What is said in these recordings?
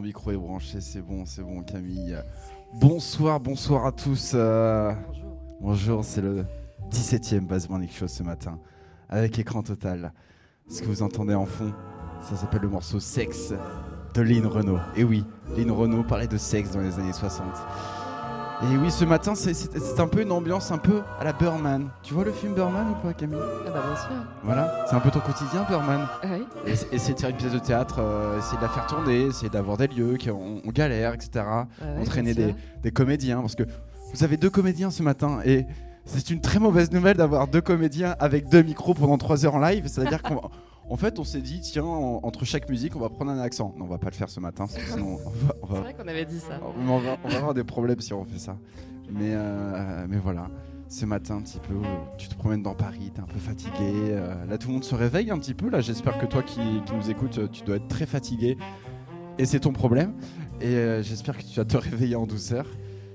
Micro est branché, c'est bon, c'est bon, Camille. Bonsoir, bonsoir à tous. Euh, bonjour, c'est le 17e Buzz Morning Show ce matin, avec écran total. Ce que vous entendez en fond, ça s'appelle le morceau Sexe de Lynn Renault. Et oui, Lynn Renault parlait de sexe dans les années 60. Et oui, ce matin, c'est un peu une ambiance un peu à la Burman. Tu vois le film Burman ou pas, Camille? Ah bah bien sûr. Voilà, c'est un peu ton quotidien, Burman. Ah oui. essayer de faire une pièce de théâtre, euh, essayer de la faire tourner, essayer d'avoir des lieux qui on, galère, etc. Ah Entraîner des, des, comédiens, parce que vous avez deux comédiens ce matin et c'est une très mauvaise nouvelle d'avoir deux comédiens avec deux micros pendant trois heures en live. C'est-à-dire qu'on en fait, on s'est dit, tiens, entre chaque musique, on va prendre un accent. Non, on va pas le faire ce matin, sinon on va. C'est vrai qu'on avait dit ça. On va, avoir des problèmes si on fait ça. Mais, euh, mais voilà, ce matin, un petit peu, tu te promènes dans Paris, tu es un peu fatigué. Euh, là, tout le monde se réveille un petit peu. Là, j'espère que toi qui, nous écoutes, tu dois être très fatigué. Et c'est ton problème. Et euh, j'espère que tu vas te réveiller en douceur.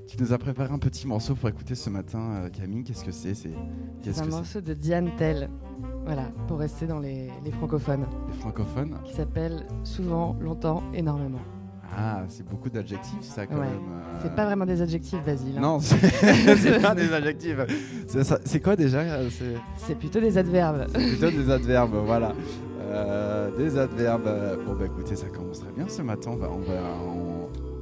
Tu nous as préparé un petit morceau pour écouter ce matin, Camille. Qu'est-ce que c'est? C'est un morceau de Diane Tell. Voilà, pour rester dans les, francophones. Les francophones Qui s'appelle souvent, longtemps, énormément. Ah, c'est beaucoup d'adjectifs, ça, quand même. Euh. C'est pas vraiment des adjectifs, Basile. Hein. Non, c'est pas des adjectifs. C'est quoi déjà euh, C'est plutôt des adverbes. C'est plutôt des adverbes, voilà. Euh, des adverbes. Bon, bah écoutez, ça commence très bien ce matin. On va, on va,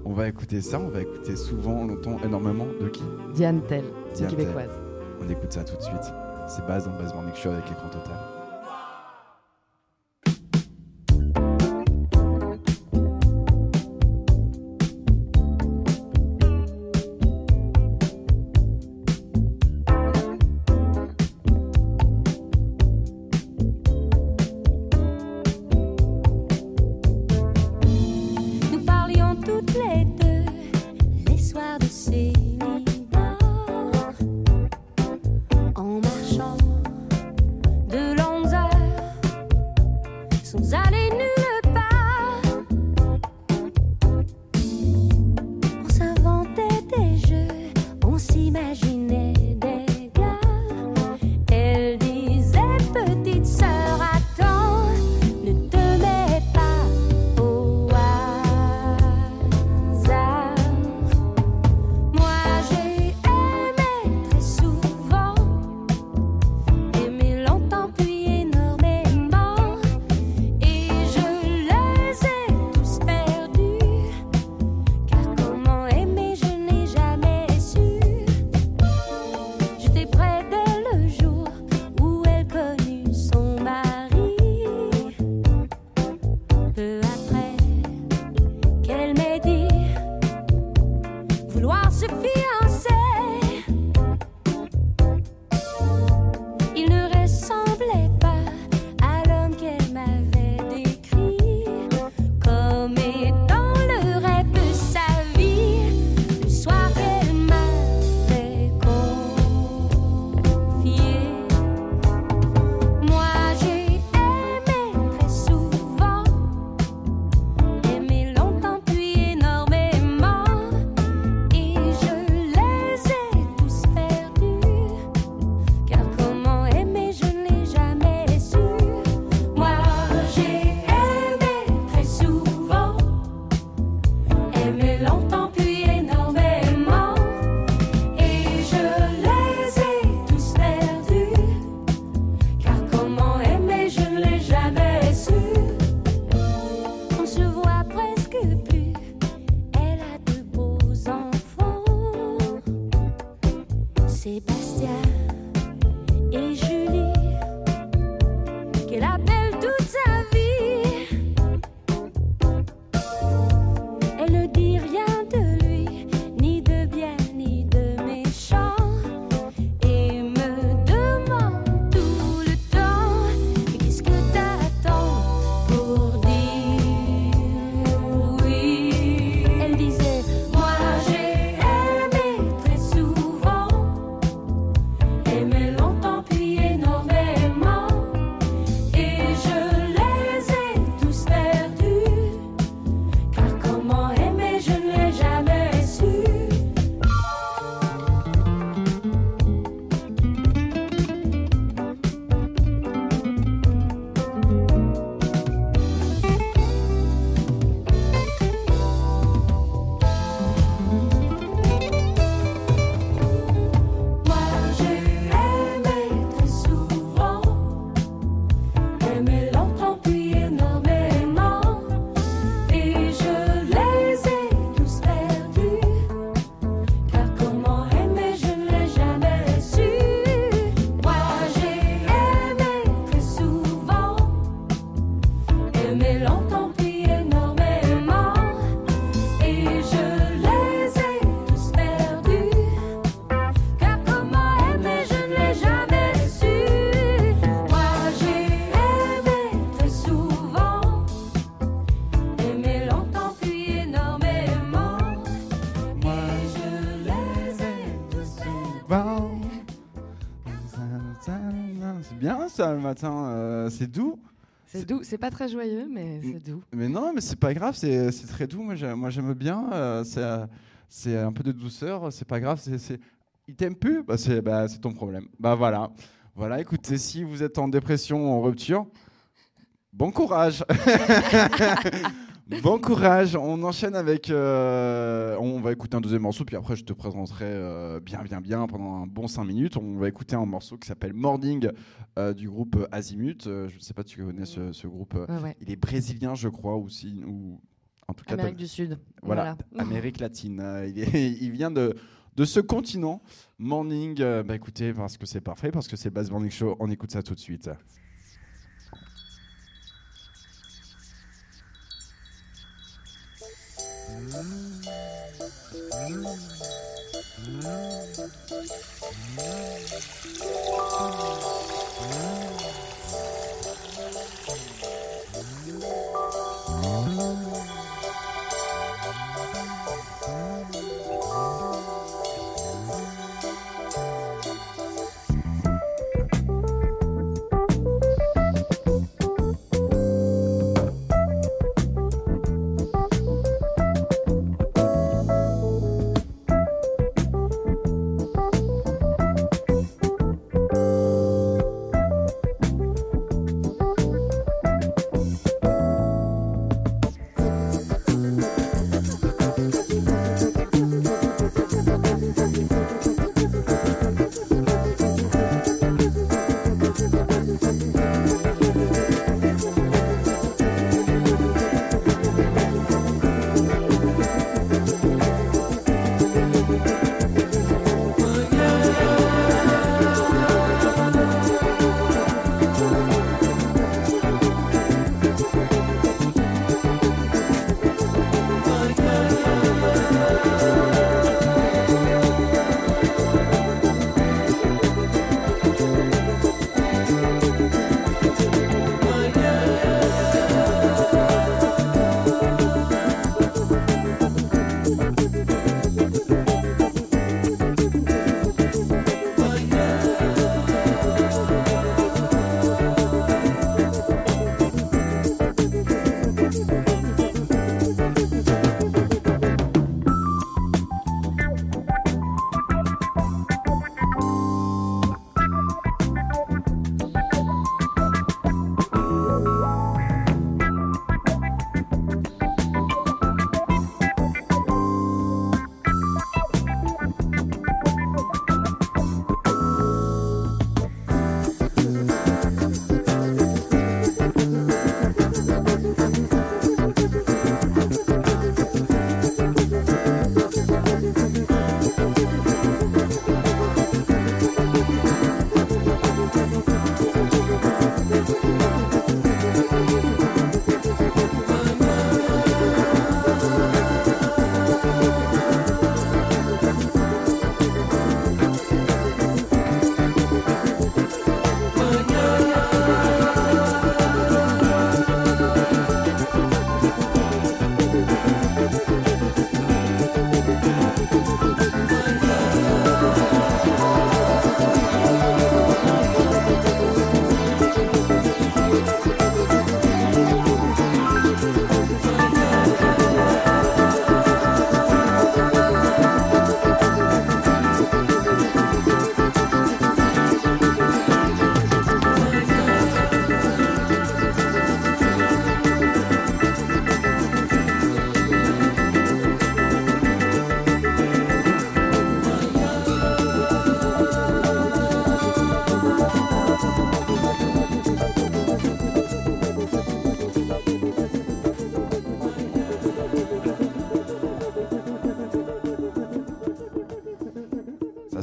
on, va écouter ça. On va écouter souvent, longtemps, énormément de qui? Diane Tell, québécoise. On écoute ça tout de suite. C'est base dans Base Morning Show avec écran total. Ça le matin, euh, c'est doux. C'est doux, c'est pas très joyeux, mais c'est doux. Mais non, mais c'est pas grave, c'est très doux. Moi, j'ai- moi j'aime bien. euh, c'est un peu de douceur, c'est pas grave. c'est Il t'aime plus bah, C'est bah, c'est ton problème. Bah voilà. Voilà, écoutez, si vous êtes en dépression, en rupture, bon courage. bon courage. On enchaîne avec. euh, on va écouter un deuxième morceau, puis après je te présenterai euh, bien, bien, bien pendant un bon 5 minutes. On va écouter un morceau qui s'appelle Morning euh, du groupe Azimut. Je ne sais pas si tu connais ce, ce groupe. Ouais, ouais. il est brésilien, je crois, aussi, ou en tout cas, Amérique du Sud. voilà, Amérique latine. Il, est- il vient de, de ce continent. Morning, bah écoutez, parce que c'est parfait, parce que c'est le Bass Morning Show, on écoute ça tout de suite. Ça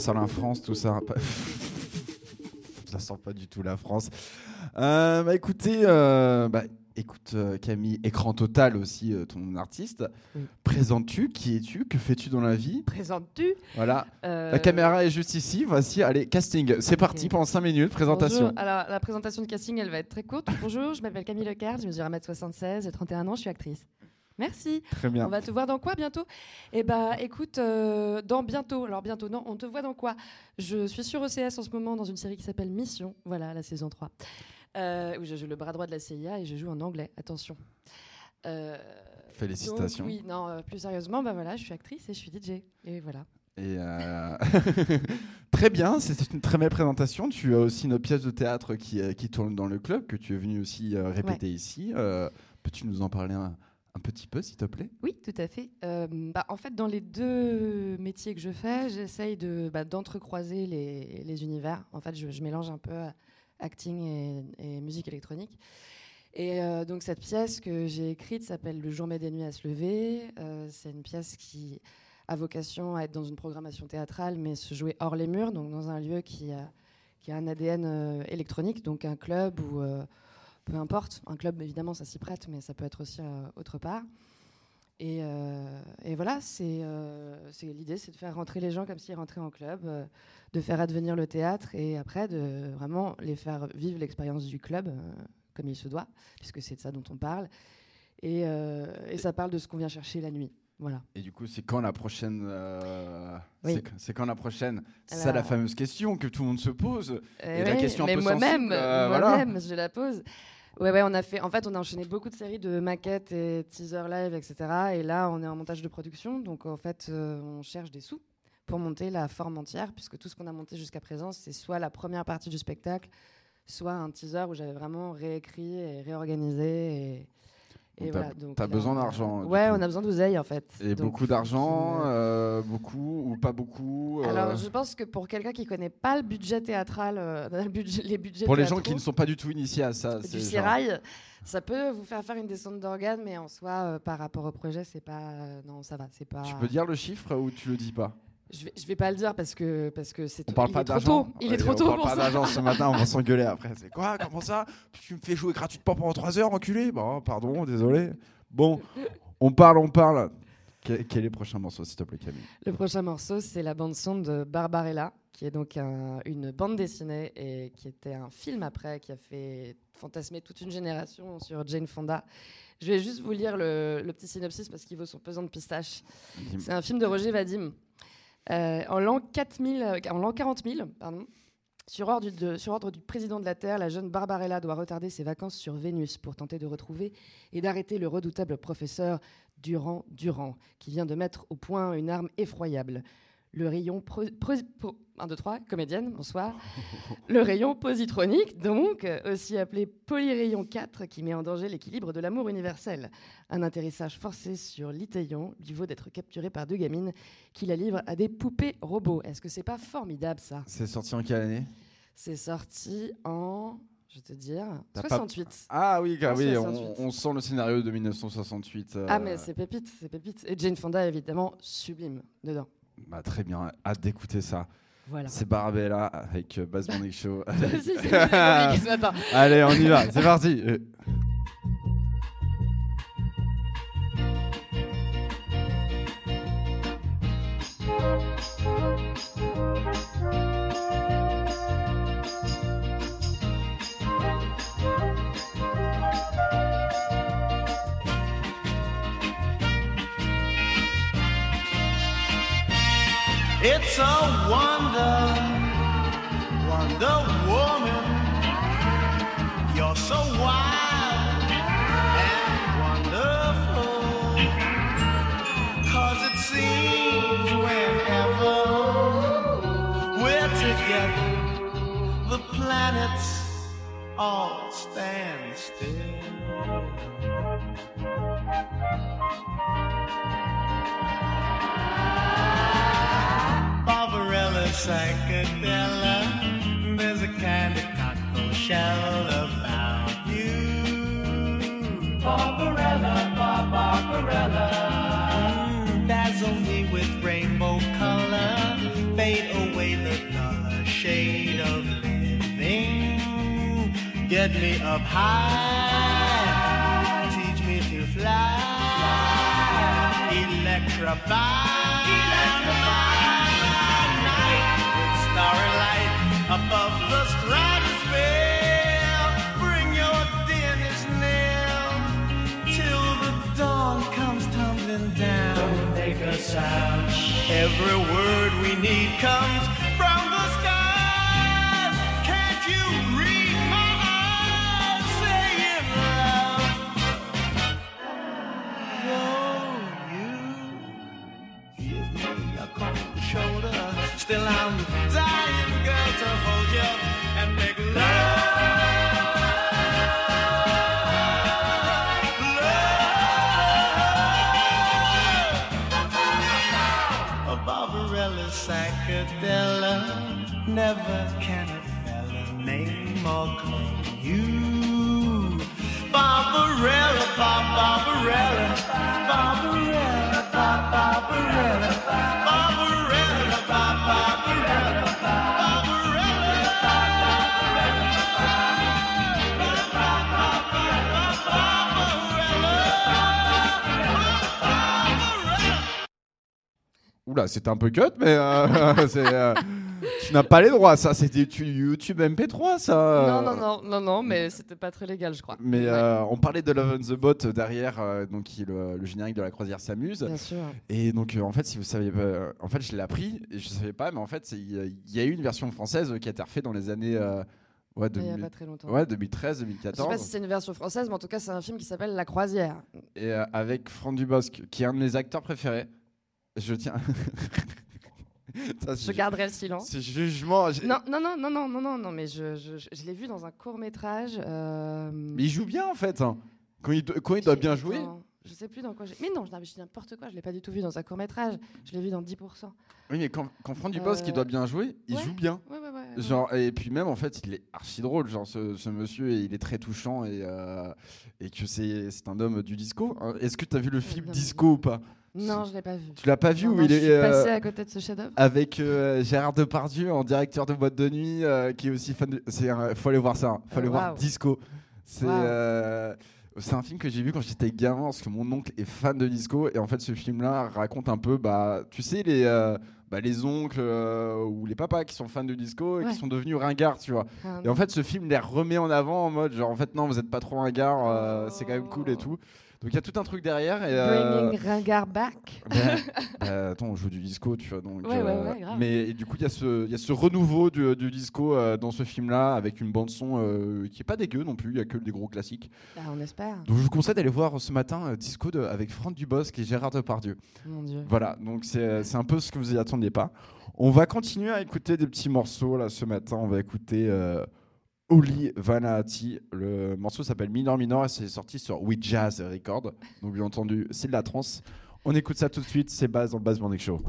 sent la France, tout ça. ça sent pas du tout la France. Euh, bah écoutez, euh, bah, écoute euh, Camille, écran total aussi, euh, ton artiste. Oui. Présentes-tu? Qui es-tu? Que fais-tu dans la vie? Présentes-tu? Voilà. Euh, La caméra est juste ici. Voici, allez, casting. C'est parti pendant 5 minutes. Présentation. Bonjour. Alors, la présentation de casting, elle va être très courte. Bonjour, je m'appelle Camille Lecard, je mesure 1m76, j'ai 31 ans, je suis actrice. Merci. Très bien. On va te voir dans quoi bientôt? Eh ben, écoute, euh, dans bientôt. Alors bientôt, non, on te voit dans quoi? Je suis sur OCS en ce moment dans une série qui s'appelle Mission. Voilà, la saison 3. Euh, où je joue le bras droit de la CIA et je joue en anglais. Attention. Euh, Félicitations. donc, oui, non, plus sérieusement, ben voilà, je suis actrice et je suis DJ. Et voilà. Et euh, très bien, c'était une très belle présentation. Tu as aussi une pièce de théâtre qui, qui tourne dans le club, que tu es venu aussi répéter ici. Euh, Peux-tu nous en parler un, un petit peu, s'il te plaît Oui, tout à fait. Euh, bah, en fait, dans les deux métiers que je fais, j'essaye de, bah, d'entrecroiser les, les univers. En fait, je, mélange un peu euh, acting et, musique électronique. Et euh, donc, cette pièce que j'ai écrite s'appelle Le jour met des nuits à se lever. C'est une pièce qui a vocation à être dans une programmation théâtrale, mais se jouer hors les murs, donc dans un lieu qui a, qui a un ADN électronique, donc un club ou peu importe. Un club, évidemment, ça s'y prête, mais ça peut être aussi euh, autre part. Et, euh, et voilà, c'est euh, c'est- l'idée, c'est de faire rentrer les gens comme s'ils rentraient en club, euh, de faire advenir le théâtre et après de vraiment les faire vivre l'expérience du club comme il se doit, puisque c'est de ça dont on parle. Et, et ça parle de ce qu'on vient chercher la nuit. Voilà. Et du coup, c'est quand la prochaine Oui. c'est- quand la prochaine? C'est ça la fameuse question que tout le monde se pose. Et la question un mais peu moi-même, euh, voilà. moi-même, je la pose. Ouais, ouais, on a fait. En fait, on a enchaîné beaucoup de séries de maquettes et teaser live, etc. Et là, on est en montage de production, donc en fait, euh, on cherche des sous pour monter la forme entière, puisque tout ce qu'on a monté jusqu'à présent, c'est soit la première partie du spectacle, soit un teaser où j'avais vraiment réécrit et réorganisé. Et Donc, t'as- voilà. Donc t'as là, besoin d'argent, Ouais, coup. on a besoin d'oseille en fait. Et Donc, beaucoup d'argent, euh, beaucoup ou pas beaucoup euh, Alors, je pense que pour quelqu'un qui connaît pas le budget théâtral, euh, le budget- les budgets Pour les gens qui ne sont pas du tout initiés à ça. du c'est genre- sérail, ça peut vous faire faire une descente d'organes, mais en soi, euh, par rapport au projet, c'est pas. euh, non, ça va, c'est pas. Tu peux dire le chiffre ou tu le dis pas? Je vais, je vais pas le dire parce que parce que c'est. On parle il pas est trop d'argent. tôt. Il est trop on tôt parle pour pas d'argent ce matin, on va s'engueuler après. C'est quoi? Comment ça? Tu me fais jouer gratuitement pendant 3 heures, enculé? Bon, pardon, désolé. Bon, on parle, on parle. Quel, est le prochain morceau, s'il te plaît, Camille? Le prochain morceau, c'est la bande son de Barbarella, qui est donc un- une bande dessinée et qui était un film après, qui a fait fantasmer toute une génération sur Jane Fonda. Je vais juste vous lire le, le petit synopsis parce qu'il vaut son pesant de pistache. C'est un film de Roger Vadim. Euh, en l'an 4000, euh, en l'an 40 000, pardon, sur ordre, du, président de la Terre, la jeune Barbarella doit retarder ses vacances sur Vénus pour tenter de retrouver et d'arrêter le redoutable professeur Durand Durand, qui vient de mettre au point une arme effroyable. Le rayon 1, 2, 3, comédienne, bonsoir. Le rayon positronique, donc, euh, aussi appelé polyrayon 4, qui met en danger l'équilibre de l'amour universel. Un atterrissage forcé sur l'Itaillon lui vaut d'être capturé par deux gamines qui la livrent à des poupées robots. Est-ce que c'est pas formidable ça? C'est sorti en quelle année? C'est sorti en, je vais te dire, T'as pas- 68. Ah oui, car oui, 68. on, on sent le scénario de 1968. euh, Ah mais c'est pépite, c'est pépite. Et Jane Fonda évidemment sublime dedans. bah, très bien, hâte d'écouter ça. Voilà. C'est Barbella avec euh, Bass Morning Show. Si. Allez, on y va, c'est parti. Euh, It's a all stand still. Barbarella Psychedella. Get me up high, teach me to fly, electrify, electrify night with starry light above the stratosphere. Bring your dennis nail till the dawn comes tumbling down. Don't make a sound. Every word we need comes. Shoulder. Still, I'm dying, girl, to hold you C'était un peu cut, mais euh, euh, tu n'as pas les droits, ça. C'était tu- YouTube MP3, ça. Non, non, non, non, non, mais c'était pas très légal, je crois. Mais Ouais, euh, on parlait de Love on the Boat derrière, donc qui le, le générique de la croisière s'amuse. Bien sûr. Et donc, en fait, si vous saviez pas, en fait, je l'ai appris et je savais pas, mais en fait, il y, a- il y a eu une version française qui a été refaite dans les années ouais, Il y a 2000 pas très longtemps. ouais, 2013, Je sais 2014. pas si c'est une version française, mais en tout cas, c'est un film qui s'appelle La Croisière. Et euh, avec Franck Dubosc, qui est un de mes acteurs préférés. Je tiens. Ça, Je c'est- garderai le silence. Ce jugement. Non, non, non, non, non, non, non, non, mais je, je, je- l'ai vu dans un court métrage. euh, Mais il joue bien en fait. hein. Quand il, do- quand il doit bien jouer. dans- Je sais plus dans quoi j'ai. Mais non, je dis n'importe quoi, je l'ai pas du tout vu dans un court métrage. Je l'ai vu dans 10%. Oui, mais quand, quand Franck Dubosc il Euh, doit bien jouer, il ouais. joue bien. Ouais, ouais, ouais. ouais. Genre, et puis même en fait, il est archi drôle. Genre, ce, ce monsieur, il est très touchant et, euh, et que c'est c'est un homme du disco. hein. Est-ce que tu as vu le film non, Disco ou pas? Non, je l'ai pas vu. Tu l'as pas vu Non, où non, il je est suis euh, passé à côté de ce chef-d'œuvre. avec euh, Gérard Depardieu en directeur de boîte de nuit, euh, qui est aussi fan de. C'est un- faut aller voir ça. hein. Faut aller voir. Disco. C'est c'est un film que j'ai vu quand j'étais gamin parce que mon oncle est fan de disco et en fait ce film-là raconte un peu bah tu sais les bah, les oncles ou les papas qui sont fans de disco et Ouais. qui sont devenus ringards tu vois. Ah, Et en fait ce film les remet en avant en mode genre en fait non vous êtes pas trop ringards c'est quand même cool et Oh. tout. Donc il y a tout un truc derrière et euh, Bringing Ringard back. bah, bah, attends, on joue du disco, tu vois. Donc, Ouais, ouais, euh, ouais, grave. mais et du coup, il y, a ce- y a ce renouveau du, du disco euh, dans ce film-là, avec une bande-son qui est pas dégueu non plus, il y a que des gros classiques. Ah, on espère. Donc je vous conseille d'aller voir ce matin Disco de- avec Franck Dubosc et Gérard Depardieu. Mon Dieu. Voilà, donc c'est un peu ce que vous y attendiez pas. On va continuer à écouter des petits morceaux là ce matin. On va écouter Oli Vanati. Le morceau s'appelle Minor Minor et c'est sorti sur We Jazz Record. Donc bien entendu, c'est de la trance. On écoute ça tout de suite. C'est Baz dans le Baz Morning Show.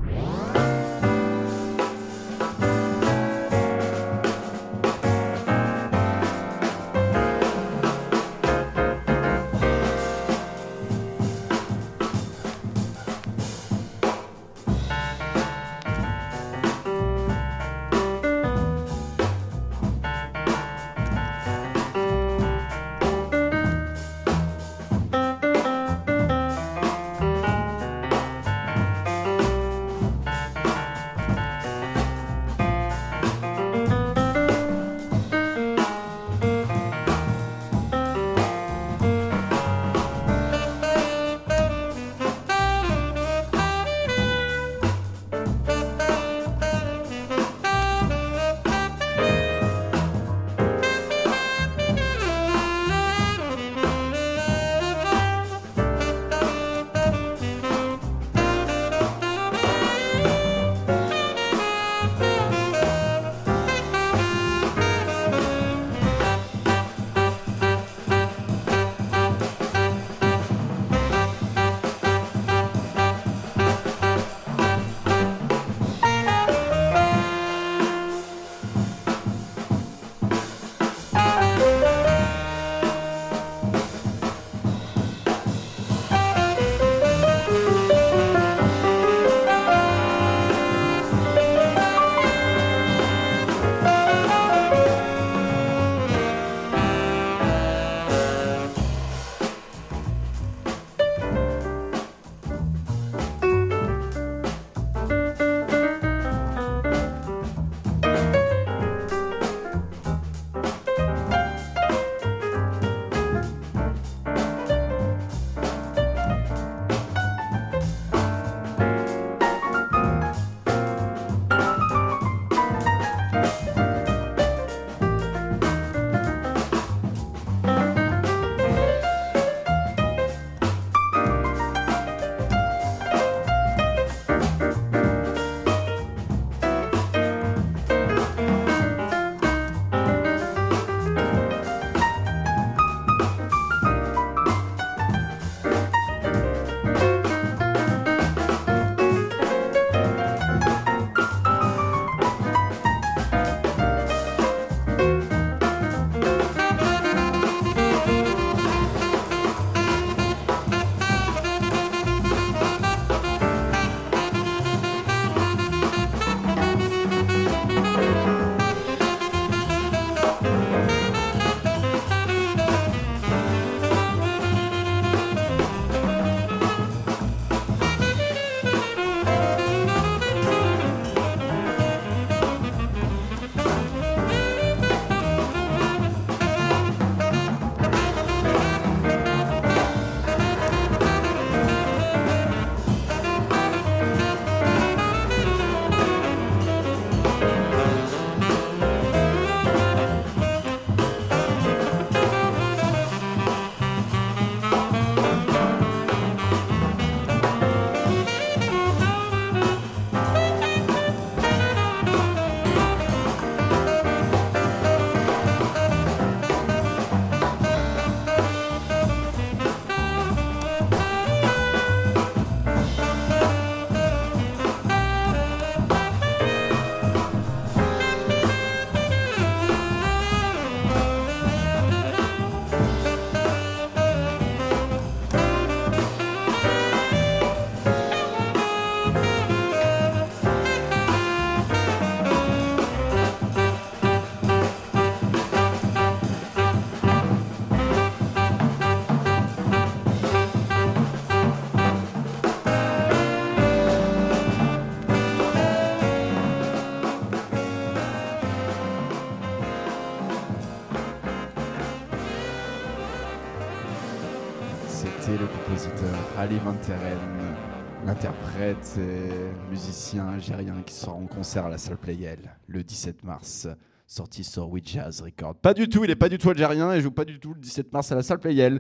L'interprète et musicien algérien qui sera en concert à la salle Playel le 17 mars, sorti sur We Jazz Record. Pas du tout, il est pas du tout algérien et joue pas du tout le 17 mars à la salle Playel.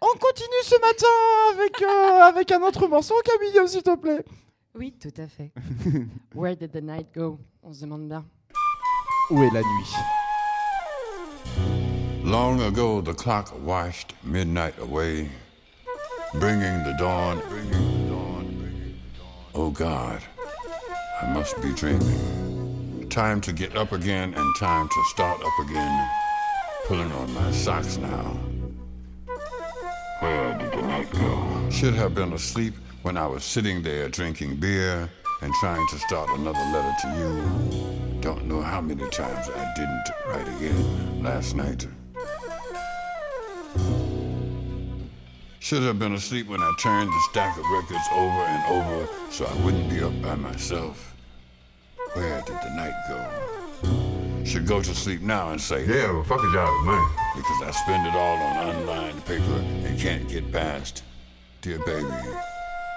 On continue ce matin avec, euh, avec un autre morceau, Camille, s'il te plaît. Oui, tout à fait. Where did the night go? On se demande bien. Où est la nuit? Long ago, the clock washed midnight away, bringing the dawn, bringing Oh God, I must be dreaming. Time to get up again and time to start up again. Pulling on my socks now. Where did the night go? Should have been asleep when I was sitting there drinking beer and trying to start another letter to you. Don't know how many times I didn't write again last night. Should have been asleep when I turned the stack of records over and over so I wouldn't be up by myself. Where did the night go? Should go to sleep now and say, Yeah, well, fuck a job, man. because I spend it all on unlined paper and can't get past. Dear baby,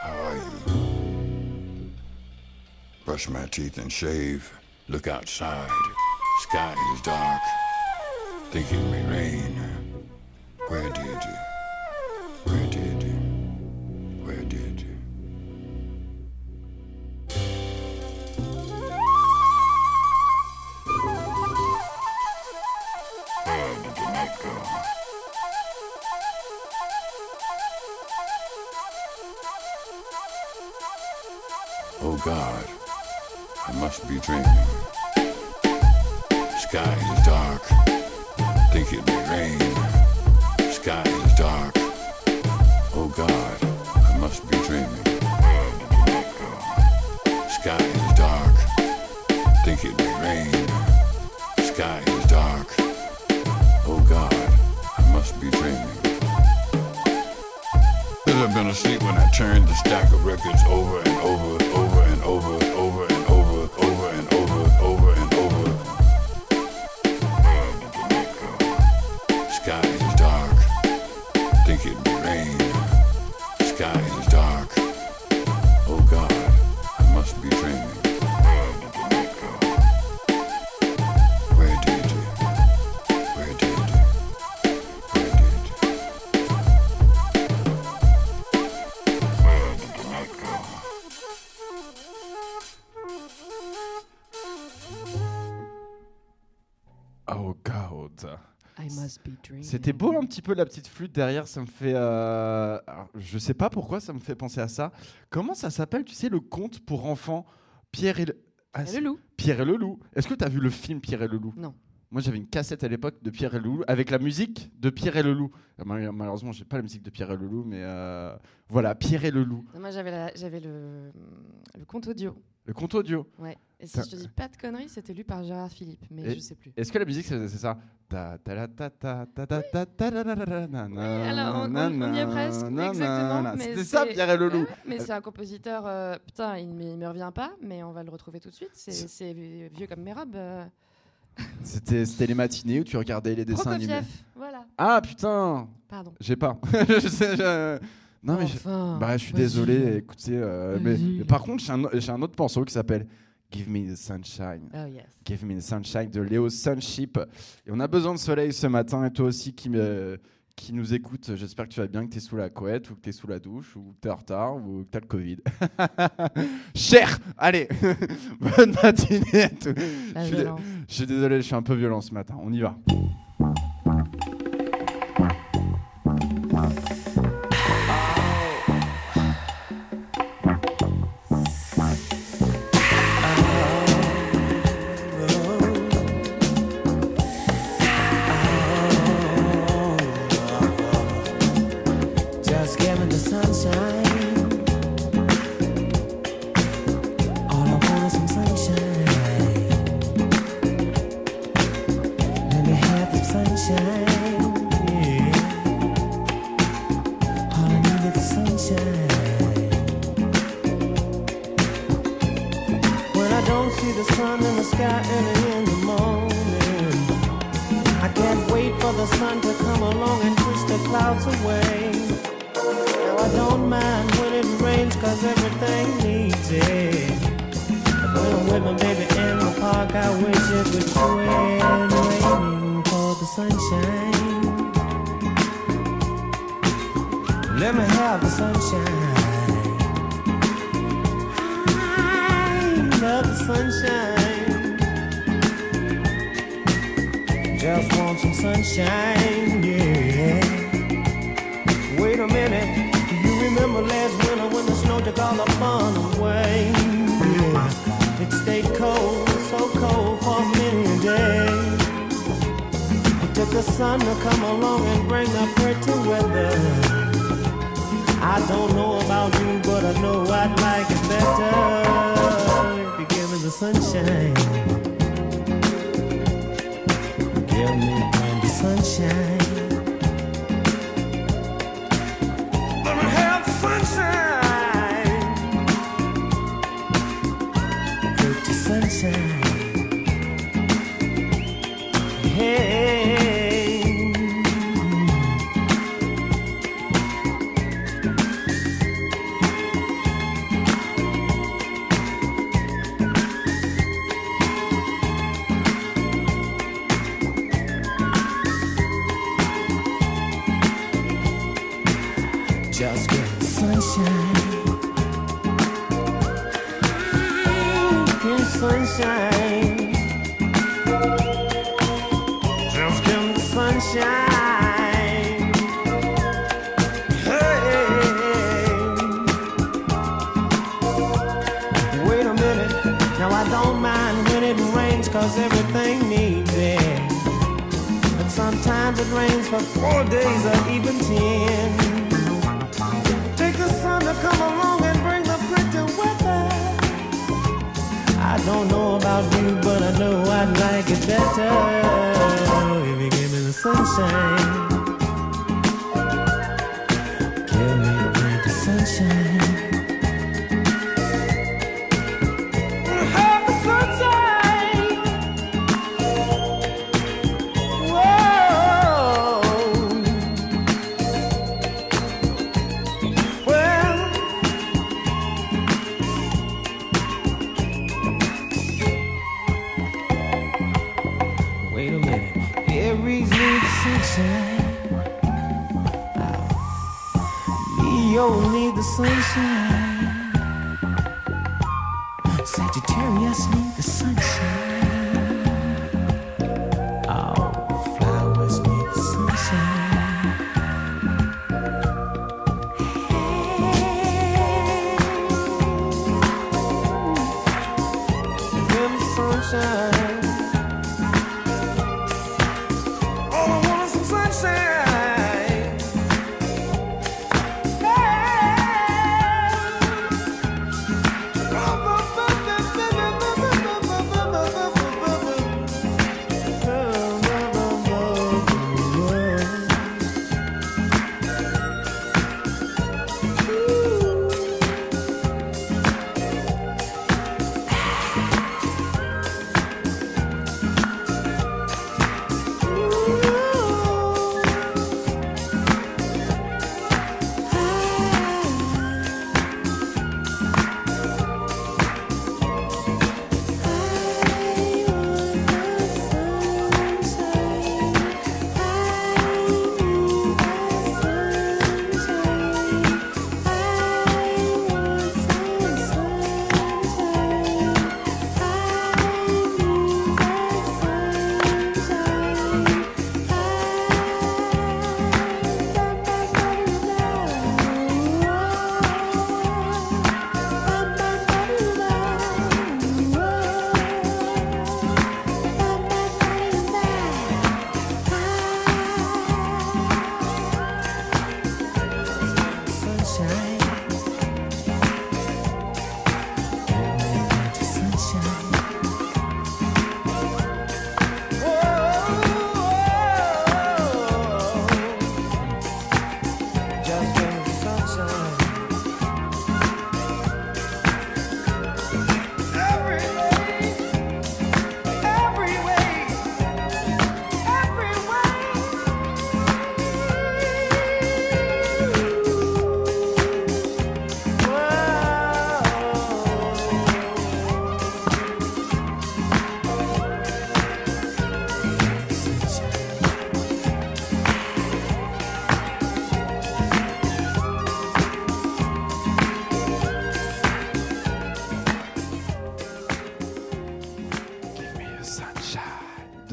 how are you? Brush my teeth and shave. Look outside. Sky is dark. Think it may rain. Where did you? Sky is dark. Think it may rain. Sky God, I must be dreaming. Sky is dark. Think it may rain. Sky is dark. Oh God, I must be dreaming. Should have been asleep when I turned the stack of records over and over and over, C'était beau un petit peu la petite flûte derrière, ça me fait... euh, alors, je sais pas pourquoi ça me fait penser à ça. Comment ça s'appelle, tu sais, le conte pour enfants? Pierre et le... Ah, Et le loup Pierre et le loup. Est-ce que tu as vu le film Pierre et le loup? Non. Moi j'avais une cassette à l'époque de Pierre et le loup avec la musique de Pierre et le loup. Euh, mal- Malheureusement, j'ai pas la musique de Pierre et le loup, mais euh, voilà, Pierre et le loup. Non, Moi, j'avais la- j'avais le, le compte audio. Le conte audio. Ouais. Et si je te dis pas de conneries, c'était lu par Gérard Philippe, mais Et- je sais plus. Est-ce que la musique c'est ça? Ta ta la ta ta ta ta ta ta la la la la na na alors, on- y est presque, exactement, C'était ça Pierre et le loup. Ouais, mais c'est un compositeur. euh, putain, il, il me revient pas, mais on va le retrouver tout de suite. C'est vieux comme mes robes. euh. C'était les matinées où tu regardais les dessins animés. Voilà. Ah putain, Pardon. j'ai pas. je sais, Non mais je- bah je suis désolé. Écoutez, euh, mais, par contre j'ai un, j'ai un autre morceau qui s'appelle Give Me the Sunshine. Oh yes. Give Me the Sunshine de Léo Sunship. Et on a besoin de soleil ce matin et toi aussi qui me qui nous écoute, j'espère que tu vas bien, que tu es sous la couette ou que tu es sous la douche ou que tu es en retard ou que tu as le Covid. Cher Allez Bonne matinée à tous. La Je suis je suis désolé, je suis un peu violent ce matin. On y va.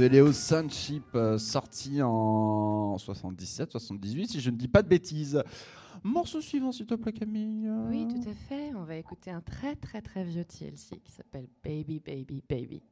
De Léo Sunship, euh, sorti en 77, 78, si je ne dis pas de bêtises. Morceau suivant, s'il te plaît, Camille. Oui, tout à fait. On va écouter un très très très vieux TLC qui s'appelle Baby Baby Baby.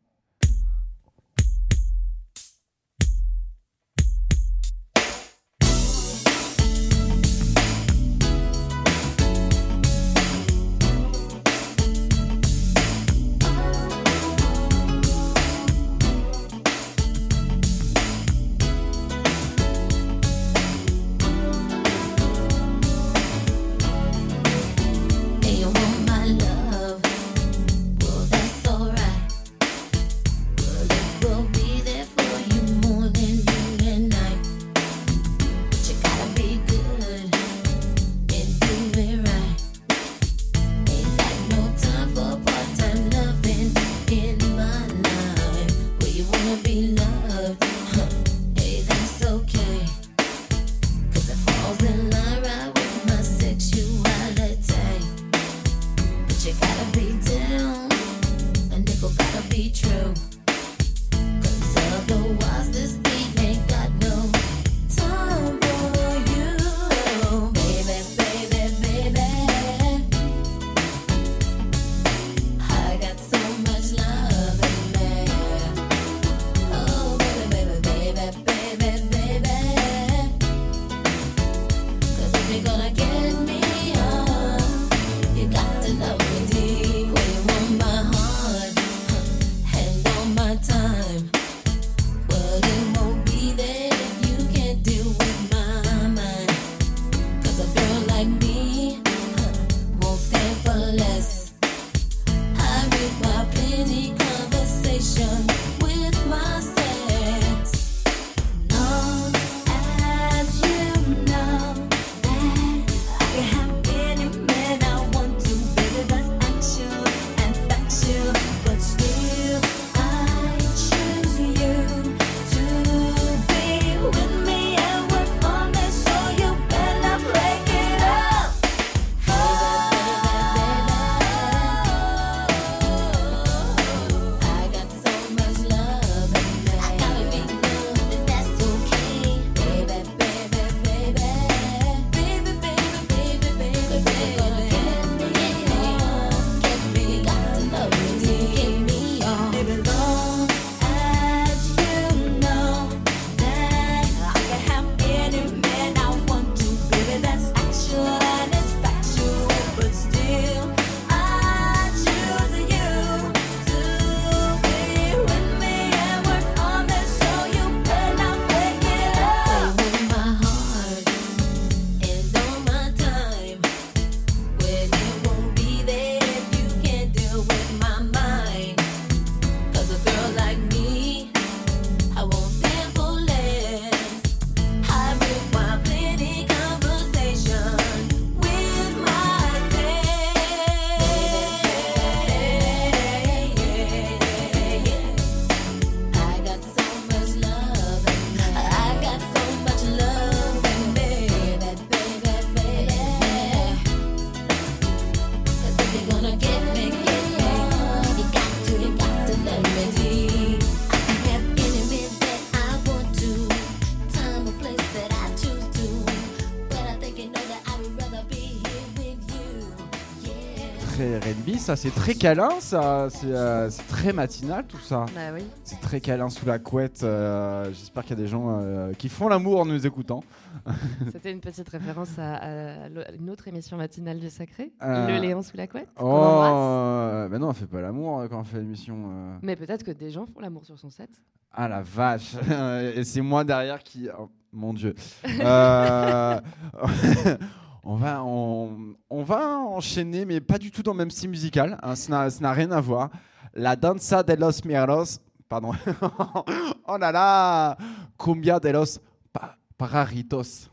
Ça c'est très câlin, ça c'est euh, c'est très matinal tout ça. Bah oui. C'est très câlin sous la couette. euh, J'espère qu'il y a des gens euh, qui font l'amour en nous écoutant. C'était une petite référence à, une autre émission matinale du Sacré, Euh. Le Léon sous la couette. qu'on embrasse. Oh, mais non, on fait pas l'amour quand on fait l'émission. euh. Mais peut-être que des gens font l'amour sur son set. Ah la vache Et c'est moi derrière qui... oh, mon Dieu. Euh, on, va, on, on va enchaîner, mais pas du tout dans le même style musical. hein, ça n'a- rien à voir. La danza de los mieros... Pardon. oh là là Cumbia de los pa- pararitos.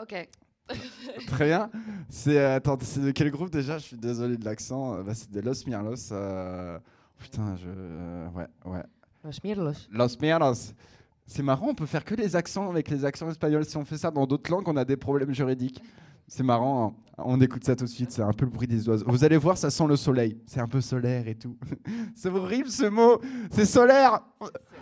Ok. Très bien. C'est euh, attends, c'est de quel groupe déjà? Je suis désolé de l'accent. Euh, bah, c'est de Los Mirlos. euh, Putain, je euh, ouais ouais. Los Mirlos. Los Mirlos. C'est marrant, on peut faire que les accents avec les accents espagnols. Si on fait ça dans d'autres langues, on a des problèmes juridiques. C'est marrant, hein. on écoute ça tout de suite, c'est un peu le bruit des oiseaux. Vous allez voir, ça sent le soleil, c'est un peu solaire et tout. c'est horrible ce mot, c'est solaire.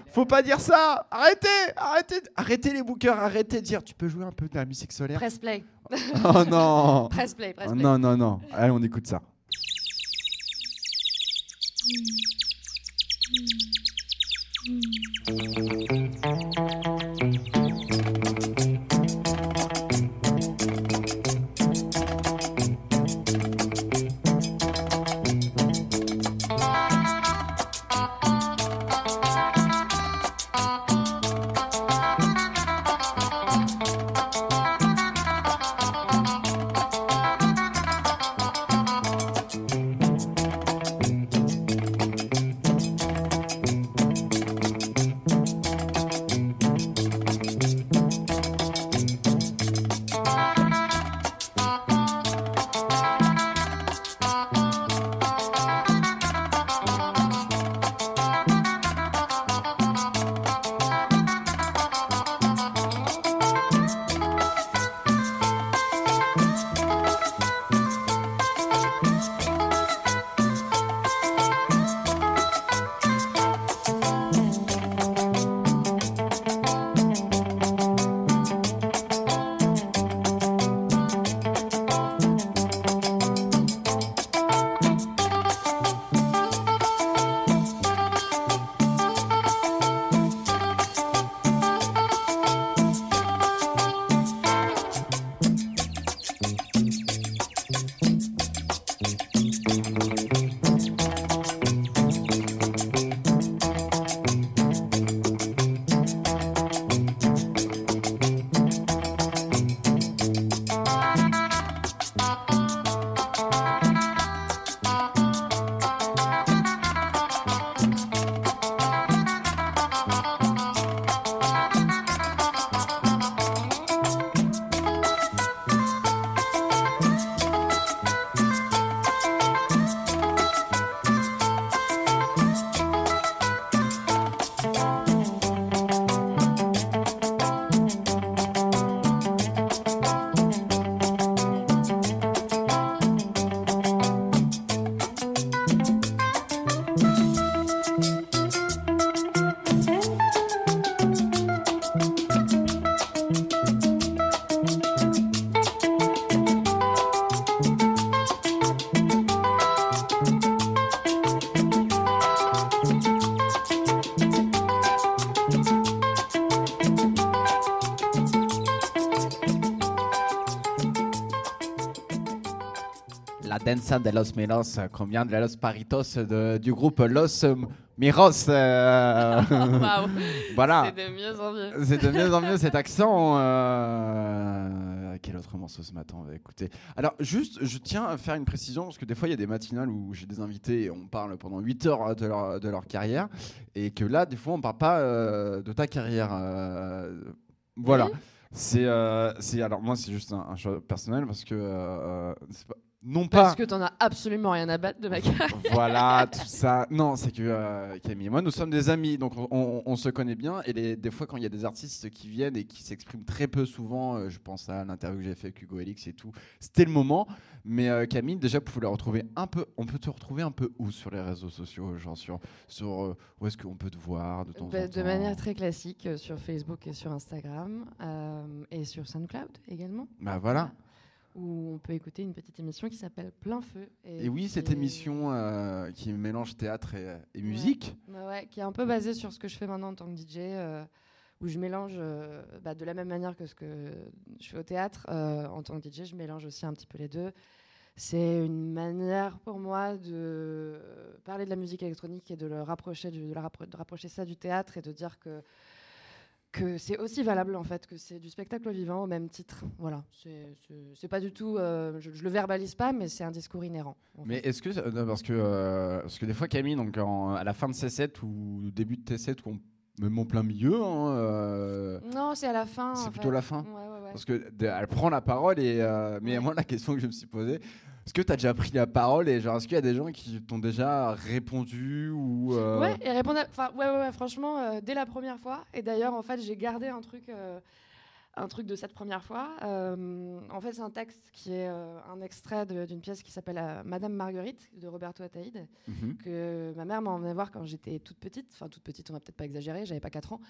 Faut pas dire ça, arrêtez, arrêtez, arrêtez les bookers, arrêtez de dire tu peux jouer un peu de la musique solaire. Press play. Oh non, Press play. Press Oh play. non, non, non, allez on écoute ça. Danza de los miros, euh, combien de los paritos de- du groupe Los euh, Miros. euh, voilà. C'est de mieux en mieux. C'est de mieux en mieux cet accent. euh, Quel autre morceau ce matin on va écouter Alors, juste, je tiens à faire une précision parce que des fois, il y a des matinales où j'ai des invités et on parle pendant 8 heures de leur, de leur carrière et que là, des fois, on parle pas euh, de ta carrière. euh, voilà. Oui. C'est, euh, alors moi, c'est juste un, un choix personnel parce que euh, c'est pas- non pas Parce que t'en as absolument rien à battre de ma carrière. voilà, tout ça. Non, c'est que euh, Camille et moi, nous sommes des amis, donc on, on- on se connaît bien. Et les- des fois, quand il y a des artistes qui viennent et qui s'expriment très peu souvent, euh, je pense à l'interview que j'ai fait avec Hugo Elix et tout, c'était le moment. Mais euh, Camille, déjà, vous la retrouver un peu. On peut te retrouver un peu où sur les réseaux sociaux, genre sur, sur où est-ce qu'on peut te voir de temps Bah, en temps de manière très classique sur Facebook et sur Instagram et sur SoundCloud également. Bah voilà. Où on peut écouter une petite émission qui s'appelle Plein Feu. Et oui, cette est- émission euh, qui mélange théâtre et, et musique. Ouais, ouais, qui est un peu basée sur ce que je fais maintenant en tant que DJ, euh, où je mélange euh, bah, de la même manière que ce que je fais au théâtre euh, en tant que DJ, je mélange aussi un petit peu les deux. C'est une manière pour moi de parler de la musique électronique et de le rapprocher, du- de, la rappro- de rapprocher ça du théâtre et de dire que que c'est aussi valable en fait, que c'est du spectacle vivant au même titre. Voilà, c'est pas du tout, euh, je, je le verbalise pas, mais c'est un discours inhérent. en Mais est-ce que, euh, non, parce que, euh, parce que des fois Camille, donc en- à la fin de C7 ou début de T7 ou même en plein milieu, hein, euh, non, c'est à la fin. c'est plutôt fait. la fin. Ouais, ouais, ouais. Parce que elle prend la parole et mais moi la question que je me suis posée, est-ce que tu as déjà pris la parole et genre est-ce qu'il y a des gens qui t'ont déjà répondu ou euh, Ouais, et répondre. à- Enfin, ouais, ouais, ouais, franchement, euh, dès la première fois. Et d'ailleurs, en fait, j'ai gardé un truc. euh, un truc de cette première fois. En fait, c'est un texte qui est un extrait d'une pièce qui s'appelle Madame Marguerite de Roberto Ataïde, Mhm. que ma mère m'a emmené voir quand j'étais toute petite. Enfin, toute petite, on va peut-être pas exagérer, j'avais pas 4 ans.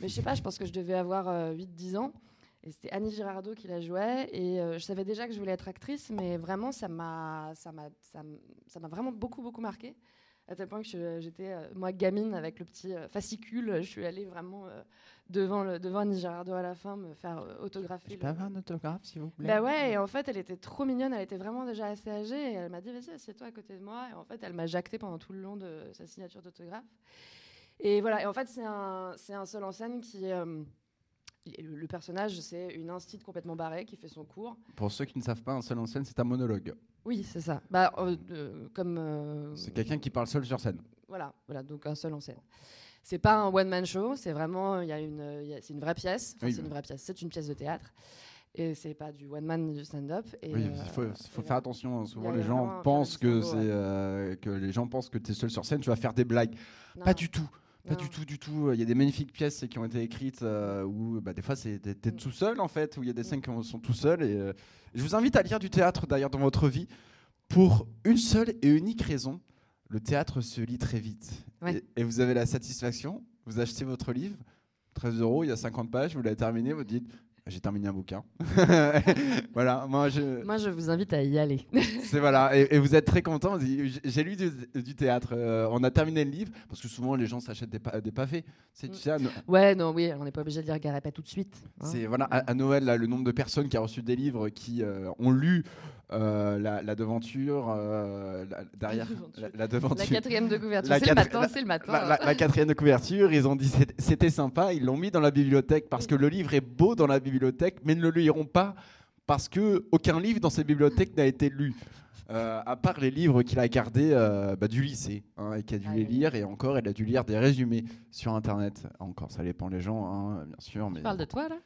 Mais je sais pas, je pense que je devais avoir 8-10 ans. Et c'était Annie Girardot qui la jouait. Et euh, je savais déjà que je voulais être actrice, mais vraiment, ça m'a ça m'a- ça m'a vraiment beaucoup, beaucoup marqué. À tel point que j'étais, euh, moi, gamine, avec le petit euh, fascicule. Je suis allée vraiment devant, le, devant Annie Girardot à la fin me faire autographier. Je le- peux avoir un autographe, s'il vous plaît? Bah ouais, et en fait, elle était trop mignonne, elle était vraiment déjà assez âgée, et elle m'a dit, vas-y, assieds-toi à côté de moi, et en fait, elle m'a jacté pendant tout le long de sa signature d'autographe. Et voilà, et en fait, c'est un, c'est un seul en scène qui le, personnage, c'est une instite complètement barrée qui fait son cours. Pour ceux qui ne savent pas, un seul en scène, c'est un monologue. Oui, c'est ça. Bah, euh, euh, comme... euh, C'est quelqu'un qui parle seul sur scène. Voilà, voilà, donc un seul en scène. C'est pas un one man show, c'est vraiment il y a une, il y a- c'est une vraie pièce. Enfin, Oui, c'est une vraie pièce. C'est une pièce de théâtre et c'est pas du one man du stand up. Et Oui, euh, il faut, et faut faire attention. hein. Souvent, les gens pensent que c'est euh, que les gens pensent que tu es seul sur scène, tu vas faire des blagues. Non, Pas du tout. Pas du tout, du tout. Il y a des magnifiques pièces qui ont été écrites euh, où bah, des fois c'est t'es Mm. tout seul en fait, où il y a des scènes qui sont tout seuls. Et, euh, je vous invite à lire du théâtre d'ailleurs dans votre vie pour une seule et unique raison. Le théâtre se lit très vite. Ouais. Et, et vous avez la satisfaction, vous achetez votre livre, 13 euros, il y a 50 pages, vous l'avez terminé, vous dites j'ai terminé un bouquin. voilà, moi je. Moi, je vous invite à y aller. C'est voilà, et, et vous êtes très content. J'ai lu du, du théâtre. euh, on a terminé le livre parce que souvent les gens s'achètent des, pa- des pavés. C'est Mm. tu sais, No- ouais, non, oui, on n'est pas obligé de lire Garépet tout de suite. hein. c'est voilà à, à Noël là, le nombre de personnes qui a reçu des livres qui euh, ont lu euh, la, la devanture euh, la- derrière la, la devanture. La quatrième de couverture, c'est le matin, la- c'est le matin. La, quatrième de couverture, ils ont dit c'était- sympa, ils l'ont mis dans la bibliothèque parce que le livre est beau dans la bibliothèque, mais ne le liront pas parce que aucun livre dans cette bibliothèque n'a été lu. Euh, à part les livres qu'il a gardés euh, bah, du lycée hein, et qu'il a dû Ah les lire et encore il a dû lire des résumés sur internet encore ça dépend les gens hein, bien sûr mais Tu parles de toi, là?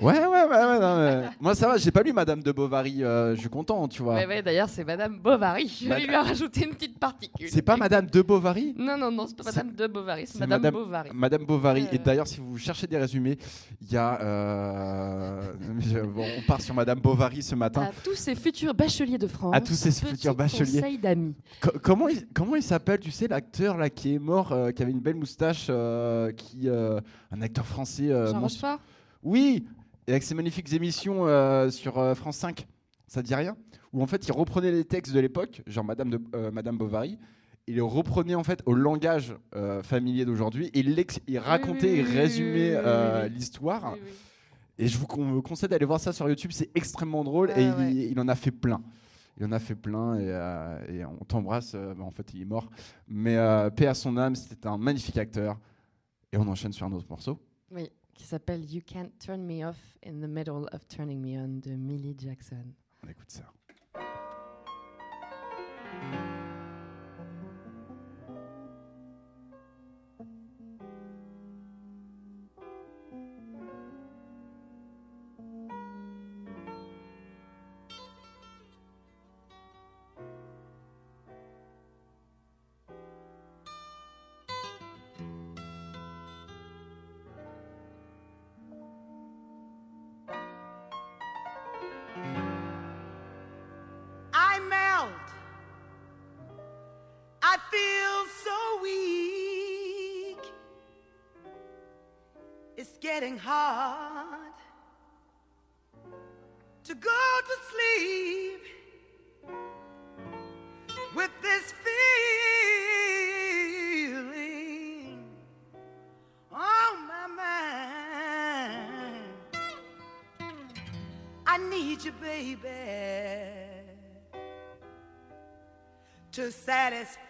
Ouais ouais ouais, ouais, non, mais- moi ça va j'ai pas lu Madame de Bovary euh, je suis content tu vois Ouais, ouais, d'ailleurs, c'est Madame Bovary. Je vais lui en rajouter une petite particule. c'est pas Madame de Bovary? Non, non, non, c'est pas C'est- Madame de Bovary, c'est c'est Madame, Madame- Bovary. Madame Bovary. Et Euh. d'ailleurs, si vous cherchez des résumés, il y a. euh, je- bon, on part sur Madame Bovary ce matin. À tous ces futurs bacheliers de France. À tous ces petit futurs bacheliers. conseil d'amis. Co- comment, il, comment il s'appelle, tu sais, l'acteur là qui est mort, euh, qui avait une belle moustache, euh, qui, euh, un acteur français. euh, Jean mons- Rochefort? Oui, et avec ses magnifiques émissions euh, sur euh, France 5. Ça te dit rien Où en fait, il reprenait les textes de l'époque, genre Madame, de, euh, Madame Bovary. Il les reprenait en fait au langage familier d'aujourd'hui et il, racontait oui, et oui, oui, résumait oui, l'histoire. Et je vous con- conseille d'aller voir ça sur YouTube, c'est extrêmement drôle Ouais, et ouais. il, il en a fait plein. Il en a fait plein et, et on t'embrasse. bah, en fait, il est mort. Mais paix à son âme, c'était un magnifique acteur. Et on enchaîne sur un autre morceau. Oui, qui s'appelle You Can't Turn Me Off in the Middle of Turning Me On de Millie Jackson. On écoute ça. Getting hard to go to sleep with this feeling on my mind. I need you, baby, to satisfy.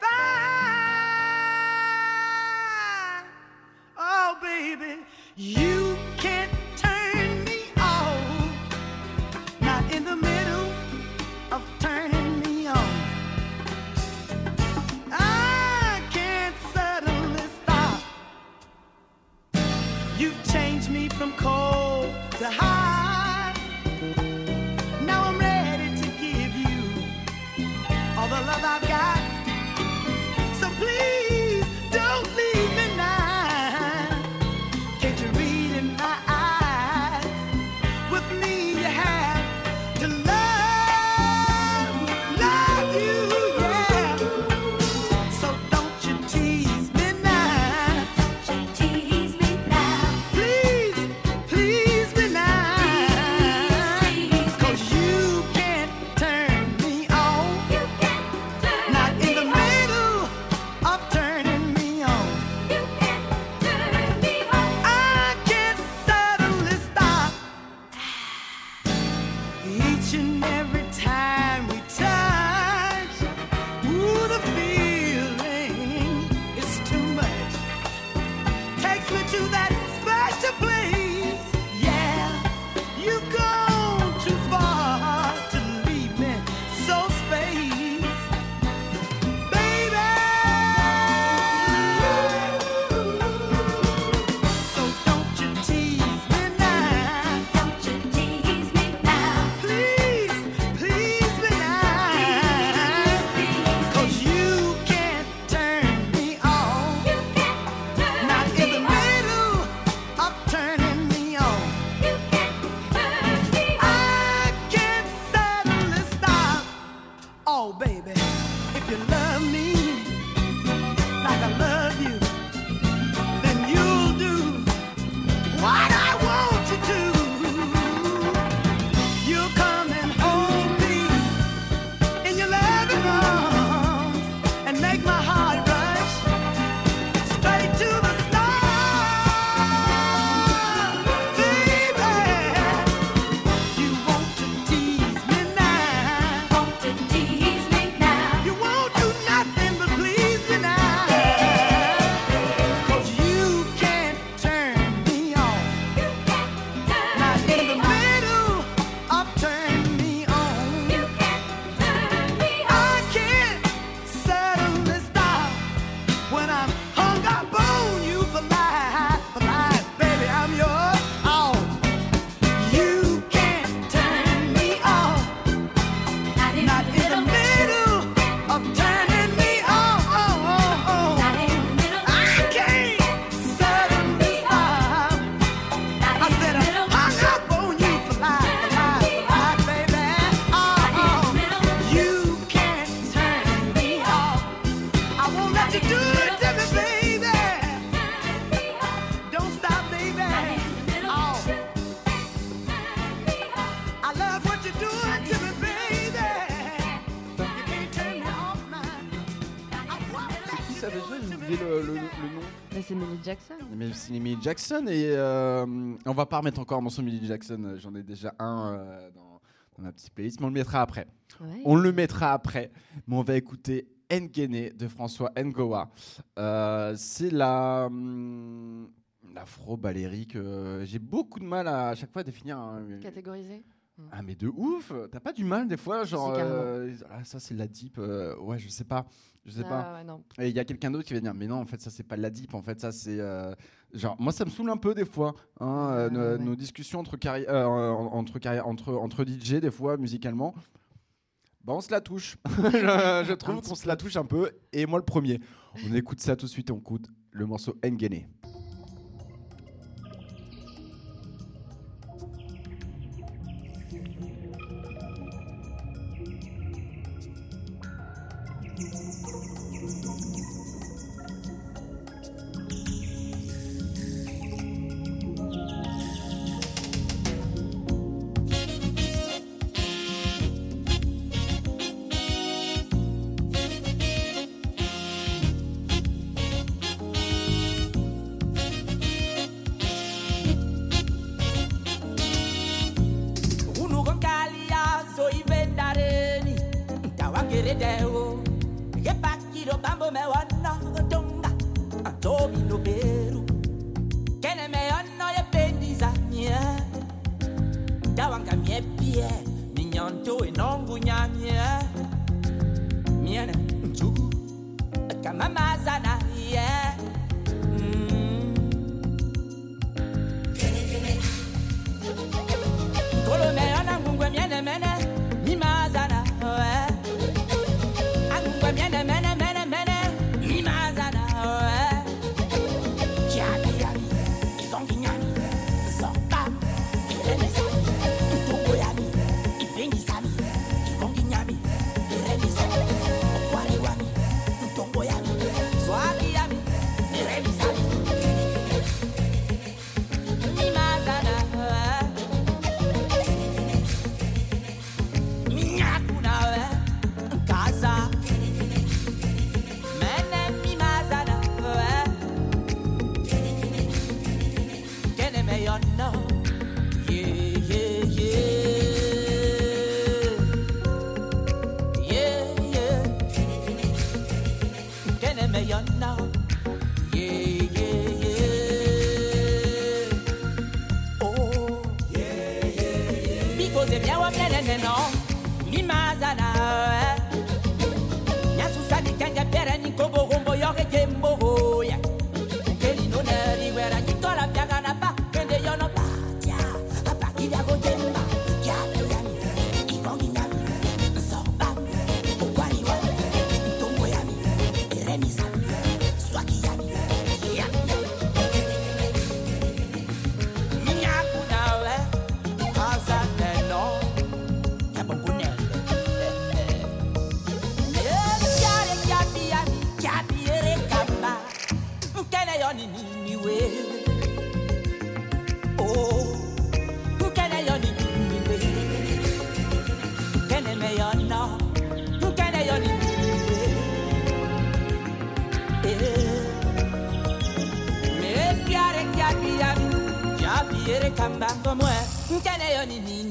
Jackson et euh, on va pas remettre encore mon son Millie Jackson. Euh, j'en ai déjà un euh, dans, dans, ma petite playlist, mais on le mettra après. On le mettra après, mais on va écouter Ngene de François Ngoa. C'est la hum, l'afro balérique. J'ai beaucoup de mal à, chaque fois à définir. Catégoriser. Hmm. Ah mais de ouf, t'as pas du mal des fois genre ah, ça c'est la deep ouais je sais pas je sais pas. Et il y a quelqu'un d'autre qui va dire mais non en fait ça c'est pas de la deep en fait ça c'est euh, genre moi ça me saoule un peu des fois hein, euh, nos, discussions entre carri euh, entre, DJ des fois musicalement. Bah on se la touche. je, trouve qu'on se la touche un peu et moi le premier. On écoute ça tout de suite et on écoute le morceau Ngene. 要你你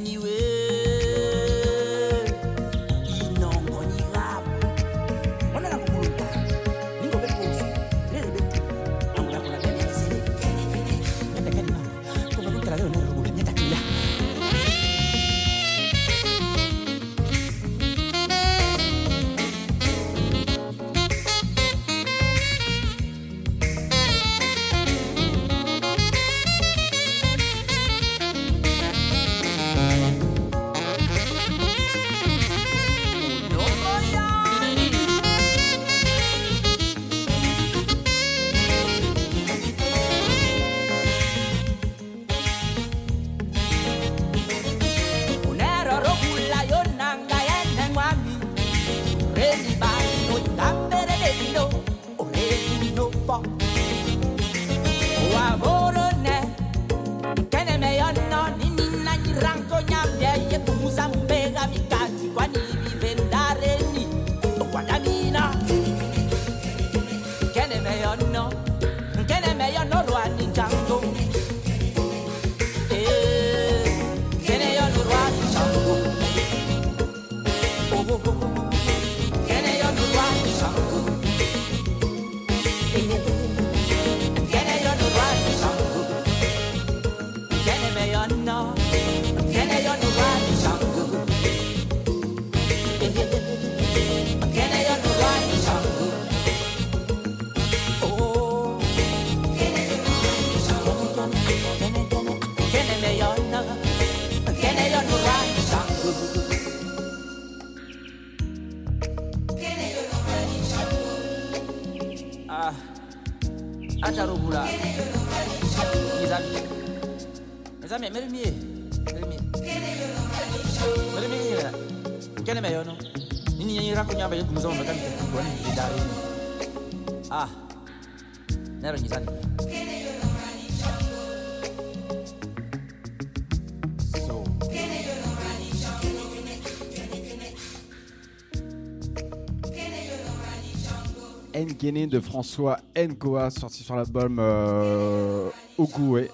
De François Nkoa, sorti sur l'album euh, Ogoué.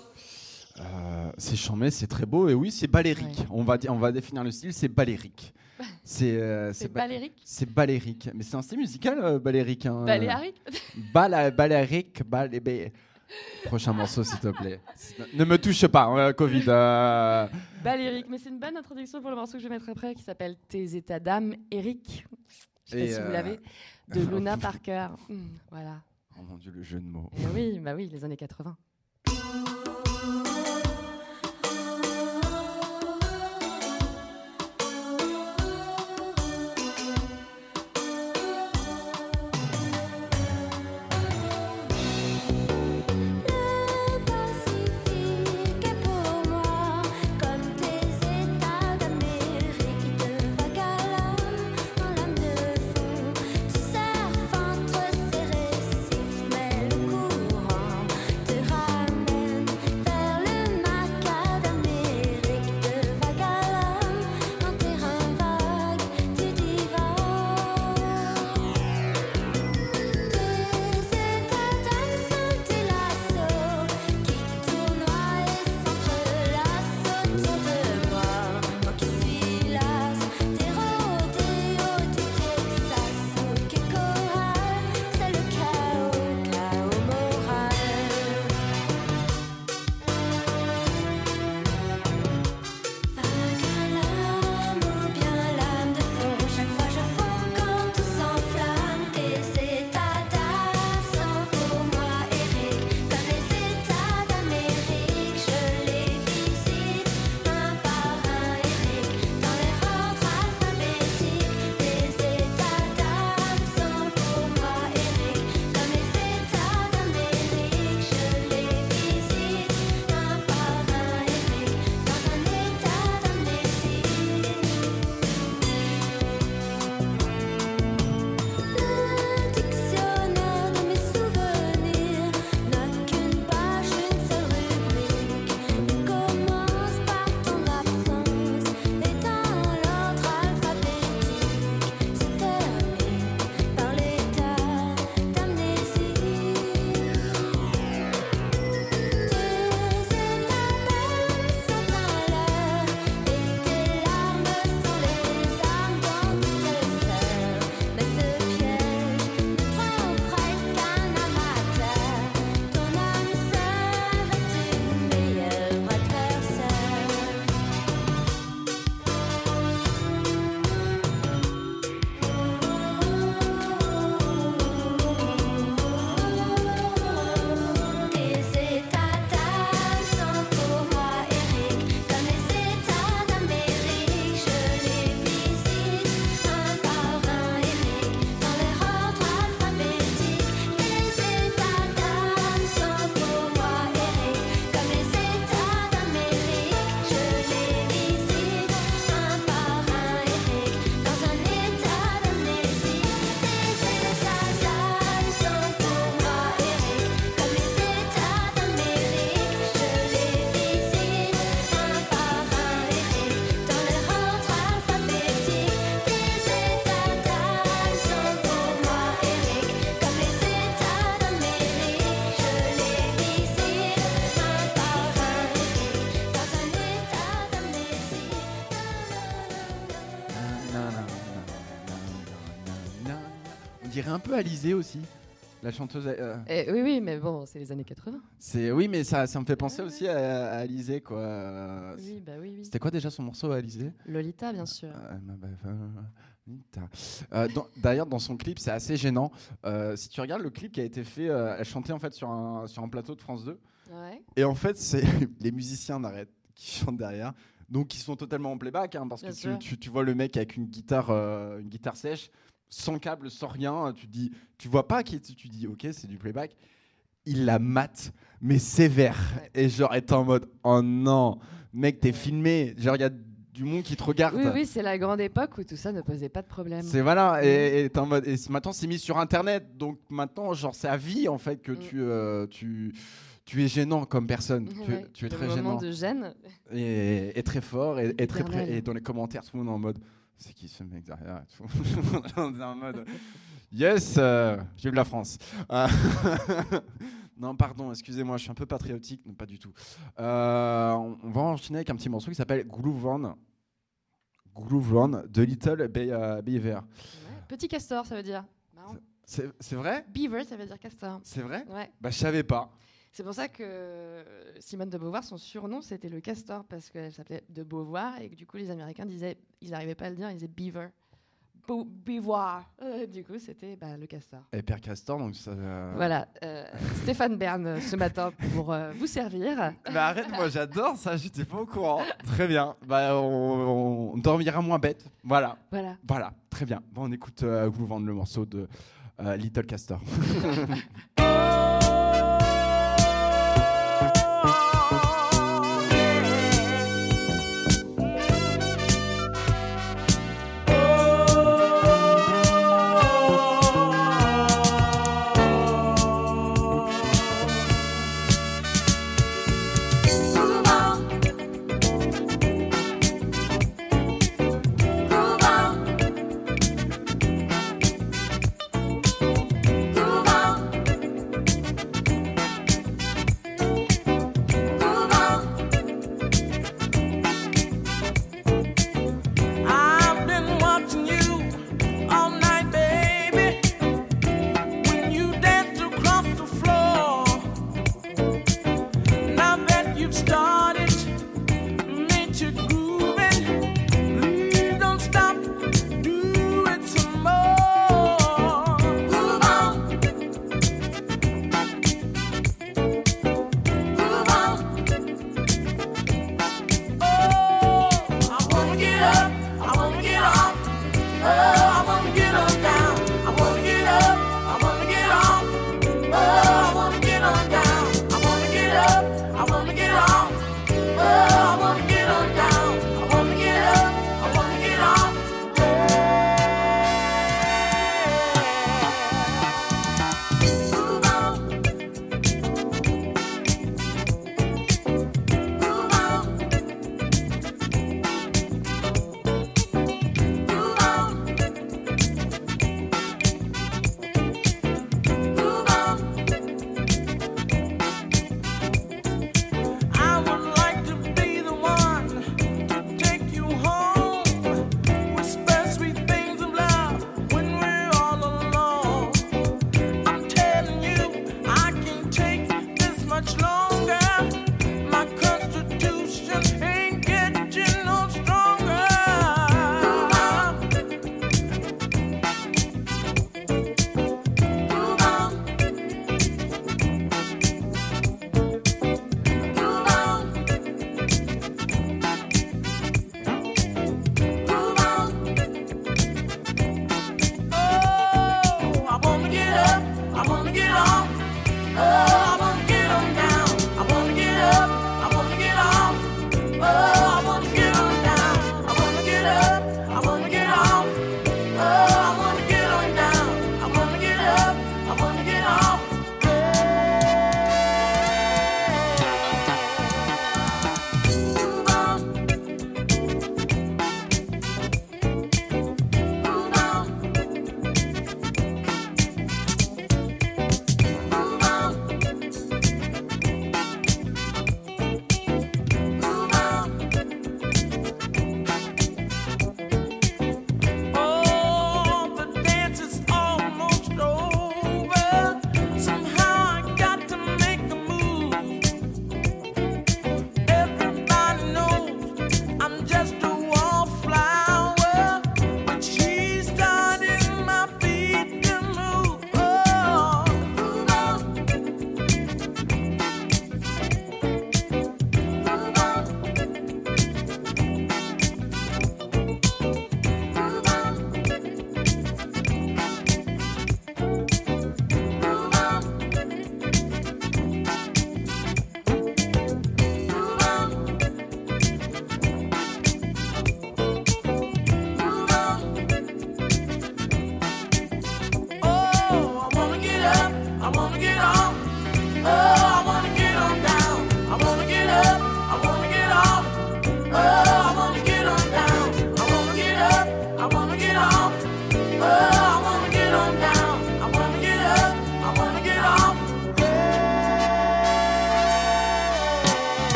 Euh, c'est chambé, c'est très beau, et oui, c'est balérique. On, va, on va définir le style, c'est balérique. C'est euh, balérique C'est balérique. Mais c'est un style musical, euh, balérique. Hein. Baléarique Balérique, balé, Prochain morceau, s'il te plaît. Ne me touche pas, hein, Covid. Euh... Balérique, mais c'est une bonne introduction pour le morceau que je vais mettre après qui s'appelle Tes états d'âme, Eric. Je sais pas si vous euh, l'avez de Luna Parker. Mm. Voilà. Oh mon dieu, le jeu de mots. Eh oui, bah oui, les années 80. Alizé aussi, la chanteuse. euh, Eh, oui, oui, mais bon, c'est les années 80. c'est oui, mais ça, ça me fait penser aussi à, à Alizé quoi. Euh, Oui, bah oui, oui. C'était quoi déjà son morceau à Alizé? Lolita, bien sûr. Euh, Lolita. Euh, dans- D'ailleurs, dans son clip, c'est assez gênant. Euh, si tu regardes le clip qui a été fait, elle chantait en fait sur un, sur un plateau de France 2. Ouais. Et en fait, c'est les musiciens n'arrêtent qui chantent derrière. Donc, ils sont totalement en playback, hein, parce Bien que tu, tu- tu vois le mec avec une guitare, une guitare sèche, sans câble, sans rien. Tu dis, tu vois pas qui tu dis, ok, c'est du playback. Il la mate, mais sévère. Et genre, est en mode, oh non, mec, t'es filmé. Genre, il y a du monde qui te regarde. Oui, oui, c'est la grande époque où tout ça ne posait pas de problème. C'est voilà, et, et t'es en mode, et maintenant c'est mis sur internet, donc maintenant genre c'est à vie en fait que Mm. tu, euh, tu, tu es gênant comme personne, tu, Ouais, tu es très moment gênant de gêne. et, et très fort et, et très près, et dans les commentaires tout le monde est en mode, c'est qui ce mec derrière et tout? On est en mode, yes, euh, vive la France. Euh, non pardon, excusez-moi, je suis un peu patriotique, pas du tout. Euh, on on va enchaîner avec un petit morceau qui s'appelle. Groove Run de Little Be- euh, Beaver. Ouais. Petit castor, ça veut dire. C'est vrai? Beaver, ça veut dire castor. C'est vrai? Ouais. Bah je savais pas. C'est pour ça que Simone de Beauvoir, son surnom, c'était le castor, parce qu'elle s'appelait de Beauvoir, et que du coup, les Américains disaient, ils n'arrivaient pas à le dire, ils disaient Beaver. Beau- Beauvoir. Euh, du coup, c'était bah, le castor. Et Père Castor, donc ça. euh, Voilà, euh, Stéphane Bern ce matin pour euh, vous servir. Bah arrête, moi j'adore ça, j'étais pas au courant. Très bien. Bah on, on dormira moins bête. Voilà, Voilà. voilà, très bien. Bon, on écoute euh, vous vendre le morceau de euh, Little Castor.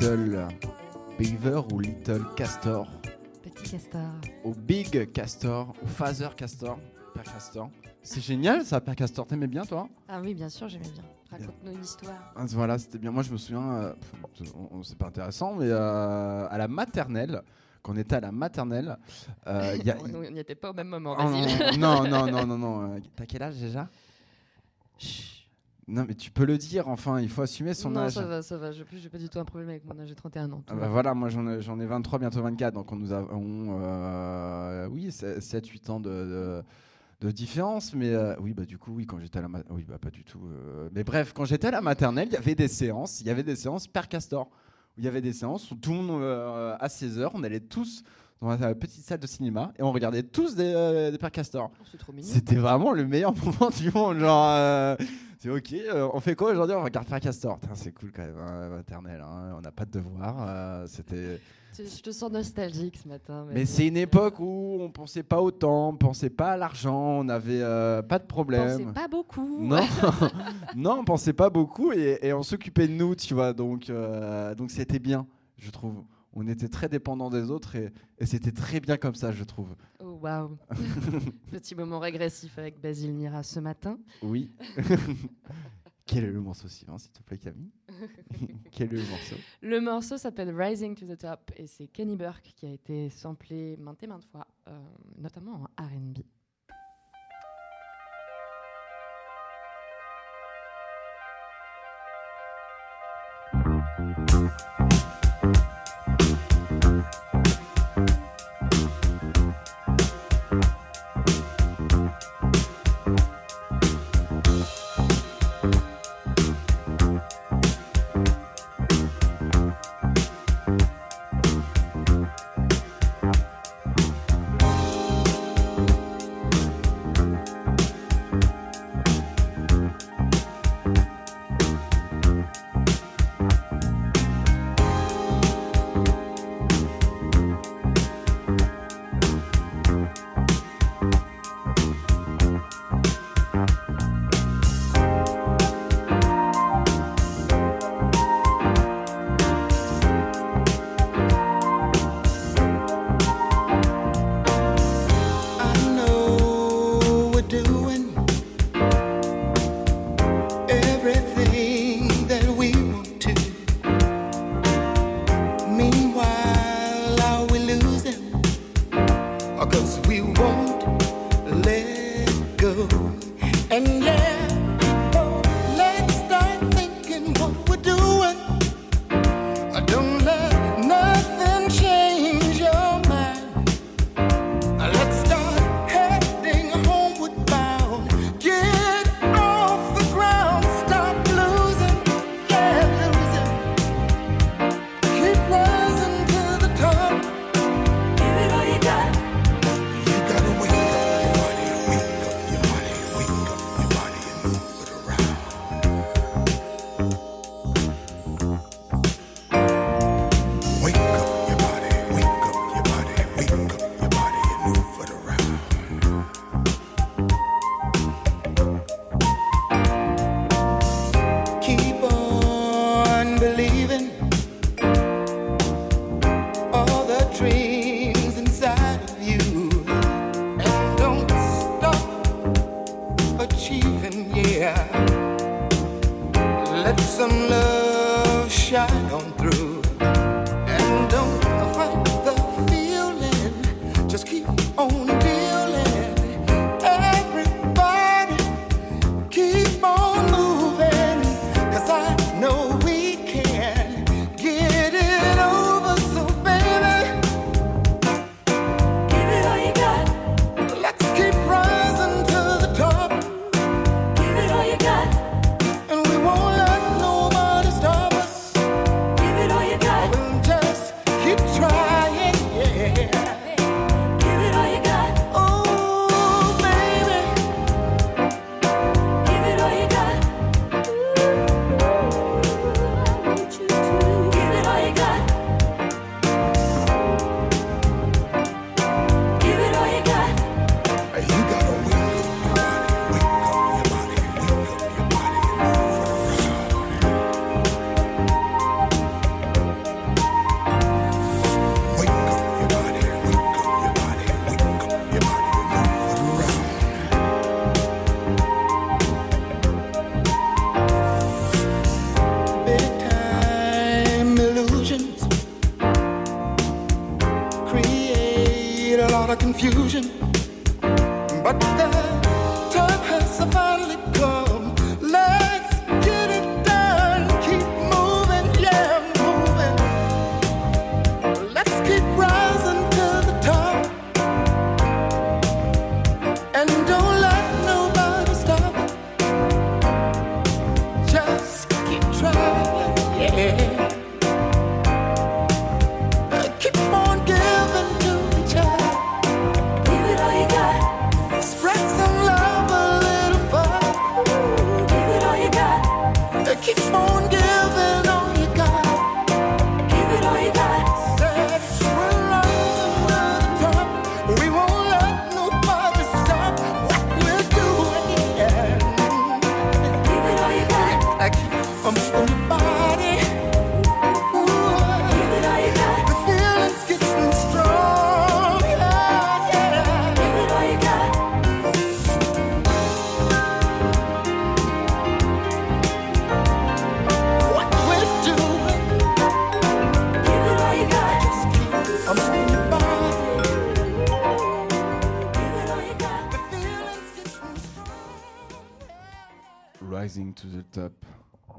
Little Beaver ou Little Castor? Petit castor. au Big Castor, au Father Castor, Père Castor. C'est génial ça, Père Castor. T'aimais bien toi? Ah oui, bien sûr, j'aimais bien. Raconte-nous une histoire. Ah, Voilà, c'était bien. Moi, je me souviens, euh, c'est pas intéressant, mais euh, à la maternelle, quand on était à la maternelle, euh, il y a. On n'y était pas au même moment, Oh, non, non, non, non, non, T'as quel âge déjà? Non, mais tu peux le dire. Enfin, il faut assumer son non, âge. ça va, ça va. Je n'ai pas du tout un problème avec mon âge. J'ai 31 ans. Ah bah voilà, moi j'en ai, j'en ai 23, bientôt 24, donc on nous avons, euh, oui, 7-8 ans de, de, de différence, mais euh, oui, bah du coup, oui, quand j'étais à la ma- oui, bah pas du tout, euh, mais bref, quand j'étais à la maternelle, il y avait des séances, il y avait des séances Père Castor, où il y avait des séances où tout le monde, à 16h, on allait tous dans la petite salle de cinéma et on regardait tous des, des Père Castor. Oh, c'est trop mignon. C'était vraiment le meilleur moment du monde. Genre, c'est ok, euh, on fait quoi aujourd'hui? On regarde Père Castor. C'est cool quand même, hein, maternelle. hein, On n'a pas de devoir. euh, C'était. Je te sens nostalgique ce matin. Mais c'est une époque où on pensait pas au temps, on pensait pas à l'argent, on n'avait euh, pas de problème. pas beaucoup. Non, non, on pensait pas beaucoup et, et on s'occupait de nous, tu vois. Donc, euh, donc c'était bien, je trouve. On était très dépendants des autres et, et c'était très bien comme ça, je trouve. Oh waouh. Petit moment régressif avec Basile Mira ce matin. Oui. Quel est le morceau suivant, s'il te plaît, Camille? Quel est le morceau? Le morceau s'appelle Rising to the Top et c'est Kenny Burke qui a été samplé maintes et maintes fois, euh, notamment en RB.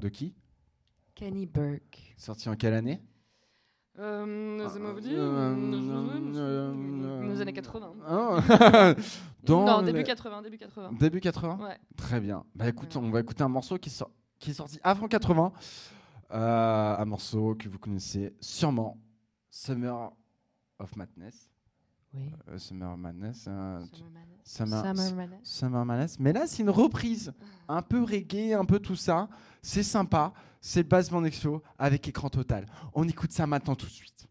De qui Kenny Burke. Sorti en quelle année Euh, ça m'a dit Euh, euh, Nos années 80. Ah. Dans non, début les- 80, début 80. Début 80 Ouais. Très bien. Bah écoute, on va écouter un morceau qui, sort- qui est sorti avant 80. Euh, un morceau que vous connaissez sûrement. Summer of Madness. Oui. Euh, Summer of Madness. euh, tu- Summer Summer, Summer Madness. Summer Madness. Mais là, c'est une reprise. Un peu reggae, un peu tout ça. C'est sympa. C'est le Bassement Nexo avec écran total. On écoute ça maintenant tout de suite.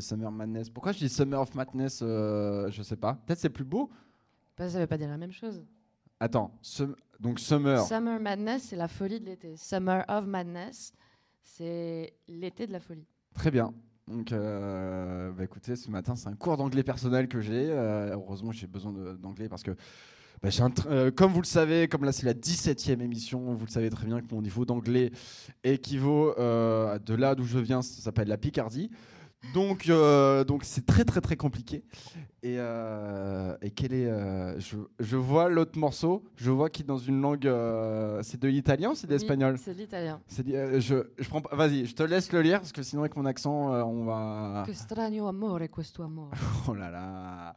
C'est Summer Madness. Pourquoi je dis Summer of Madness euh, Je sais pas. Peut-être c'est plus beau. Bah, ça veut pas dire la même chose. Attends, sum- donc Summer. Summer Madness, c'est la folie de l'été. Summer of Madness, c'est l'été de la folie. Très bien. Donc, euh, bah, écoutez, ce matin, c'est un cours d'anglais personnel que j'ai. Euh, heureusement, j'ai besoin d'anglais parce que, bah, euh, comme vous le savez, comme là c'est la 17e émission, vous le savez très bien que mon niveau d'anglais équivaut euh, de là d'où je viens, ça s'appelle la Picardie. Donc, euh, donc c'est très très très compliqué. Et, euh, et quel est euh, je, je vois l'autre morceau. Je vois qu'il est dans une langue. c'est de l'italien ou c'est de Oui, l'espagnol? C'est de l'italien. je, je prends Vas-y, je te laisse le lire parce que sinon avec mon accent, on va. Que strano amore questo amore. Oh là là,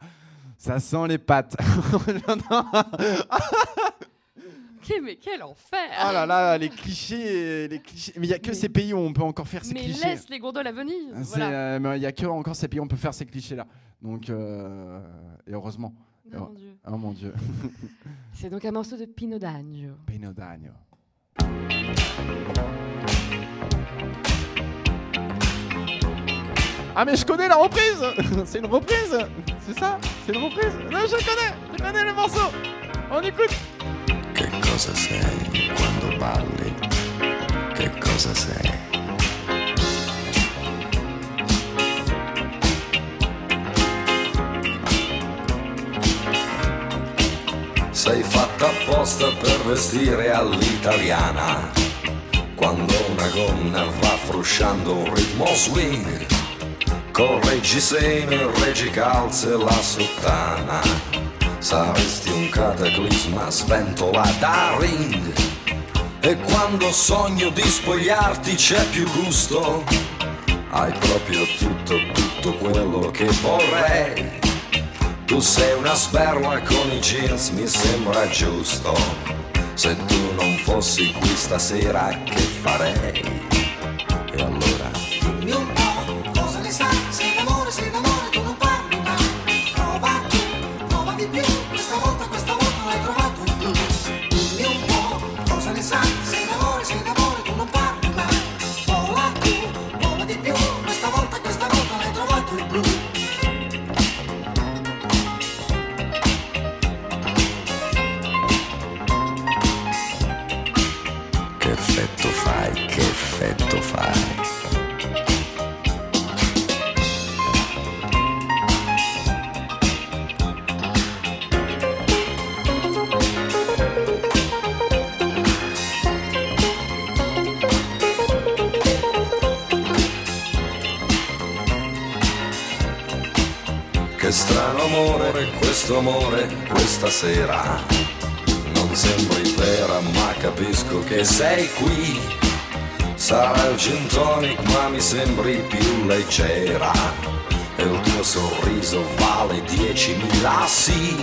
ça sent les pattes. Mais quel enfer Ah là là, les clichés, les clichés. Mais il y a que Mais- ces pays où on peut encore faire ces Mais clichés. laisse les gondoles à Venise voilà. euh, mais il y a que encore ces pays où on peut faire ces clichés-là. Donc, euh, et heureusement. Oh, mon Dieu. Oh mon Dieu. C'est donc un morceau de Pino d'Agno. Pino d'agno. Ah mais je connais la reprise C'est une reprise C'est ça? C'est une reprise? Non je connais Je connais le morceau On écoute cosa sei quando balli? Che cosa sei? Sei fatta apposta per vestire all'italiana. Quando una gonna va frusciando un ritmo swing, correggi seno, reggi calze la sottana. Saresti un cataclisma sventola da ring. E quando sogno di spogliarti c'è più gusto. Hai proprio tutto, tutto quello che vorrei. Tu sei una sperma con i jeans, mi sembra giusto. Se tu non fossi qui stasera, che farei? E allora? Amore, questa sera. Non sembri vera, ma capisco che sei qui. Sarà il gin ma mi sembri più leggera. E il tuo sorriso vale 10.000 sì.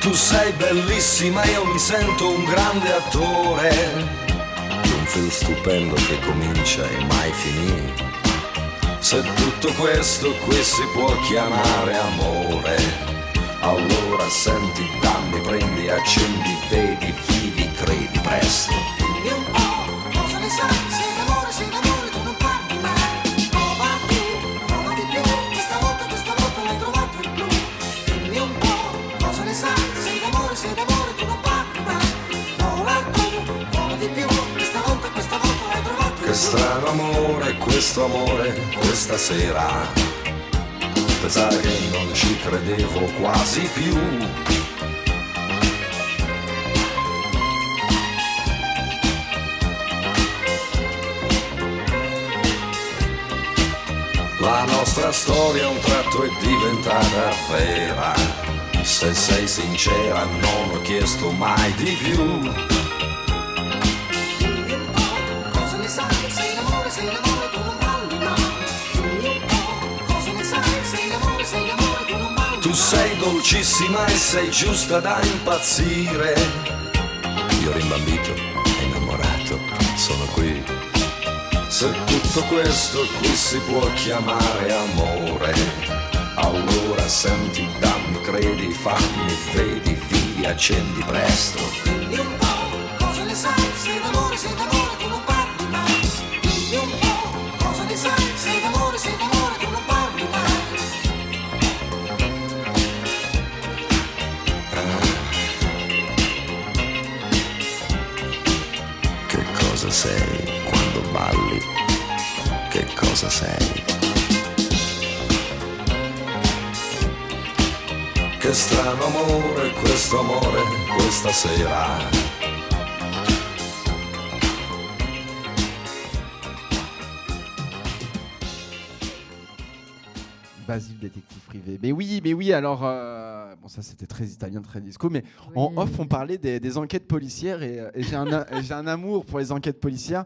Tu sei bellissima, io mi sento un grande attore. Un film stupendo che comincia e mai finì. Se tutto questo qui si può chiamare amore, allora senti, dammi, prendi, accendi, vedi, vivi, credi presto. Dimmi un po', cosa ne sai? Sei d'amore, sei d'amore, tu non parli mai. Prova tu, prova di più. Questa volta, questa volta l'hai trovato il blu. Dimmi un po', cosa ne sai? Sei d'amore, sei d'amore, tu non parli mai. Vola tu, vola di più. Questa volta, questa volta l'hai trovato il Che blu. strano amore, questo amore, questa sera. Pensare che non ci credevo quasi più. La nostra storia a un tratto è diventata vera. Se sei sincera non ho chiesto mai di più. Sei dolcissima e sei giusta da impazzire. Io rimbambito, innamorato, sono qui. Se tutto questo qui si può chiamare amore, allora senti, dammi, credi, fammi, vedi, vivi, accendi presto. Che strano amore, questo amore, questa sera. Basile, détective privé. Mais oui, mais oui, alors. euh, bon, ça c'était très italien, très disco, mais en off, on parlait des, des enquêtes policières et, euh, et j'ai un, a- et j'ai un amour pour les enquêtes policières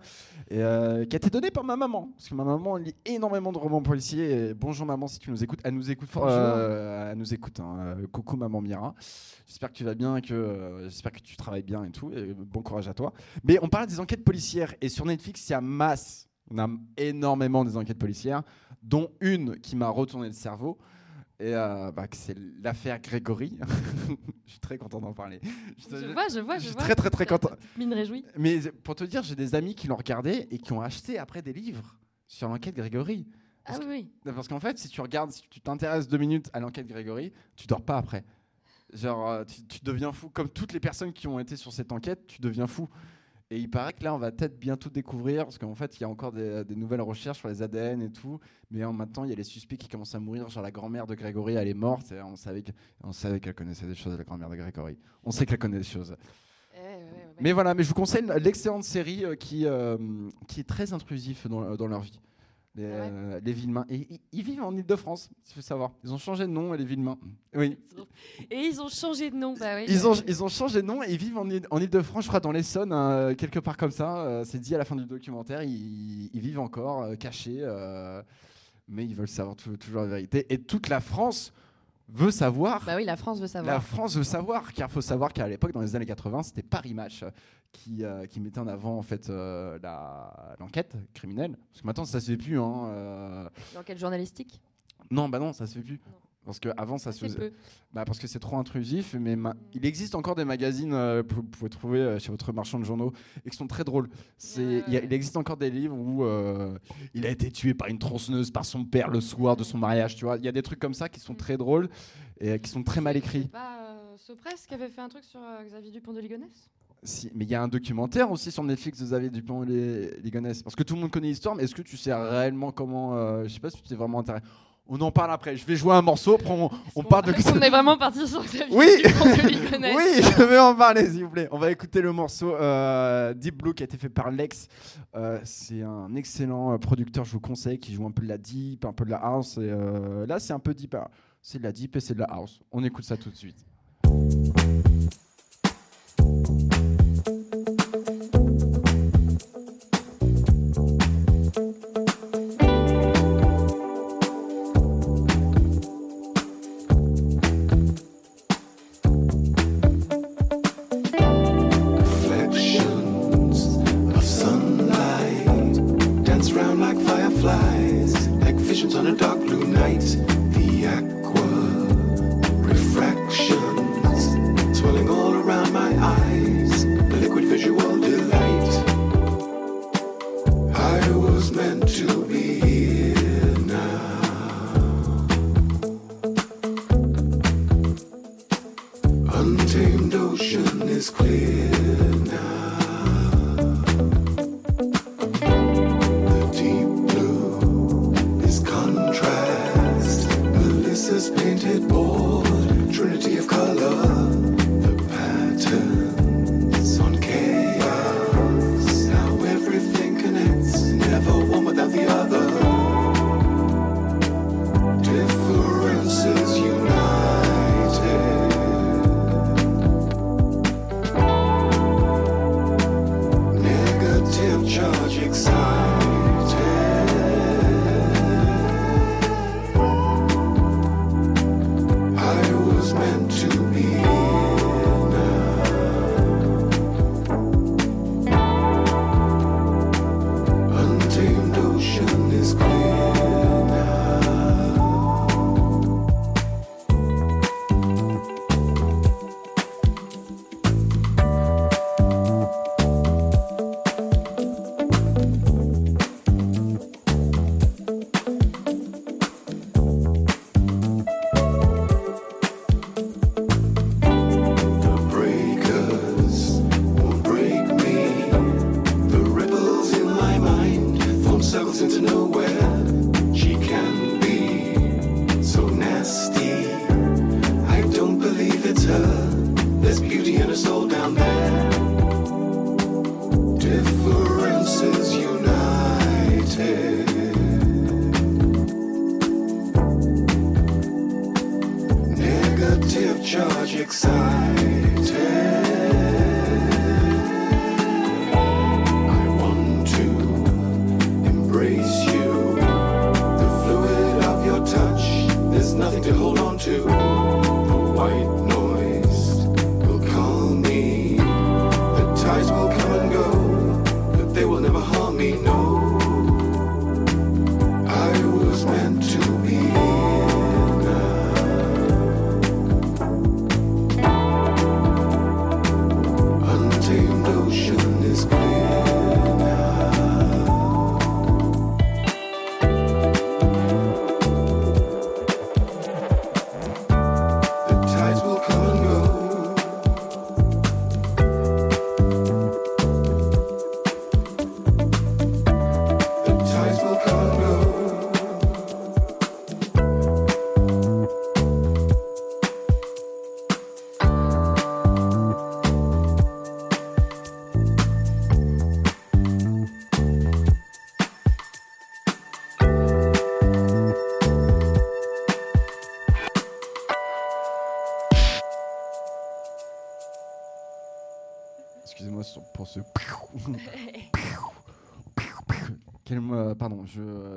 et, euh, qui a été donné par ma maman. Parce que ma maman lit énormément de romans policiers. Et bonjour maman, si tu nous écoutes. Elle nous écoute. euh, elle nous écoute. hein. Euh, Coucou maman Mira. J'espère que tu vas bien, que euh, j'espère que tu travailles bien et tout. Et bon courage à toi. Mais on parle des enquêtes policières et sur Netflix, il y a masse. On a énormément des enquêtes policières, dont une qui m'a retourné le cerveau. Et euh, bah, que c'est l'affaire Grégory. je suis très content d'en parler. Je, Je vois, je vois, je je suis vois. très très très content. Mine réjouie. Mais pour te dire, j'ai des amis qui l'ont regardé et qui ont acheté après des livres sur l'enquête Grégory. Ah oui, oui. Parce qu'en fait, si tu regardes, si tu t'intéresses deux minutes à l'enquête Grégory, tu dors pas après. Genre, euh, tu, tu deviens fou. Comme toutes les personnes qui ont été sur cette enquête, tu deviens fou. Et il paraît que là, on va peut-être bientôt découvrir, parce qu'en fait, il y a encore des, des nouvelles recherches sur les ADN et tout. Mais en maintenant, il y a les suspects qui commencent à mourir. Genre, la grand-mère de Grégory, elle est morte. Et on savait qu'elle connaissait des choses, la grand-mère de Grégory. On sait qu'elle connaît des choses. Eh, ouais, ouais, ouais. Mais voilà, mais je vous conseille l'excellente série euh, qui, euh, qui est très intrusif dans, dans leur vie. Les, ouais euh, les Villemains. Et ils, ils vivent en Ile-de-France, il faut savoir. Ils ont changé de nom, les Villemains. Oui. Et ils ont changé de nom. Bah oui. Ils ont, ils ont changé de nom et ils vivent en, en Ile-de-France, je crois, dans l'Essonne, hein, quelque part comme ça. Euh, C'est dit à la fin du documentaire. Ils, ils vivent encore euh, cachés, euh, mais ils veulent savoir tou- toujours la vérité. Et toute la France veut savoir. Bah oui, la France veut La savoir. France veut savoir, car il faut savoir qu'à l'époque, dans les années 80, c'était Paris Match qui, euh, qui mettait en avant en fait euh, l'enquête criminelle. Parce que maintenant, ça se fait plus. Hein, euh. L'enquête journalistique? Non, bah non, ça se fait plus. Non. Parce qu'avant, ça se faisait. Bah, parce que c'est trop intrusif. Mais ma- il existe encore des magazines euh, que vous pouvez trouver euh, chez votre marchand de journaux et qui sont très drôles. Il, a- il existe encore des livres où il a été tué par une tronçonneuse par son père le soir de son mariage. Tu vois, il y a des trucs comme ça qui sont Mm. très drôles et qui sont très mal écrits. C'est pas Sopress qui avait fait un truc sur Xavier Dupont de Ligonnès? Si, mais il y a un documentaire aussi sur Netflix de Xavier Dupont et les, les Gonesse. Parce que tout le monde connaît l'histoire, mais est-ce que tu sais réellement comment. euh, je sais pas si tu t'es vraiment intéressé. On en parle après. Je vais jouer un morceau. après on, on parle de. On est vraiment parti sur Xavier Oui. Dupont de. Oui, je vais en parler, s'il vous plaît. On va écouter le morceau euh, Deep Blue qui a été fait par Lex. Euh, c'est un excellent euh, producteur, je vous conseille, qui joue un peu de la deep, un peu de la house. Et, là, c'est un peu deep. hein. C'est de la deep et c'est de la house. On écoute ça tout de suite.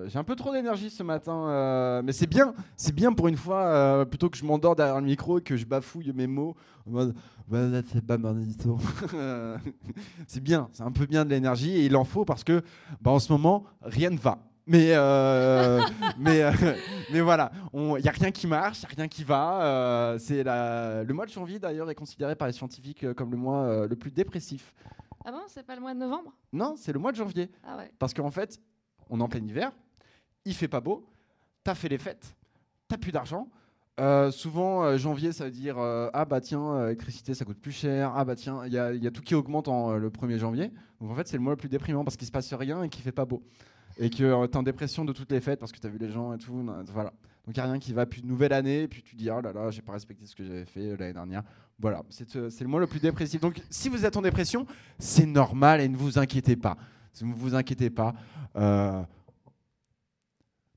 J'ai un peu trop d'énergie ce matin, euh, mais c'est bien, c'est bien pour une fois, euh, plutôt que je m'endors derrière le micro et que je bafouille mes mots en mode Bah, c'est pas c'est bien, c'est un peu bien de l'énergie et il en faut parce que bah, en ce moment, rien ne va. Mais, euh, mais, euh, mais voilà, il n'y a rien qui marche, il n'y a rien qui va. euh, c'est la- le mois de janvier d'ailleurs est considéré par les scientifiques comme le mois le plus dépressif. Ah bon, c'est pas le mois de novembre? Non, c'est le mois de janvier. Ah ouais. Parce qu'en fait, on est en plein hiver, il fait pas beau, t'as fait les fêtes, t'as plus d'argent. Euh, souvent, euh, janvier, ça veut dire euh, ah bah tiens, l'électricité ça coûte plus cher. Ah bah tiens, il y, a- tout qui augmente en, le 1er janvier. Donc en fait, c'est le mois le plus déprimant parce qu'il se passe rien et qu'il fait pas beau. Et que t'es en dépression de toutes les fêtes parce que t'as vu les gens et tout. Voilà. Donc il n'y a rien qui va. Puis nouvelle année, puis tu dis oh là là, j'ai pas respecté ce que j'avais fait l'année dernière. Voilà, c'est le mois le plus dépressif. Donc si vous êtes en dépression, c'est normal et ne vous inquiétez pas. Ne vous inquiétez pas.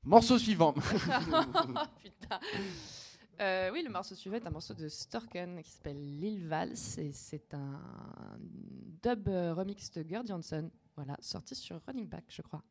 Morceau suivant. Putain. Euh, oui, le morceau suivant est un morceau de Storken qui s'appelle Lil Vals et c'est un dub euh, remix de Gerd Johnson. Voilà, sorti sur Running Back, je crois.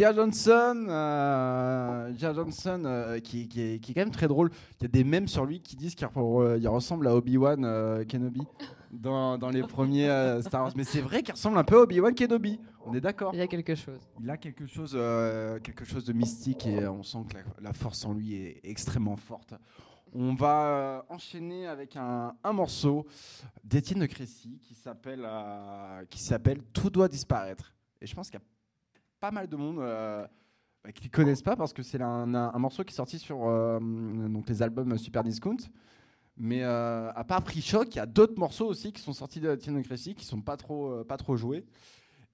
Gia Johnson, euh, Gia Johnson euh, qui, qui est, qui est quand même très drôle. Il y a des mèmes sur lui qui disent qu'il euh, ressemble à Obi-Wan euh, Kenobi dans, dans les premiers Star Wars. Mais c'est vrai qu'il ressemble un peu à Obi-Wan Kenobi. On est d'accord. Il y a quelque chose. Il a quelque chose, quelque chose de mystique et on sent que la, la force en lui est extrêmement forte. On va enchaîner avec un, un morceau d'Étienne de Crécy qui s'appelle qui s'appelle Tout doit disparaître. Et je pense qu'il y a pas mal de monde euh, bah, qui ne connaissent pas parce que c'est un, un- un morceau qui est sorti sur euh, donc les albums Super Discount. Mais euh, à part Prix Choc, il y a d'autres morceaux aussi qui sont sortis de Crécy qui sont pas trop, euh, pas trop joués.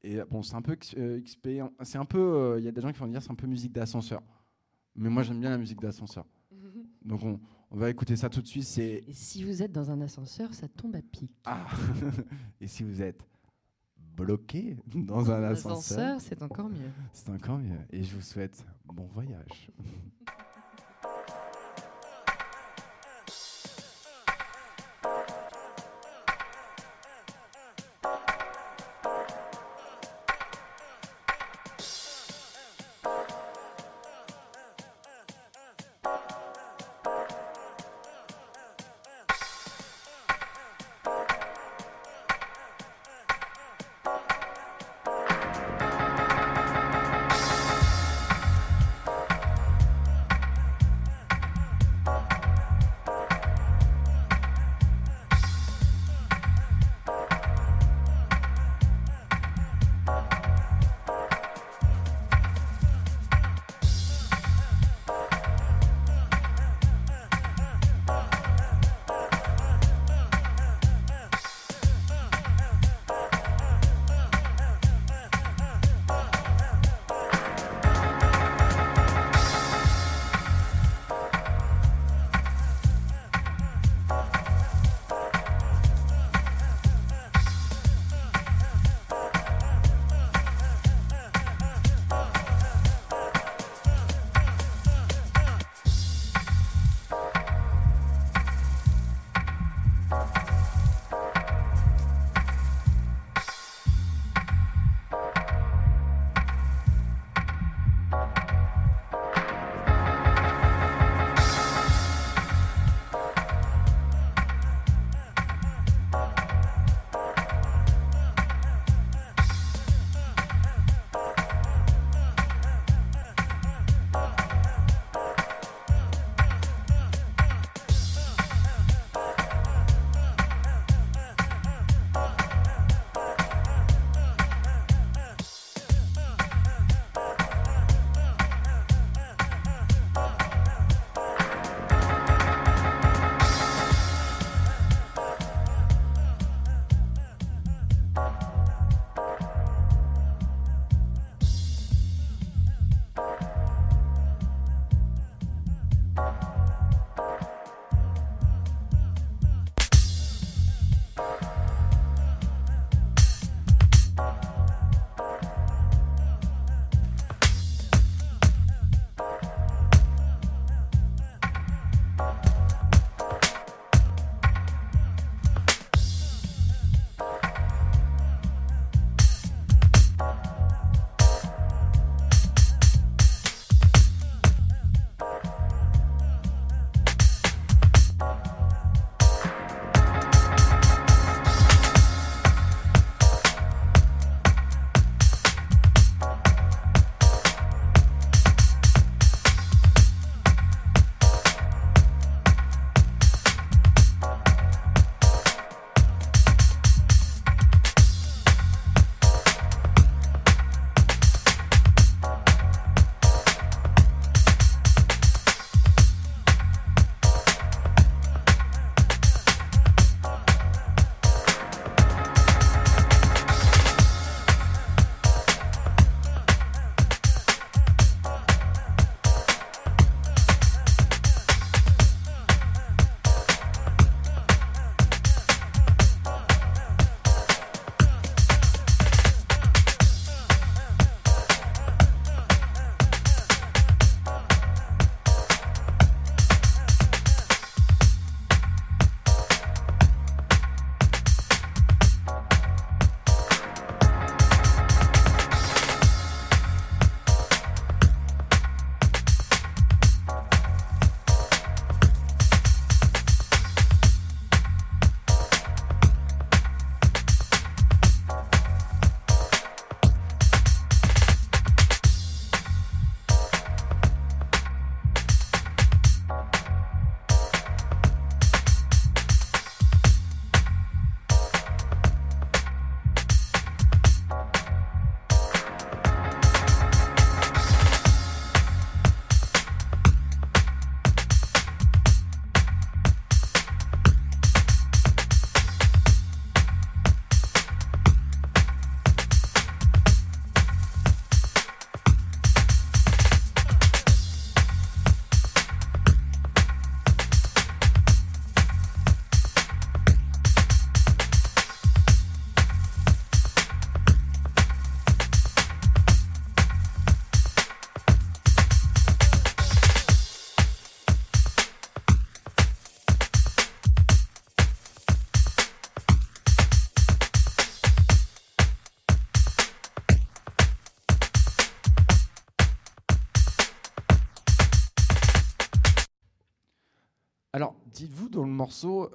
Et bon, c'est un peu XP, c'est un peu, euh, il y a des gens qui vont dire c'est un peu musique d'ascenseur. Mais moi j'aime bien la musique d'ascenseur. Donc on, on va écouter ça tout de suite. C'est Et si vous êtes dans un ascenseur, ça tombe à pic. ah. Et si vous êtes bloqué dans un ascenseur, Ascenseur, c'est encore mieux. c'est encore mieux. Et je vous souhaite bon voyage.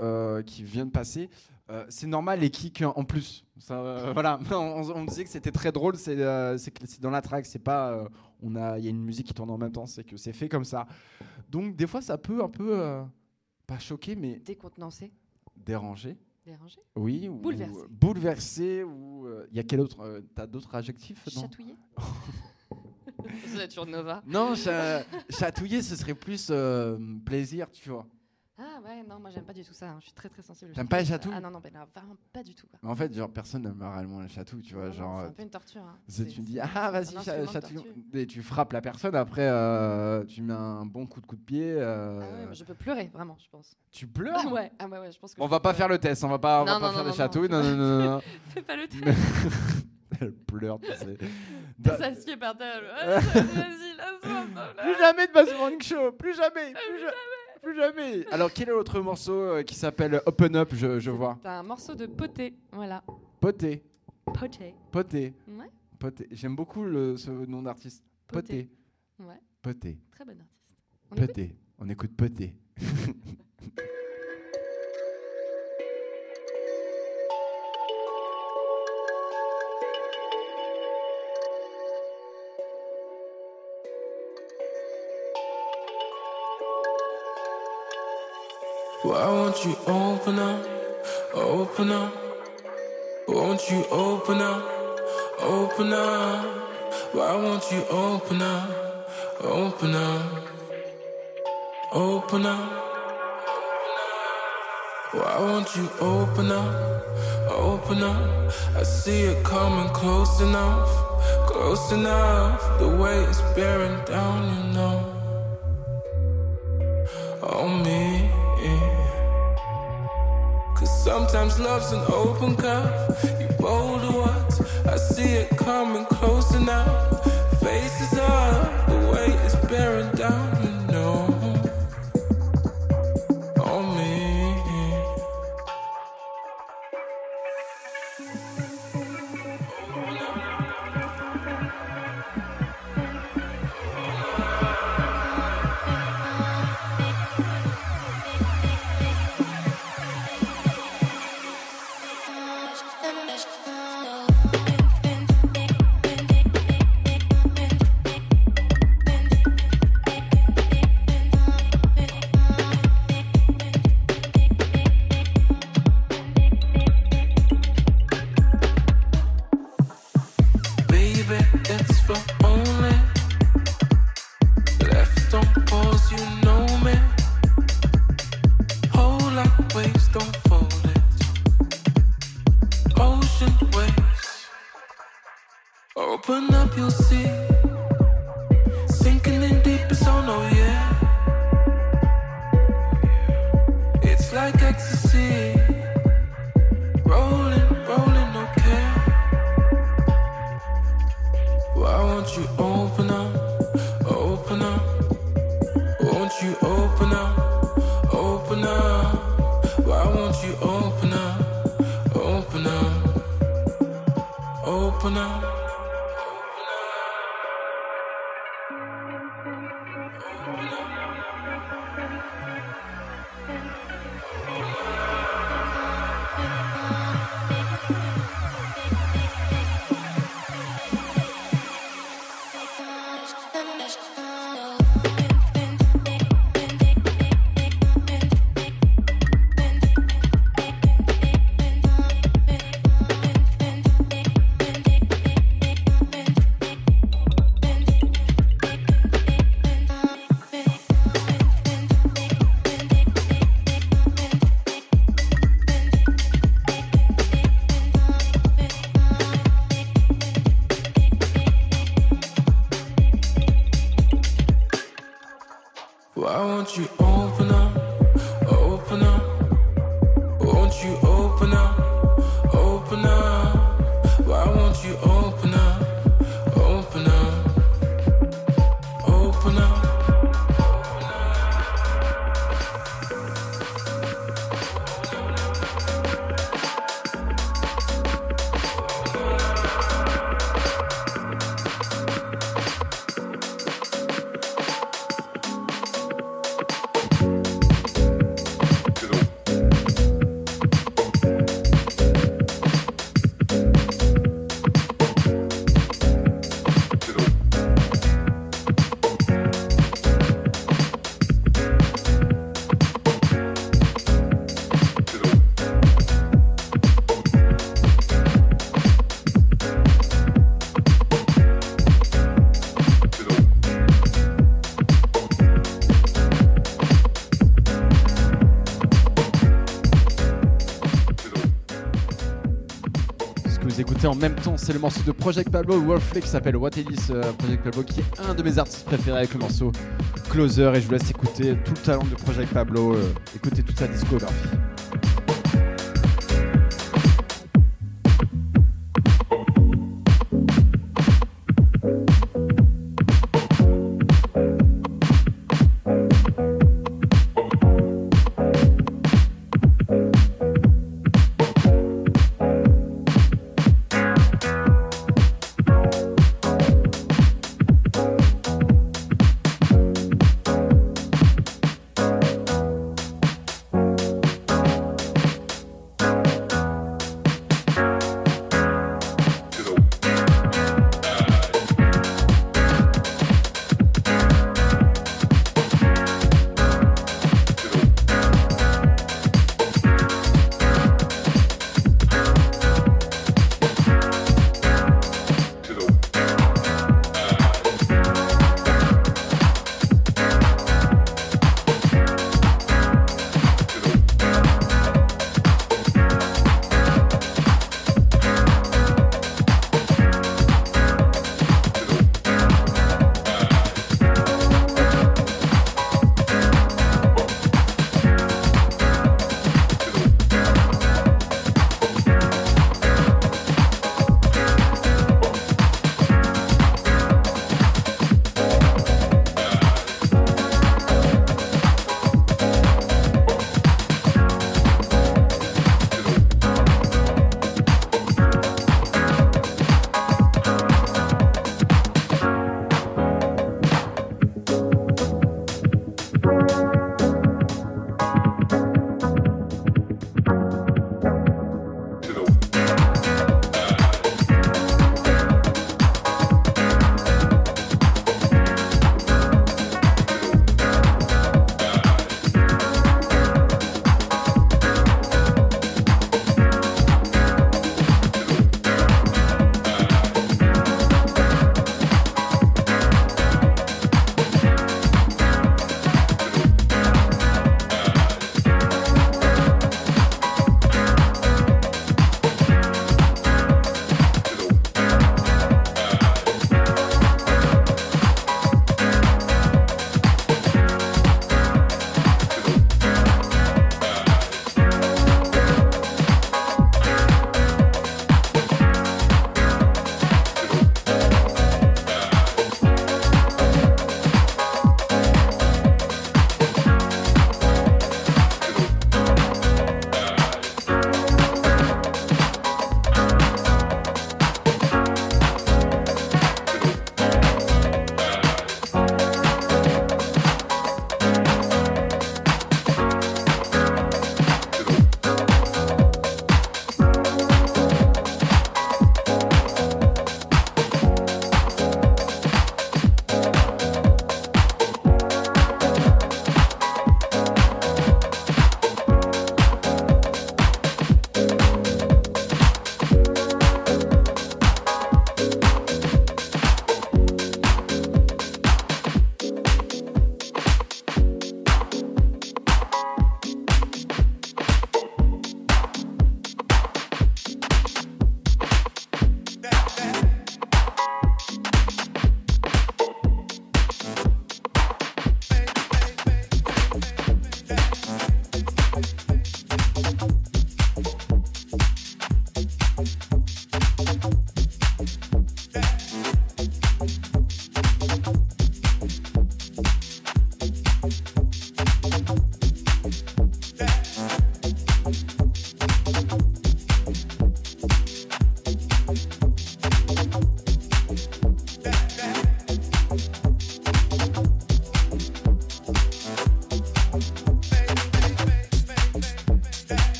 euh, qui vient de passer, euh, c'est normal les kicks en plus. Ça, euh, voilà, on, on disait que c'était très drôle, c'est euh, c'est que c'est dans la track, c'est pas, euh, on a, il y a une musique qui tourne en même temps, c'est que c'est fait comme ça. Donc des fois, ça peut un peu, euh, pas choquer, mais Décontenancé, déranger. dérangé, Oui, ou Bouleversé. ou bouleversé, ou euh, il y a quel autre euh, T'as d'autres adjectifs chatouillé. Nova. Non, cha- chatouiller, ce serait plus euh, plaisir, tu vois. Ah ouais, non, moi j'aime pas du tout ça. hein. Je suis très très sensible. T'aimes pas les chatouilles Ah non, non, ben là, vraiment pas du tout. Quoi. Mais en fait, genre personne n'aime réellement les chatouilles, tu vois. Non, genre, c'est euh, un peu une torture. hein. c'est- tu me dis ah vas-y cha- torture. et tu frappes la personne après euh, tu mets un bon coup de coup de pied euh, Ah ouais, je peux pleurer, vraiment, je pense. tu pleures Ah ouais, ah ouais, ouais, je pense que on je va pas pleurer. faire le test on va pas on va Non, pas faire les non, chatouilles non, non non non. Fais pas le test. elle pleure tu sais Da- s'assied par terre. Ah, Vas-y, laisse-moi. plus jamais de Bass Morning Show plus jamais plus, ja- plus jamais. Alors quel est l'autre morceau euh, qui s'appelle Open Up je, je vois C'est un morceau de poté, voilà. Poté Poté. Poté Ouais, Poté j'aime beaucoup le, ce nom d'artiste. Poté. Poté ouais, Poté très bon artiste. On écoute? Poté on écoute Poté Why won't you open up, open up? Won't you open up, open up? Why won't you open up, open up, open up? Why won't you open up, open up? I see it coming close enough, close enough. The way it's bearing down, you know sometimes love's an open cup. You bold what? I see it coming close en même temps, c'est le morceau de Project Pablo Wolfley qui s'appelle What It Is euh, Project Pablo, qui est un de mes artistes préférés avec le morceau Closer. Et je vous laisse écouter tout le talent de Project Pablo, euh, écouter toute sa discographie.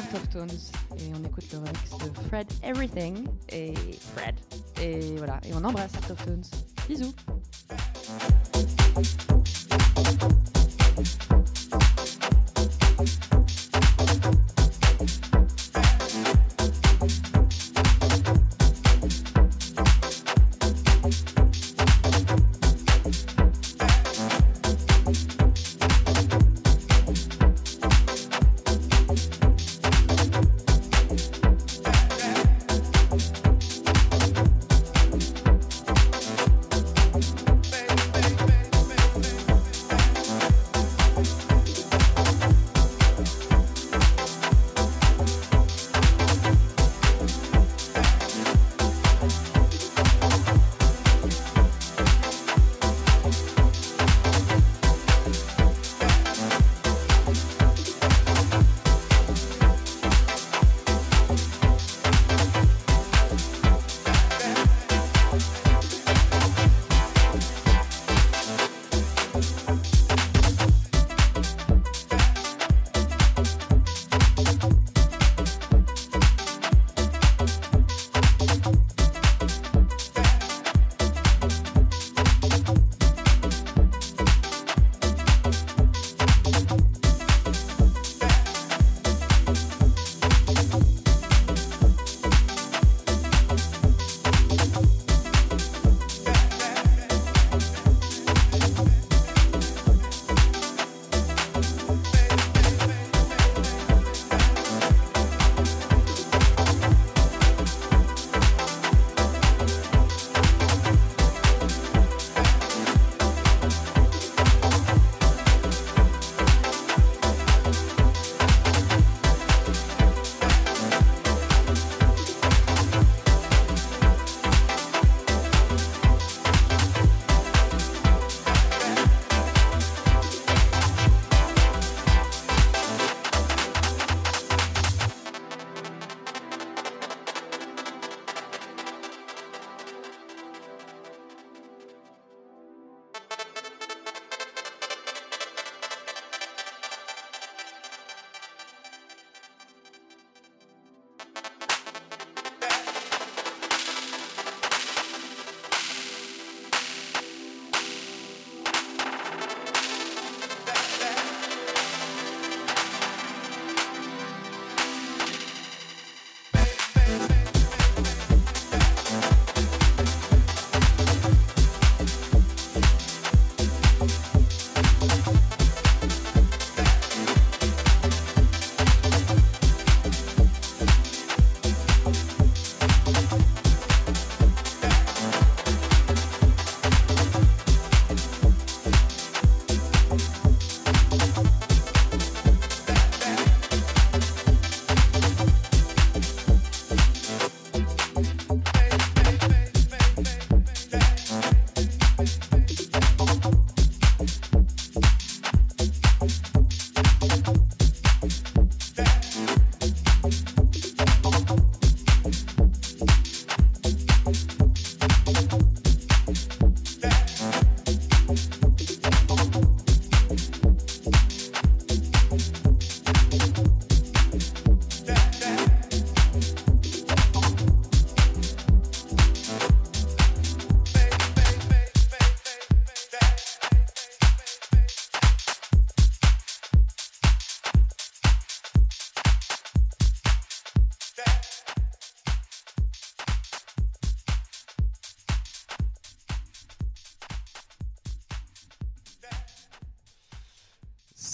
Est un morceau d'Art of Tones. Et on écoute le remix de Fred Everything et Fred. Et voilà, et on embrasse Art of Tones. Bisous.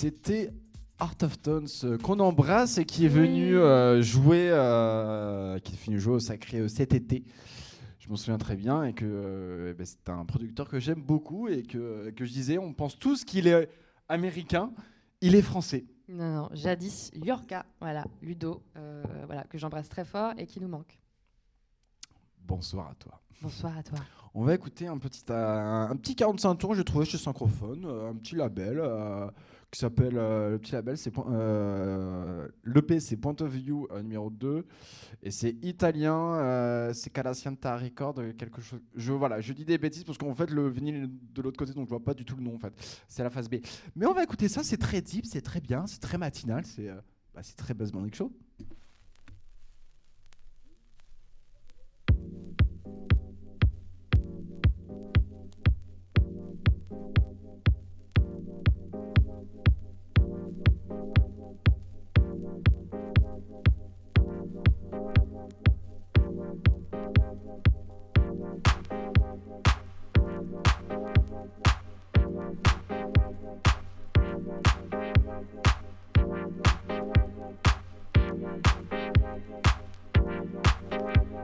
C'était Art of Tones euh, qu'on embrasse et qui est venu euh, jouer, euh, qui est venu jouer au Sacré cet été. Je m'en souviens très bien et que euh, ben, c'est un producteur que j'aime beaucoup et que, que je disais, on pense tous qu'il est américain, il est français. Non, non, jadis Yorka, voilà, Ludo, voilà, que j'embrasse très fort et qui nous manque. Bonsoir à toi. Bonsoir à toi. On va écouter un petit, un petit 45 tours, j'ai trouvé chez Synchrophone, un petit label qui s'appelle. euh, le petit label, c'est. Euh, L'EP, c'est Point of View euh, numéro 2. Et c'est italien, euh, c'est Calacianta Record, quelque chose. Je, voilà, je dis des bêtises parce qu'en fait, le vinyle est de l'autre côté, donc je vois pas du tout le nom en fait. C'est la phase B. Mais on va écouter ça, c'est très deep, c'est très bien, c'est très matinal, c'est bah, c'est très Buzz Morning Show.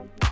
Bye.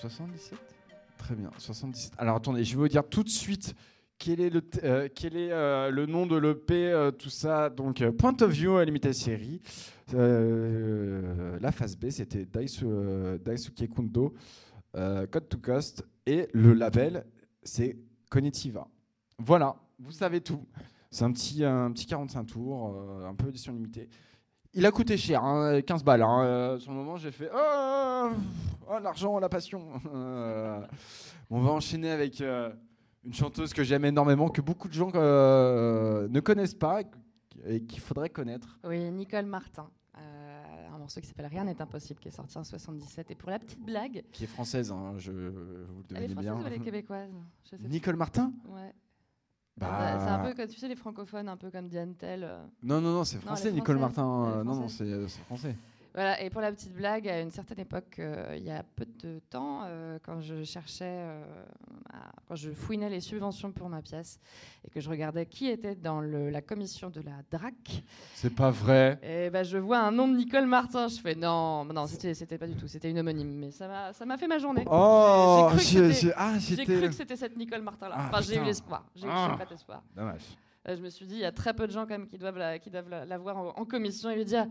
77 Très bien, 77. Alors attendez, je vais vous dire tout de suite quel est le, euh, quel est, euh, le nom de l'EP, euh, tout ça. Donc, Point of View, Limited Série. Euh, la phase B, c'était Daisu, Daisuke Kundo, Code to Cost. Et le label, c'est Cognitiva. Voilà, vous savez tout. C'est un petit, un petit 45 tours, un peu édition limitée. Il a coûté cher, hein, 15 balles. hein. Sur le moment, j'ai fait Oh, oh, l'argent, la passion. On va enchaîner avec euh, une chanteuse que j'aime énormément, que beaucoup de gens euh, ne connaissent pas et qu'il faudrait connaître. Oui, Nicole Martin. Euh, un morceau qui s'appelle Rien n'est impossible, qui est sorti en 77. Et pour la petite blague, Qui est française, hein, je, vous le elle est devinez française bien. ou elle est québécoise? Je sais pas. Nicole Martin? Ouais. Bah, C'est un peu comme tu sais les francophones, un peu comme Diane Tell. Non, non, non, c'est français, Nicole. Martin. Non, non, c'est français. Voilà, et pour la petite blague, à une certaine époque, euh, il y a peu de temps, euh, quand je cherchais, euh, à- quand je fouinais les subventions pour ma pièce et que je regardais qui était dans le- la commission de la DRAC, C'est pas vrai. et ben je vois un nom de Nicole Martin. Je fais non, non, c'était pas du tout, c'était une homonyme, mais ça m'a fait ma journée. Oh, J'ai- cru que j'ai- c'était- ah, cru que c'était cette Nicole Martin là. Ah, enfin, j'ai eu l'espoir, j'ai eu Ah. pas d'espoir. Dommage. Je me suis dit, il y a très peu de gens quand même qui doivent la, qui doivent la, la voir en, en commission et lui dire,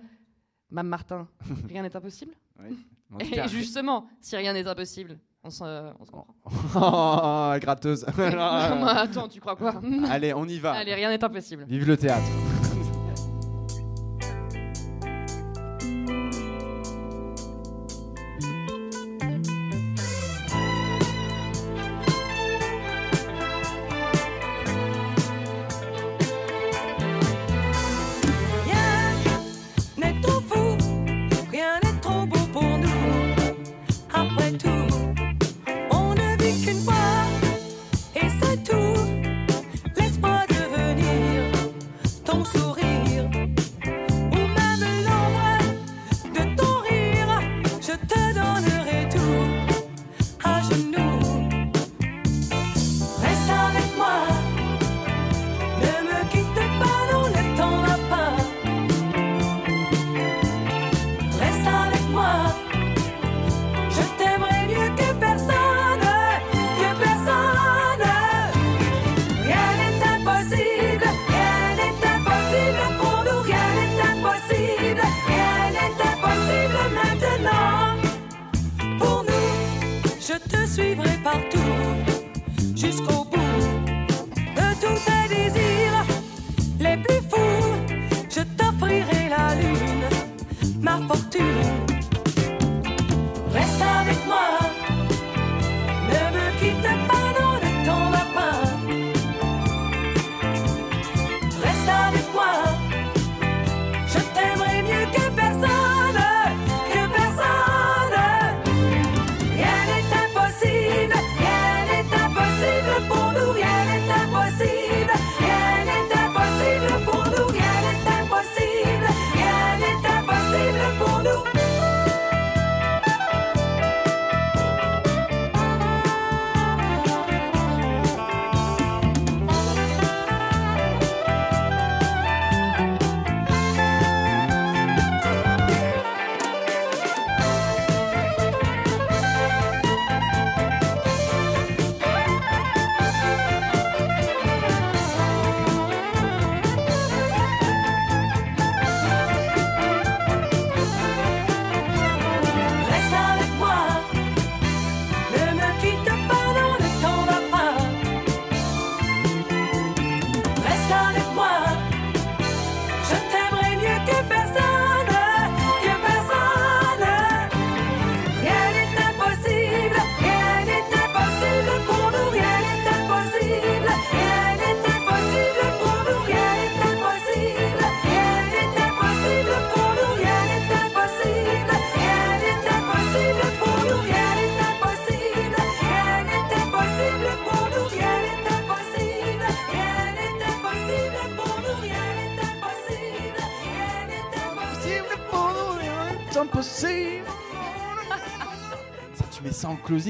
Mme Martin, rien n'est impossible. Oui. Et justement, si rien n'est impossible, on se, on se comprend. Oh, gratteuse. Non, mais attends, tu crois quoi? Allez, on y va. Allez, rien n'est impossible. Vive le théâtre.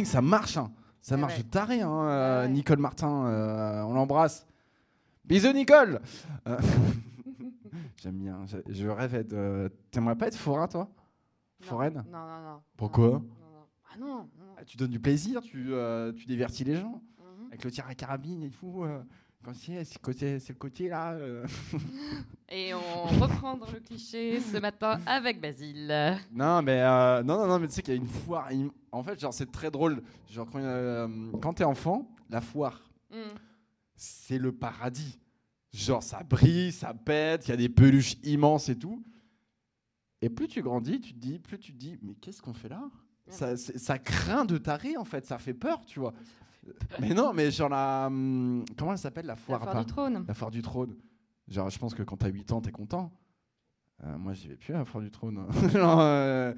Ça marche. hein. Ça marche de taré, hein, euh, Nicole Martin. euh, on l'embrasse. Bisous, Nicole. Euh, J'aime bien. Je, rêvais de. T'aimerais pas être forain, toi? Foraine? Non, non, non. Pourquoi? Ah non, non. tu donnes du plaisir, tu, tu divertis les gens. Mhm. Avec le tir à carabine et tout. C'est le côté, là. euh. Et on reprend dans le cliché ce matin avec Basile. Non, mais euh, non, non, non, mais tu sais qu'il y a une foire. En fait, genre, c'est très drôle. Genre, quand, euh, quand t'es enfant, la foire, Mm. c'est le paradis. Genre, ça brille, ça pète, il y a des peluches immenses et tout. Et plus tu grandis, tu te dis, plus tu te dis, mais qu'est-ce qu'on fait là? Ça, ça craint de taré en fait, ça fait peur, tu vois. Mais non, mais genre la. hum, Comment elle s'appelle la foire foire à du Paris trône. La foire du trône. Genre, je pense que quand t'as 8 ans, t'es content. Euh, moi, j'y vais plus à la foire du trône. Genre, euh,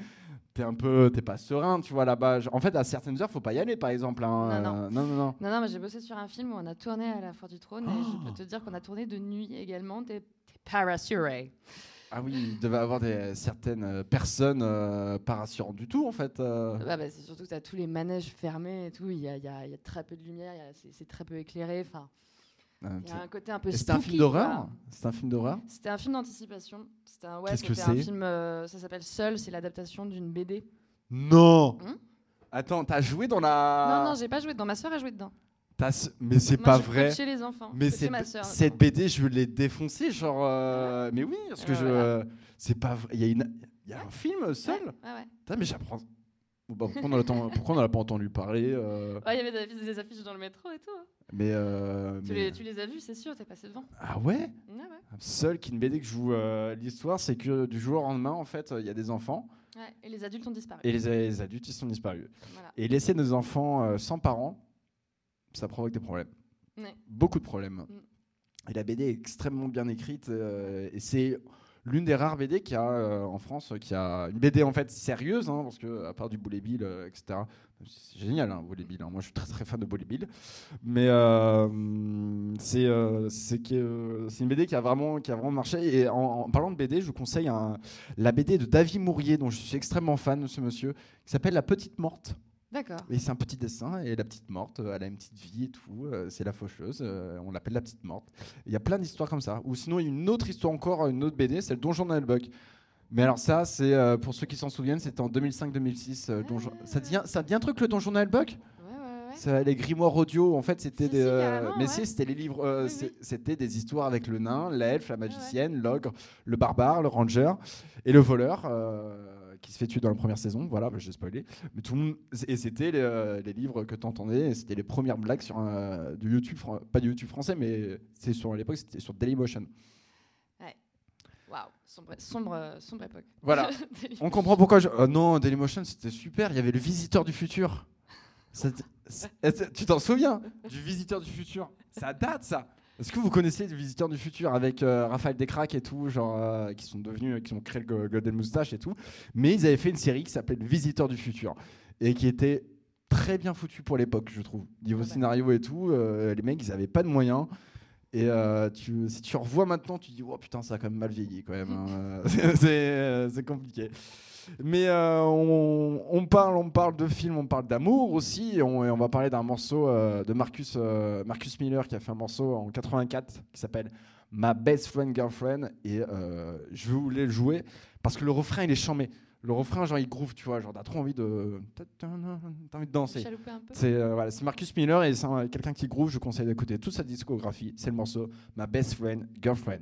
t'es un peu. T'es pas serein, tu vois, là-bas. Genre, En fait, à certaines heures, faut pas y aller, par exemple. hein. Non, non. Euh, non, non, non. Non, non, mais j'ai bossé sur un film où on a tourné à la Foire du Trône et je Oh. peux te dire qu'on a tourné de nuit également des parasurés. Ah oui, il devait avoir des, certaines euh, personnes euh, pas rassurantes du tout, en fait. euh. Bah, bah, c'est surtout que tu as tous les manèges fermés et tout. Il y a, il y a- il y a très peu de lumière, c'est c'est très peu éclairé. Enfin, Euh, il y a c'est- un côté un peu C'était un film d'horreur. C'est un film d'horreur C'était un film d'anticipation. C'était un, ouais, Qu'est-ce que c'était un c'est film. euh, ça s'appelle Seul. C'est l'adaptation d'une BD. Non Hmm? Attends, t'as joué dans la. Non, non, j'ai pas joué dedans. Ma soeur a joué dedans. Mais c'est pas je vrai. coachais les enfants. Mais c'est ma sœur, cette BD, je l'ai défoncée, genre. euh, Mais oui, parce que Ouais, je. voilà. C'est pas vrai. Il y a une. Il y a un film seul. Ouais, ouais. Putain, mais j'apprends. Bah, pourquoi on n'en a, pas entendu parler euh, Ouais, il y avait des affiches, des affiches dans le métro et tout. hein. Mais. euh, Tu, mais- les, tu les as vus, c'est sûr, t'es passé devant. Ah ouais? Ouais, ouais. Seul qui une BD que je joue euh, l'histoire, c'est que du jour au lendemain, en fait, il y a des enfants Ouais, Et les adultes ont disparu. et les, les adultes, ils sont disparus. Voilà. Et laisser nos enfants euh, sans parents, ça provoque des problèmes. Ouais. Beaucoup de problèmes. Mm. Et la BD est extrêmement bien écrite. euh, et c'est l'une des rares BD qu'il y a euh, en France, qui a une BD en fait sérieuse, hein, parce que à part du Boulet Bill, euh, etc. C'est génial, hein, Boulet Bill. hein. Moi, je suis très très fan de Boulet Bill. Mais c'est une BD qui a vraiment qui a vraiment marché. Et en, en parlant de BD, je vous conseille un- la BD de David Mourier, dont je suis extrêmement fan ce monsieur, qui s'appelle La Petite Morte. D'accord. Et c'est un petit dessin, et la petite morte, euh, elle a une petite vie et tout, euh, c'est la faucheuse, euh, on l'appelle la petite morte. Il y a plein d'histoires comme ça. Ou sinon, il y a une autre histoire encore, une autre BD, c'est le Donjon d'Albuck. Mais alors ça, c'est euh, pour ceux qui s'en souviennent, c'était en 2005-2006. euh, Donjon- Ça, devient, ça devient un truc le Donjon d'Albuck C'est les grimoires audio, en fait, c'était des. carrément, mais ouais. si, c'était les livres. C'était des histoires avec le nain, l'elfe, la magicienne, l'ogre, le barbare, le ranger et le voleur qui se fait tuer dans la première saison. Voilà, bah, j'ai spoilé. Mais tout le monde. Et c'était les, euh, les livres que tu entendais. C'était les premières blagues sur un, du YouTube, fran- pas du YouTube français, mais c'est sur à l'époque, c'était sur Dailymotion. Ouais. Waouh, sombre, sombre, sombre époque. Voilà. On comprend pourquoi. Je... Oh non, Dailymotion, c'était super. Il y avait le visiteur du futur. Ça tu t'en souviens Du visiteur du futur? Ça date, ça Est-ce que vous connaissez le visiteur du futur avec euh, Raphaël Descraques et tout, genre euh, qui sont devenus, qui ont créé le Go- Golden Moustache et tout Mais ils avaient fait une série qui s'appelait Le visiteur du futur et qui était très bien foutu pour l'époque, je trouve. Niveau scénario et tout, euh, les mecs, ils avaient pas de moyens. Et euh, tu, si tu revois maintenant, tu dis, oh putain, ça a quand même mal vieilli quand même. hein. euh, c'est compliqué. Mais euh, on, on parle, on parle de films, on parle d'amour aussi. Et on, et on va parler d'un morceau euh, de Marcus, euh, Marcus Miller qui a fait un morceau en 84 qui s'appelle My Best Friend Girlfriend. Et euh, je voulais le jouer parce que le refrain il est chambé. Le refrain, genre, il groove, tu vois, genre, t'as trop envie de. T'as envie de danser. C'est voilà, Marcus Miller et c'est un- quelqu'un qui groove. Je conseille d'écouter toute sa discographie. C'est le morceau My Best Friend Girlfriend.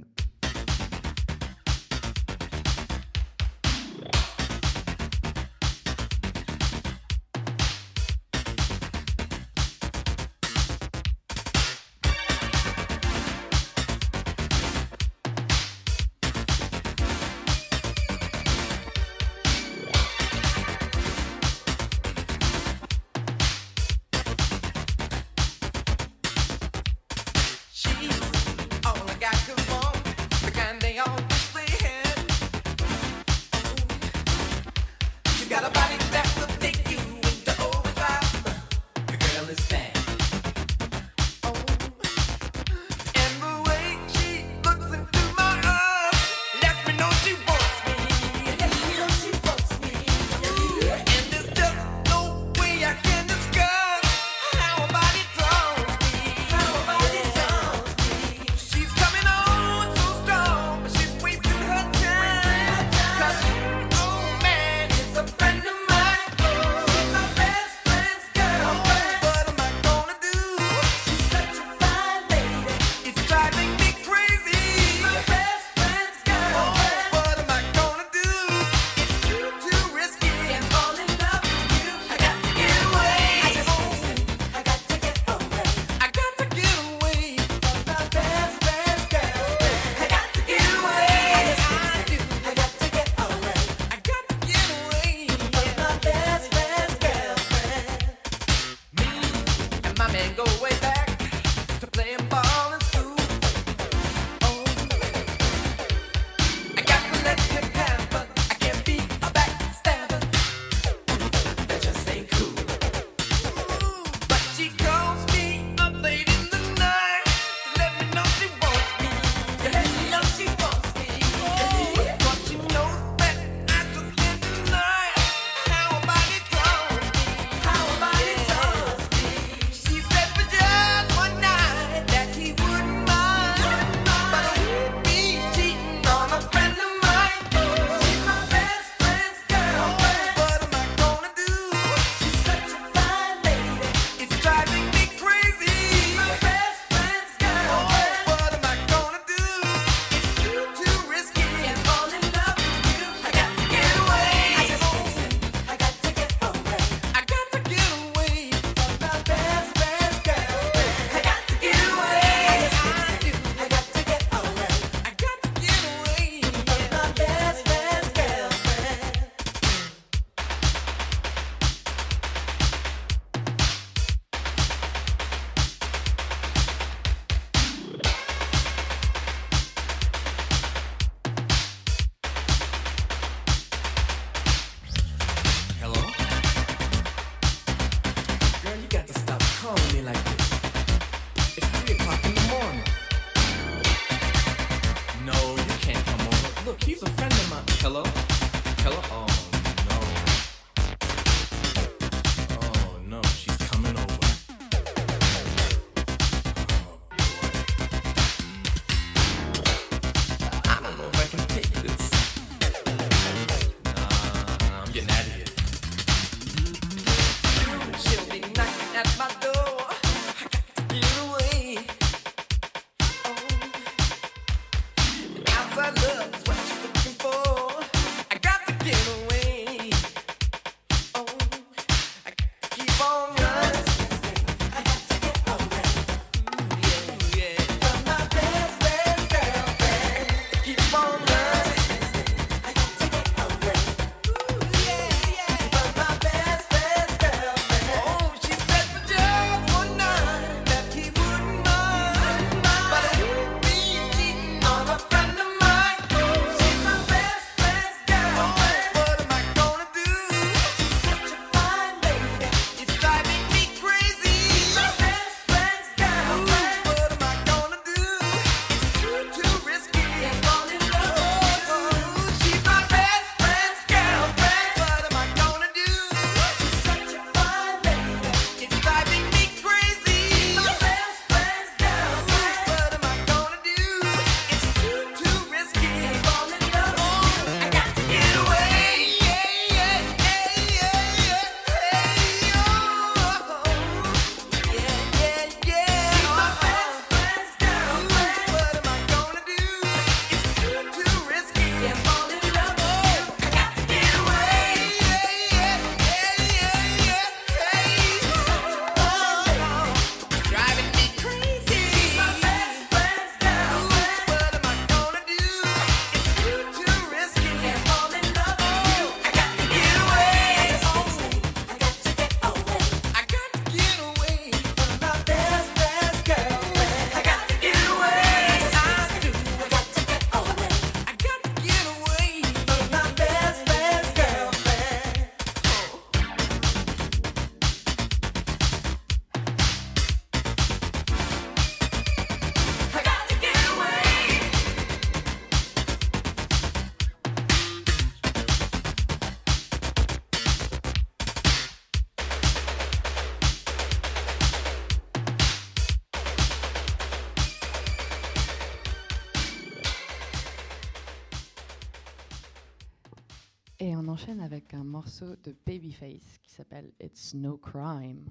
morceau de Babyface qui s'appelle It's No Crime.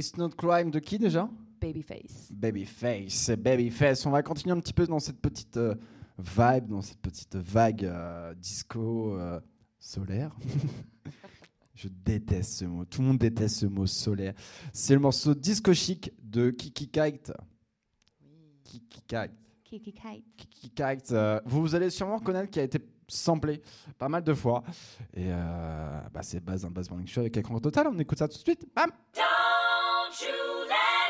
It's Not Crime de qui déjà? Babyface. Babyface, Babyface. On va continuer un petit peu dans cette petite euh, vibe, dans cette petite vague euh, disco euh, solaire. Je déteste ce mot. Tout le monde déteste ce mot solaire. C'est le morceau disco chic de Kiki Kite. Kiki Kite. Kiki Kite. Kiki Kite. vous allez sûrement reconnaître qu'il a été samplé pas mal de fois. Et bah, c'est base d'un bass morning show avec écran total. On écoute ça tout de suite. Bam! Don't you let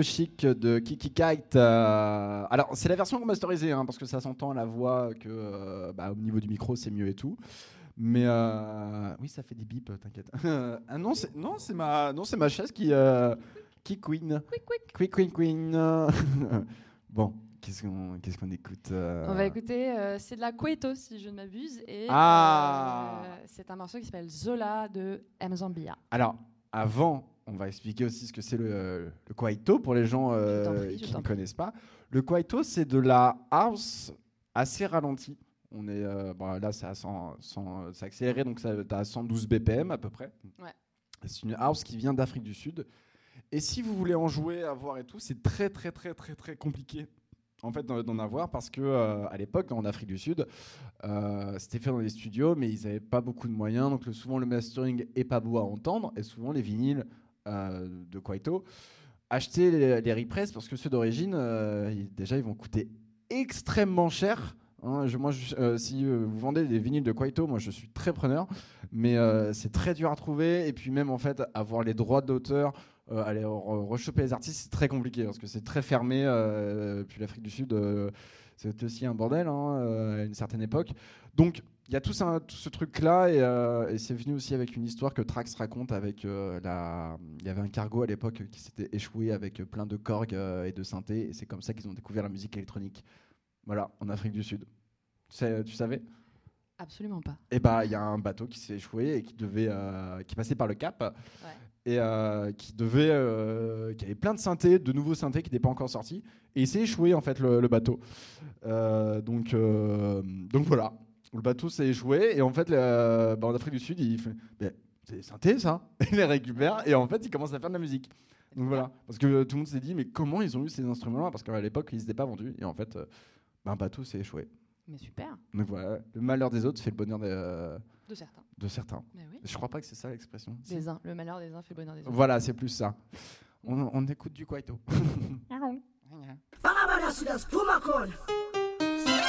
Disco Chic de Kiki Kite. euh, alors, c'est la version remasterisée, hein, parce que ça s'entend à la voix que euh, bah, au niveau du micro, c'est mieux et tout. Mais euh, oui, ça fait des bips, t'inquiète. ah non, c'est non, c'est ma non, c'est ma chaise qui qui queen. Quick quick. Quick queen queen. bon, qu'est-ce qu'on qu'est-ce qu'on écoute On va écouter, c'est de la Cueto si je ne m'abuse, et Ah. c'est un morceau qui s'appelle Zola de M. Zambia. Alors, avant, on va expliquer aussi ce que c'est le, le kwaito pour les gens euh, prie, qui ne connaissent pas. Le kwaito, c'est de la house assez ralentie. On est, euh, bon, là, c'est à 100 100, c'est accéléré, donc tu as 112 BPM à peu près. Ouais. C'est une house qui vient d'Afrique du Sud. Et si vous voulez en jouer, avoir et tout, c'est très, très, très, très, très compliqué en fait d'en avoir parce que euh, à l'époque en Afrique du Sud euh, c'était fait dans des studios mais ils n'avaient pas beaucoup de moyens donc le- souvent le mastering est pas beau à entendre et souvent les vinyles euh, de Kwaito acheter les, les repress parce que ceux d'origine euh, déjà ils vont coûter extrêmement cher hein. Moi, euh, si euh, vous vendez des vinyles de Kwaito, moi je suis très preneur, mais euh, c'est très dur à trouver. Et puis même en fait, avoir les droits d'auteur, euh, aller re- rechoper les artistes, c'est très compliqué parce que c'est très fermé. euh, puis l'Afrique du Sud, euh, c'est aussi un bordel hein, euh, à une certaine époque. Donc il y a tout, ça- tout ce truc-là et, euh, et c'est venu aussi avec une histoire que Trax raconte avec euh, la. Il y avait un cargo à l'époque qui s'était échoué avec plein de corgs euh, et de synthés et c'est comme ça qu'ils ont découvert la musique électronique. Voilà, en Afrique du Sud. Tu savais? Absolument pas. et bah il y a un bateau qui s'est échoué et qui devait euh, qui passait par le Cap et qui devait qui avait plein de synthés, de nouveaux synthés qui n'étaient pas encore sortis et il s'est échoué en fait le, le bateau. Donc donc voilà, le bateau s'est échoué et en fait le- bah, en Afrique du Sud il fait Mais c'est des synthés ça, il les récupère et en fait il commence à faire de la musique. Donc voilà, parce que tout le monde s'est dit mais comment ils ont eu ces instruments-là? Parce qu'à l'époque ils n'étaient pas vendus et en fait euh, bah, un bateau s'est échoué. Mais super. Donc voilà, le malheur des autres fait le bonheur des, euh, De certains. de certains. Mais oui. Je crois pas que c'est ça l'expression. Si. Des uns. Le malheur des uns fait le bonheur des autres. Voilà, c'est plus ça. On, on écoute du Kwaito.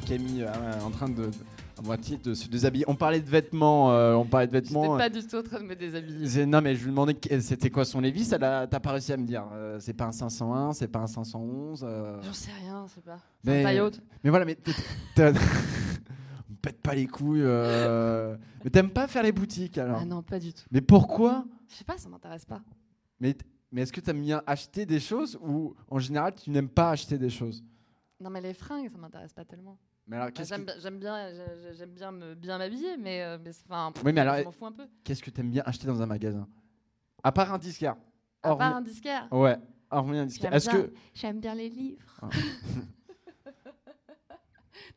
Camille euh, en train de à moitié de se déshabiller. On parlait de vêtements, euh, on parlait de vêtements. pas du tout en train de me déshabiller. Non mais je lui demandais c'était quoi son Levis, t'as pas réussi à me dire. Euh, c'est pas un 501, c'est pas un 511. euh. J'en sais rien, c'est pas. Mais, un mais voilà, mais me pète pas les couilles. euh. Mais t'aimes pas faire les boutiques alors? Ah non, pas du tout. Mais pourquoi? Je sais pas, ça m'intéresse pas. Mais, mais est-ce que t'aimes bien acheter des choses ou en général tu n'aimes pas acheter des choses? Non, mais les fringues, ça m'intéresse pas tellement. Mais alors Bah, J'aime que, bien- j'aime bien, j'aime bien me bien m'habiller, mais, euh, mais enfin, Oui, mais alors, je m'en fous un peu. qu'est-ce que t'aimes bien acheter dans un magasin? À part un disquaire. À part un disquaire? Ouais, hormis un disquaire. J'aime Est-ce bien- que j'aime bien les livres Ah.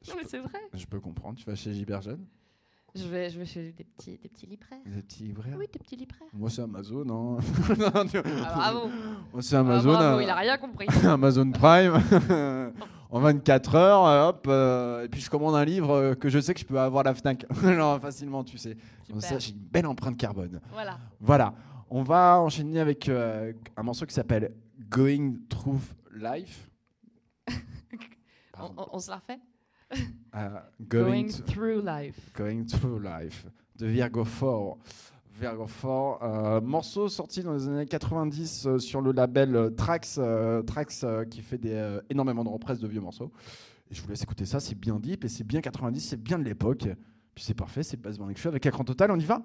Non, mais c'est vrai. je peux comprendre, tu vas chez Giberjeune Je vais, je vais chez des petits, des petits libraires. Des petits libraires Oui, des petits libraires. Moi c'est Amazon, hein. Non, tu- Ah, bravo. Moi c'est Amazon. Ah, bravo, euh, il a rien compris. Amazon Prime. en 24 heures, hop, euh, et puis je commande un livre euh, que je sais que je peux avoir à la Fnac. Genre, facilement, tu sais. Comme ça, j'ai une belle empreinte carbone. Voilà. Voilà. On va enchaîner avec euh, un morceau qui s'appelle Going Through Life. On, on- on se la refait? Going through life. Going Through Life de Virgo 4. Virgo 4, euh, morceau sorti dans les années 90 euh, sur le label euh, Trax, euh, Trax qui fait des, énormément de reprises de vieux morceaux. Et je vous laisse écouter ça, c'est bien deep et c'est bien 90, c'est bien de l'époque. Puis c'est parfait, c'est le Bass avec écran total, on y va?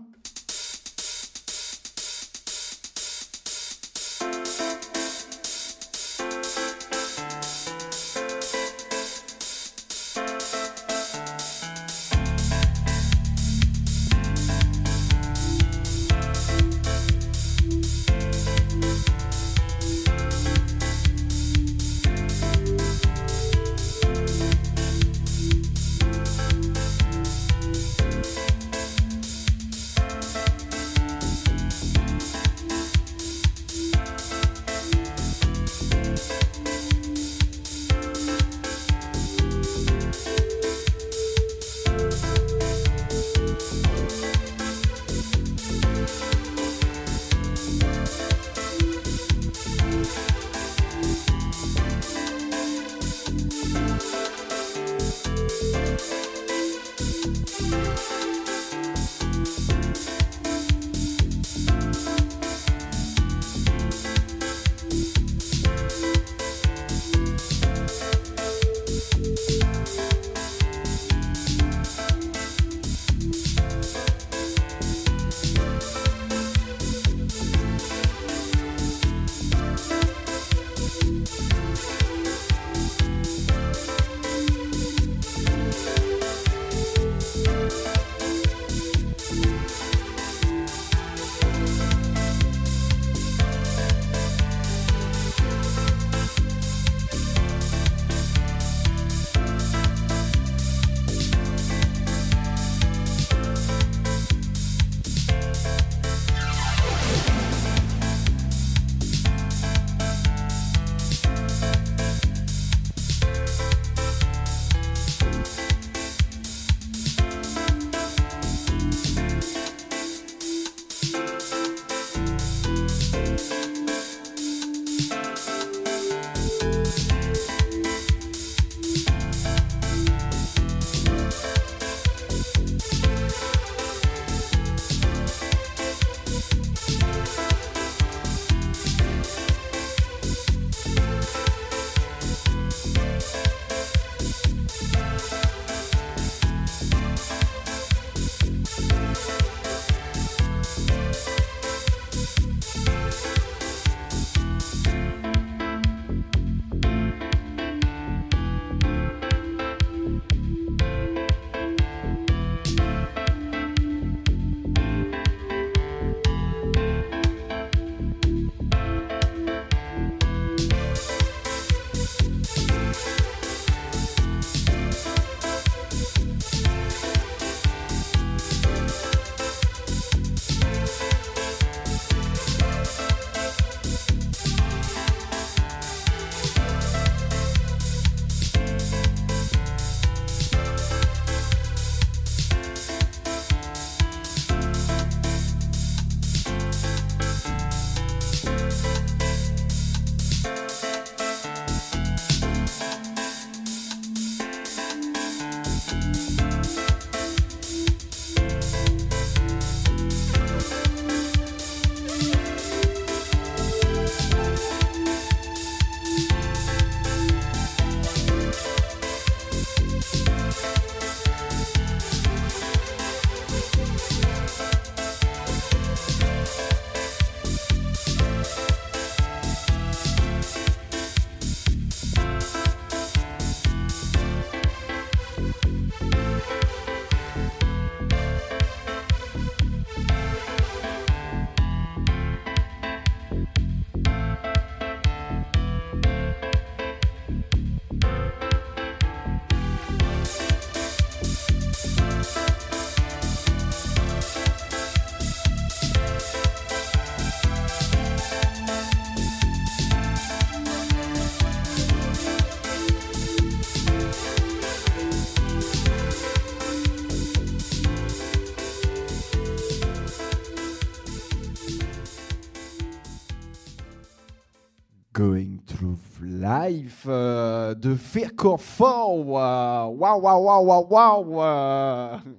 Euh, de Faircore 4. Waouh, waouh, waouh, waouh, waouh.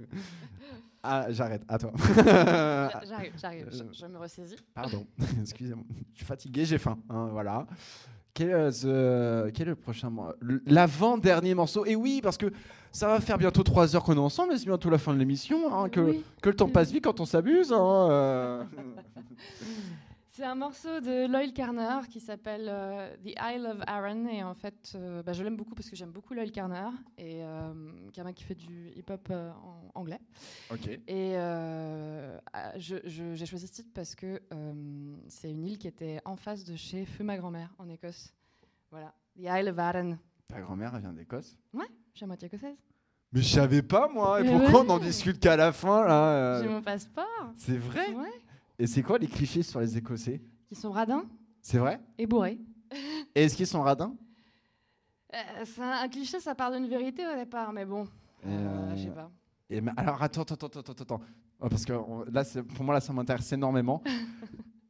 Ah, j'arrête, à toi. J'arrive, j'arrive, je, je me ressaisis. Pardon, excusez-moi. Je suis fatigué, j'ai faim. hein, voilà. Quel, est ce- quel est le prochain L'avant-dernier morceau? Et oui, parce que ça va faire bientôt 3 heures qu'on est ensemble, et c'est bientôt la fin de l'émission. hein, que, Oui. que le temps passe vite quand on s'abuse. hein, euh. C'est un morceau de Loyal Carner qui s'appelle euh, The Isle of Aaron. Et en fait, euh, bah, je l'aime beaucoup parce que j'aime beaucoup Loyal Carner, et, euh, qui est un mec qui fait du hip-hop euh, en anglais. Ok. Et euh, ah, j'ai choisi ce titre parce que euh, c'est une île qui était en face de chez Feu ma grand-mère en Écosse. Voilà, The Isle of Arran. Ta grand-mère, elle vient d'Écosse? Ouais, je suis à moitié écossaise. Mais je savais pas, moi. Et pourquoi ouais. on en discute qu'à la fin, là J'ai mon passeport. C'est vrai? Ouais. Et c'est quoi les clichés sur les Écossais? Qui sont radins? C'est vrai? Et bourrés. Et est-ce qu'ils sont radins? Euh, un, un cliché, ça part d'une vérité au départ, mais bon, euh, je sais pas. Et alors attends, attends, attends, attends, attends, Oh, parce que on- là, pour moi, là, ça m'intéresse énormément.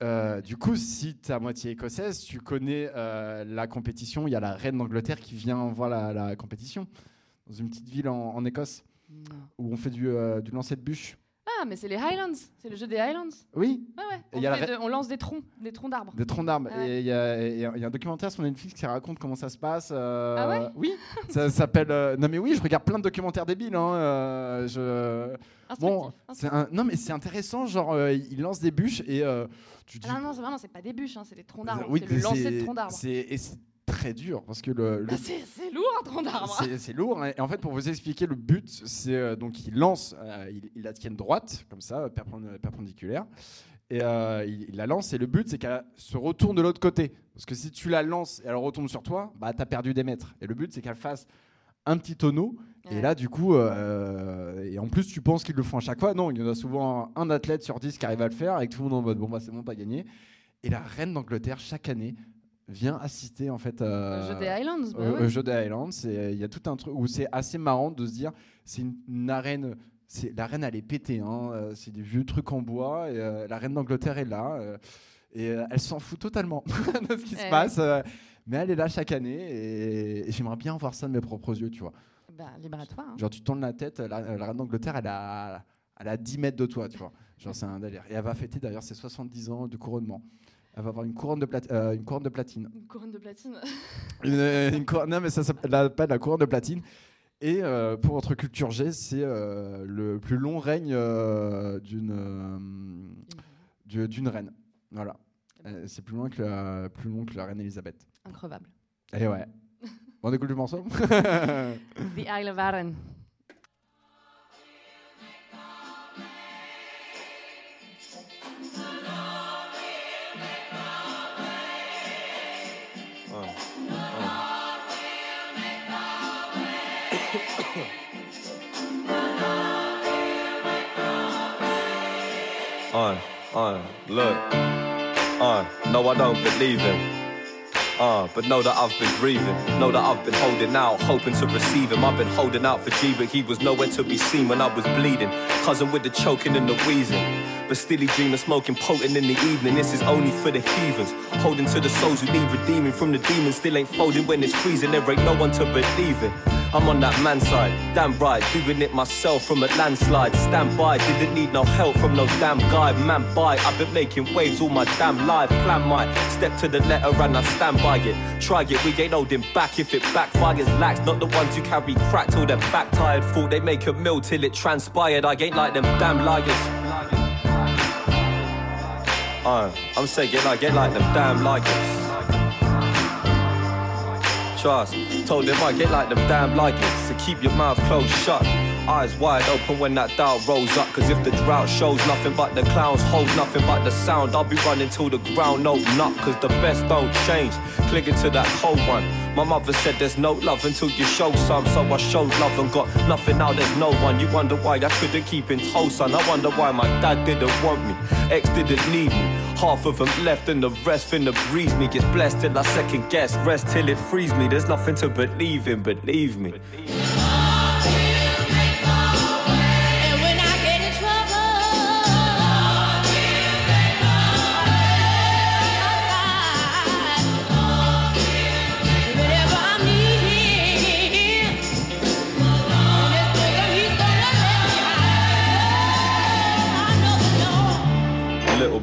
Euh, du coup, si tu es à moitié écossaise, tu connais euh, la compétition. Il y a la reine d'Angleterre qui vient voir la, la compétition dans une petite ville en, en Écosse où on fait du, euh, du lancer de bûche. Ah, mais c'est les Highlands, c'est le jeu des Highlands. Oui. Ouais, ouais. Et On, il y a la fait re- de- on lance des troncs, des troncs d'arbres. Des troncs d'arbres. Ouais. Et il y, y a un documentaire sur Netflix qui raconte comment ça se passe. euh, Ah ouais Oui. ça s'appelle. euh, Non mais oui, je regarde plein de documentaires débiles. hein, euh, je... Bon, c'est un... non mais c'est intéressant. Genre, il lance des bûches et tu dis. Ah non, non, c'est pas des bûches, hein, c'est des troncs d'arbres. Oui, c'est le lancer de troncs d'arbres. Très dur parce que le. le- Bah, c'est lourd un tronc d'arbre. c'est lourd. hein. Et en fait, pour vous expliquer, le but, c'est euh, donc il lance, euh, il, il la tienne droite, comme ça, perpend- perpendiculaire. Et euh, il, il la lance, et le but, c'est qu'elle se retourne de l'autre côté. Parce que si tu la lances et elle retombe sur toi, bah, t'as perdu des mètres. Et le but, c'est qu'elle fasse un petit tonneau. Et là, du coup, euh, et en plus, tu penses qu'ils le font à chaque fois. Non, il y en a souvent un athlète sur 10 qui arrive à le faire, avec tout le monde en mode bon, bah, c'est bon, pas gagné. Et la reine d'Angleterre, chaque année, vient assister en fait euh, Au jeu des Highlands, bah au- ouais. au jeu des Highlands. Il y a tout un truc où c'est assez marrant de se dire c'est une, une arène. c'est- La reine, elle est pétée. hein, euh, c'est des vieux trucs en bois. Et, euh, la reine d'Angleterre est là. euh, et elle s'en fout totalement de ce qui se Eh passe. mais elle est là chaque année. Et, et j'aimerais bien voir ça de mes propres yeux, tu vois. Bah, libre à toi. hein. Genre, tu tournes la tête, la, la reine d'Angleterre, elle a, elle a 10 mètres de toi, tu vois. Genre, c'est un délire. Et elle va fêter d'ailleurs ses 70 ans de couronnement. Elle va avoir une couronne de, plat- euh, une couronne de platine. Une couronne de platine. Une, euh, une couronne- non, mais ça s'appelle la, couronne de platine. Et euh, pour votre culture G, c'est euh, le plus long règne d'une du- d'une reine. Voilà. C'est plus loin que la plus long que la reine Elisabeth. Increvable. Et ouais. On écoute le morceau? The Isle of Arran. Uh, uh, look. Uh, no, I don't believe him. Uh, but know that I've been grieving. Know that I've been holding out, hoping to receive him. I've been holding out for G, but he was nowhere to be seen when I was bleeding. Cousin with the choking and the wheezing. But still he dreaming, smoking potent in the evening. This is only for the heathens. Holding to the souls who need redeeming from the demons. Still ain't folding when it's freezing. There ain't no one to believe in. I'm on that man side, damn right, doing it myself from a landslide. Stand by, didn't need no help from no damn guy. Man, by, I've been making waves all my damn life. Plan my step to the letter and I stand by it. Try it, we ain't holding back if it backfires. Lax, not the ones who carry crack till they're back tired. Thought they make a mill till it transpired. I ain't like them damn liars. Uh, I'm saying I get like them damn liars. Told him I get like them damn liars. So keep your mouth closed shut. Eyes wide open when that doubt rolls up. Cause if the drought shows nothing but the clowns, hold nothing but the sound, I'll be running till the ground open up. Cause the best don't change. Clinging to that cold one. My mother said there's no love until you show some. So I showed love and got nothing now, there's no one. You wonder why I couldn't keep in tow, son. I wonder why my dad didn't want me. Ex didn't need me. Half of them left and the rest finna breeze me. Gets blessed till I second guess. Rest till it frees me. There's nothing to believe in, believe me. And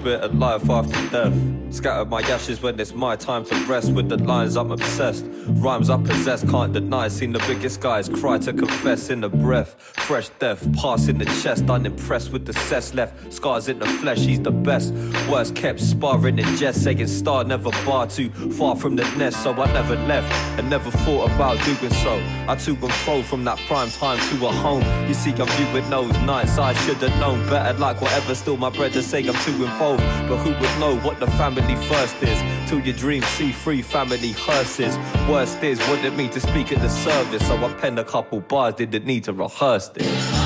bit of life after death. Scatter my ashes when it's my time to rest. With the lines I'm obsessed, rhymes I possess, can't deny. Seen the biggest guys cry to confess in the breath. Fresh death, pass in the chest, unimpressed with the cess left. Scars in the flesh, he's the best. Worst kept sparring in jest, saying star never bar too far from the nest. So I never left and never thought about doing so. I to and fro from that prime time to a home. You see, I'm viewing those nights. I should have known better, like whatever. Still, my bread to say I'm too involved. But who would know what the family first is? Till your dreams see free family hearses. Worst is, wanted me to speak at the service. So I penned a couple bars, didn't need to rehearse this.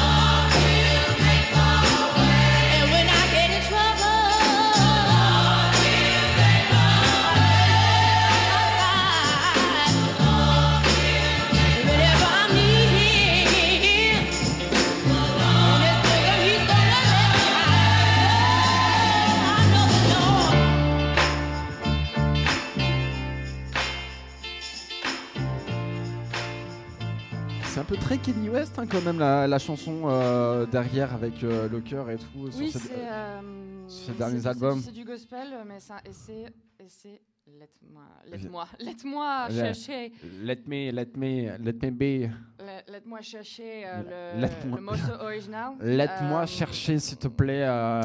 Kenny West hein, quand même la, la chanson euh, derrière avec euh, le cœur et tout. sur Oui, c'est. euh, sur ces derniers albums. C'est du gospel, mais c'est un- et c'est. et c'est- Laisse-moi, Vi- laisse-moi, laisse-moi Le- chercher, Let me, let me, let me be. laisse-moi chercher euh, le, le morceau original. Laisse-moi Euh, chercher, s'il te plaît. euh,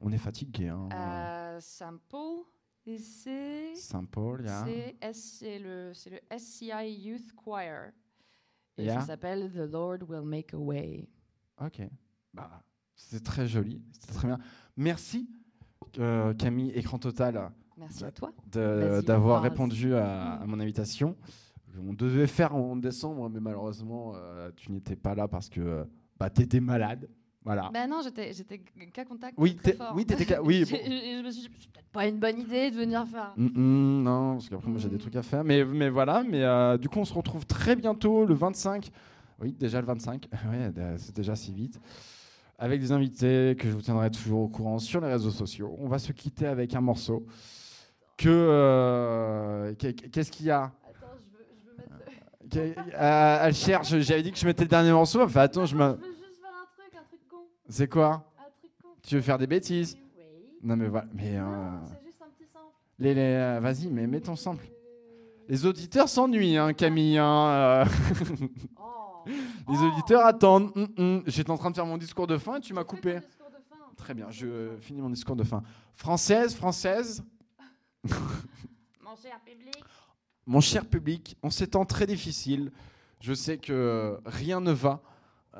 On est fatigué. Hein. Euh, sample, et c'est. Sample, yeah. C'est S- c'est le, c'est le SCI Youth Choir. Et Yeah. ça s'appelle The Lord Will Make a Way. Ok. Bah, c'est très joli. C'était très bien. Merci, euh, Camille, écran total. Merci à toi. D'avoir répondu à, à mon invitation. On devait faire en décembre, mais malheureusement, euh, tu n'étais pas là parce que euh, bah, tu étais malade. Voilà. Ben non, j'étais cas contact. Oui, très t'es- fort. oui, t'étais cas- oui, bon. je me suis dit, c'est peut-être pas une bonne idée de venir faire. Mm, mm, non, parce qu'après, moi, j'ai des trucs à faire. Mais, mais voilà, mais euh, du coup, on se retrouve très bientôt, le 25. Oui, déjà le 25. ouais, euh, c'est déjà si vite. Avec des invités que je vous tiendrai toujours au courant sur les réseaux sociaux. On va se quitter avec un morceau. Que. euh, qu'est- Qu'est-ce qu'il y a? Attends, je veux, je veux mettre. Euh, Elle cherche, j'avais dit que je mettais le dernier morceau. Fait Attends, je me. Je veux juste faire un truc, un truc con. C'est quoi Un truc con. Tu veux faire des bêtises Oui. Non, mais voilà. Mais. euh, C'est juste un petit sample. les, les, euh, Vas-y, mais mets ton sample. Les auditeurs s'ennuient, hein, Camille. hein, euh. Oh. Les auditeurs attendent. Hum, hum. J'étais en train de faire mon discours de fin et tu m'as coupé. Très bien, je finis mon discours de fin. Française, française, Mon cher public. mon cher public, en ces temps très difficiles, je sais que rien ne va,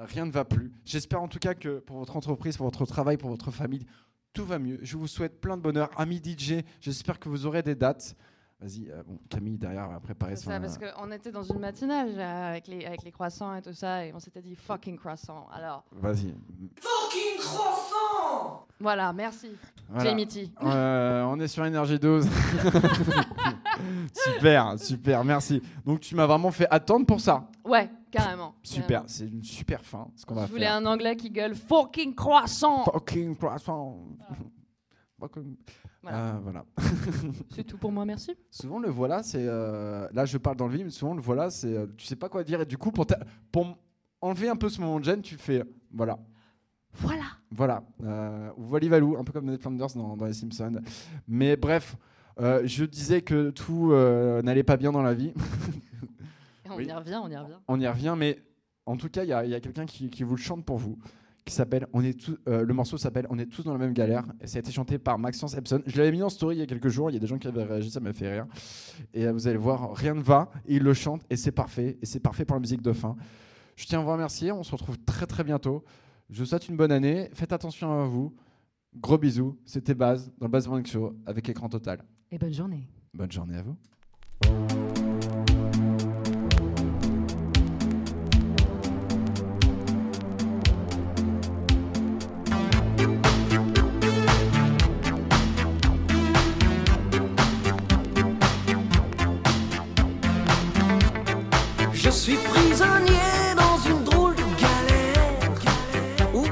rien ne va plus. J'espère en tout cas que pour votre entreprise, pour votre travail, pour votre famille, tout va mieux. Je vous souhaite plein de bonheur. Amis DJ, j'espère que vous aurez des dates. Vas-y, euh, bon, Camille derrière va préparer C'est son. ça, parce euh, qu'on était dans une matinale avec, les, avec les croissants et tout ça, et on s'était dit fucking croissant. Alors, Vas-y. Fucking croissant voilà, merci. Voilà. Jamie T. Euh, on est sur Énergie 12. super, super, merci. Donc tu m'as vraiment fait attendre pour ça. Ouais, carrément. Super, c'est une super fin, ce qu'on va Je voulais faire. un anglais qui gueule fucking croissant. Fucking croissant. Voilà. Euh, voilà. C'est tout pour moi, merci. souvent le voilà, c'est euh, là je parle dans le vide, mais souvent le voilà, c'est euh, tu sais pas quoi dire et du coup pour pour enlever un peu ce moment de gêne, tu fais voilà. Voilà. Voilà. Euh, ou Valivalou, un peu comme Ned Flanders dans, dans Les Simpsons. Mais bref, euh, je disais que tout euh, n'allait pas bien dans la vie. On Oui. y revient, on y revient. On y revient, mais en tout cas, il y a, il y a quelqu'un qui, qui vous le chante pour vous, qui s'appelle On est tous, euh, le morceau s'appelle On est tous dans la même galère, et ça a été chanté par Maxence Epson. Je l'avais mis en story il y a quelques jours. Il y a des gens qui avaient réagi, ça m'a fait rire. Et euh, vous allez voir, rien ne va, et il le chante, et c'est parfait, et c'est parfait pour la musique de fin. Je tiens à vous remercier. On se retrouve très très bientôt. Je vous souhaite une bonne année. Faites attention à vous. Gros bisous. C'était Baz dans le Baz Morning Show avec écran total. Et bonne journée. Bonne journée à vous. Je suis prisonnier dans une drôle de galère où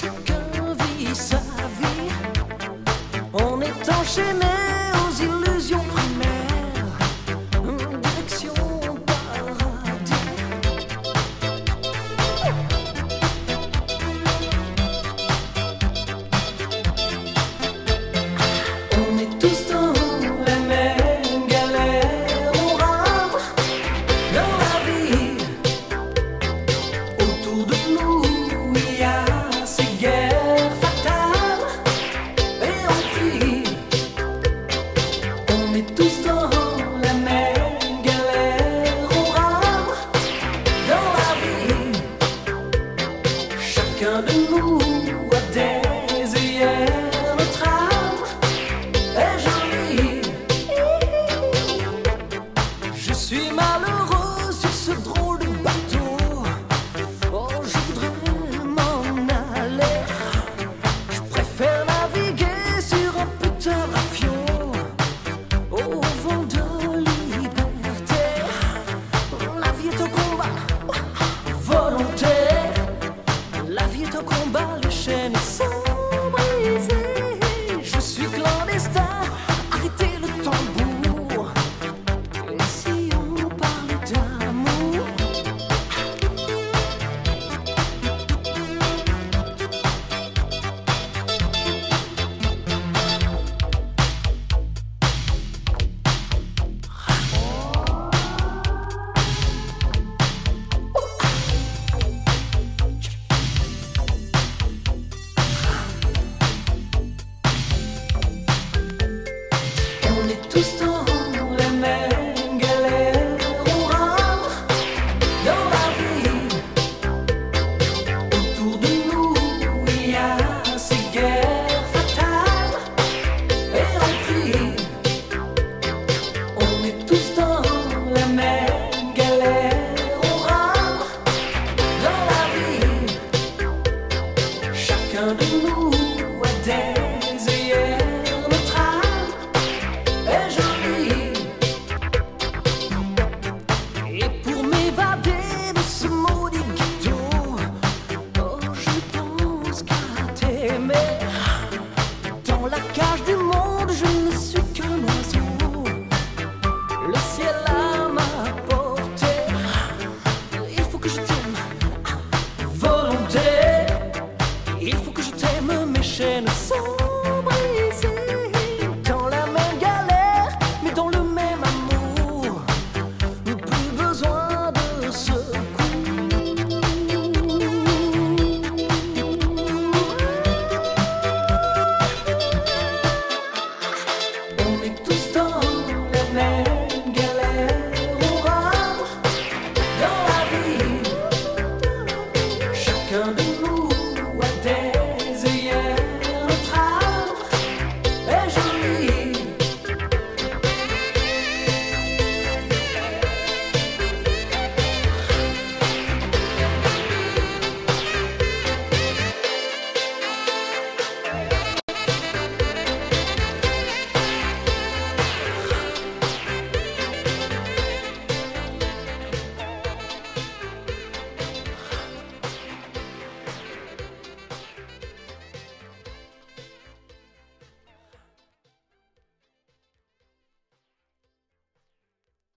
chacun vit sa vie. On est enchaîné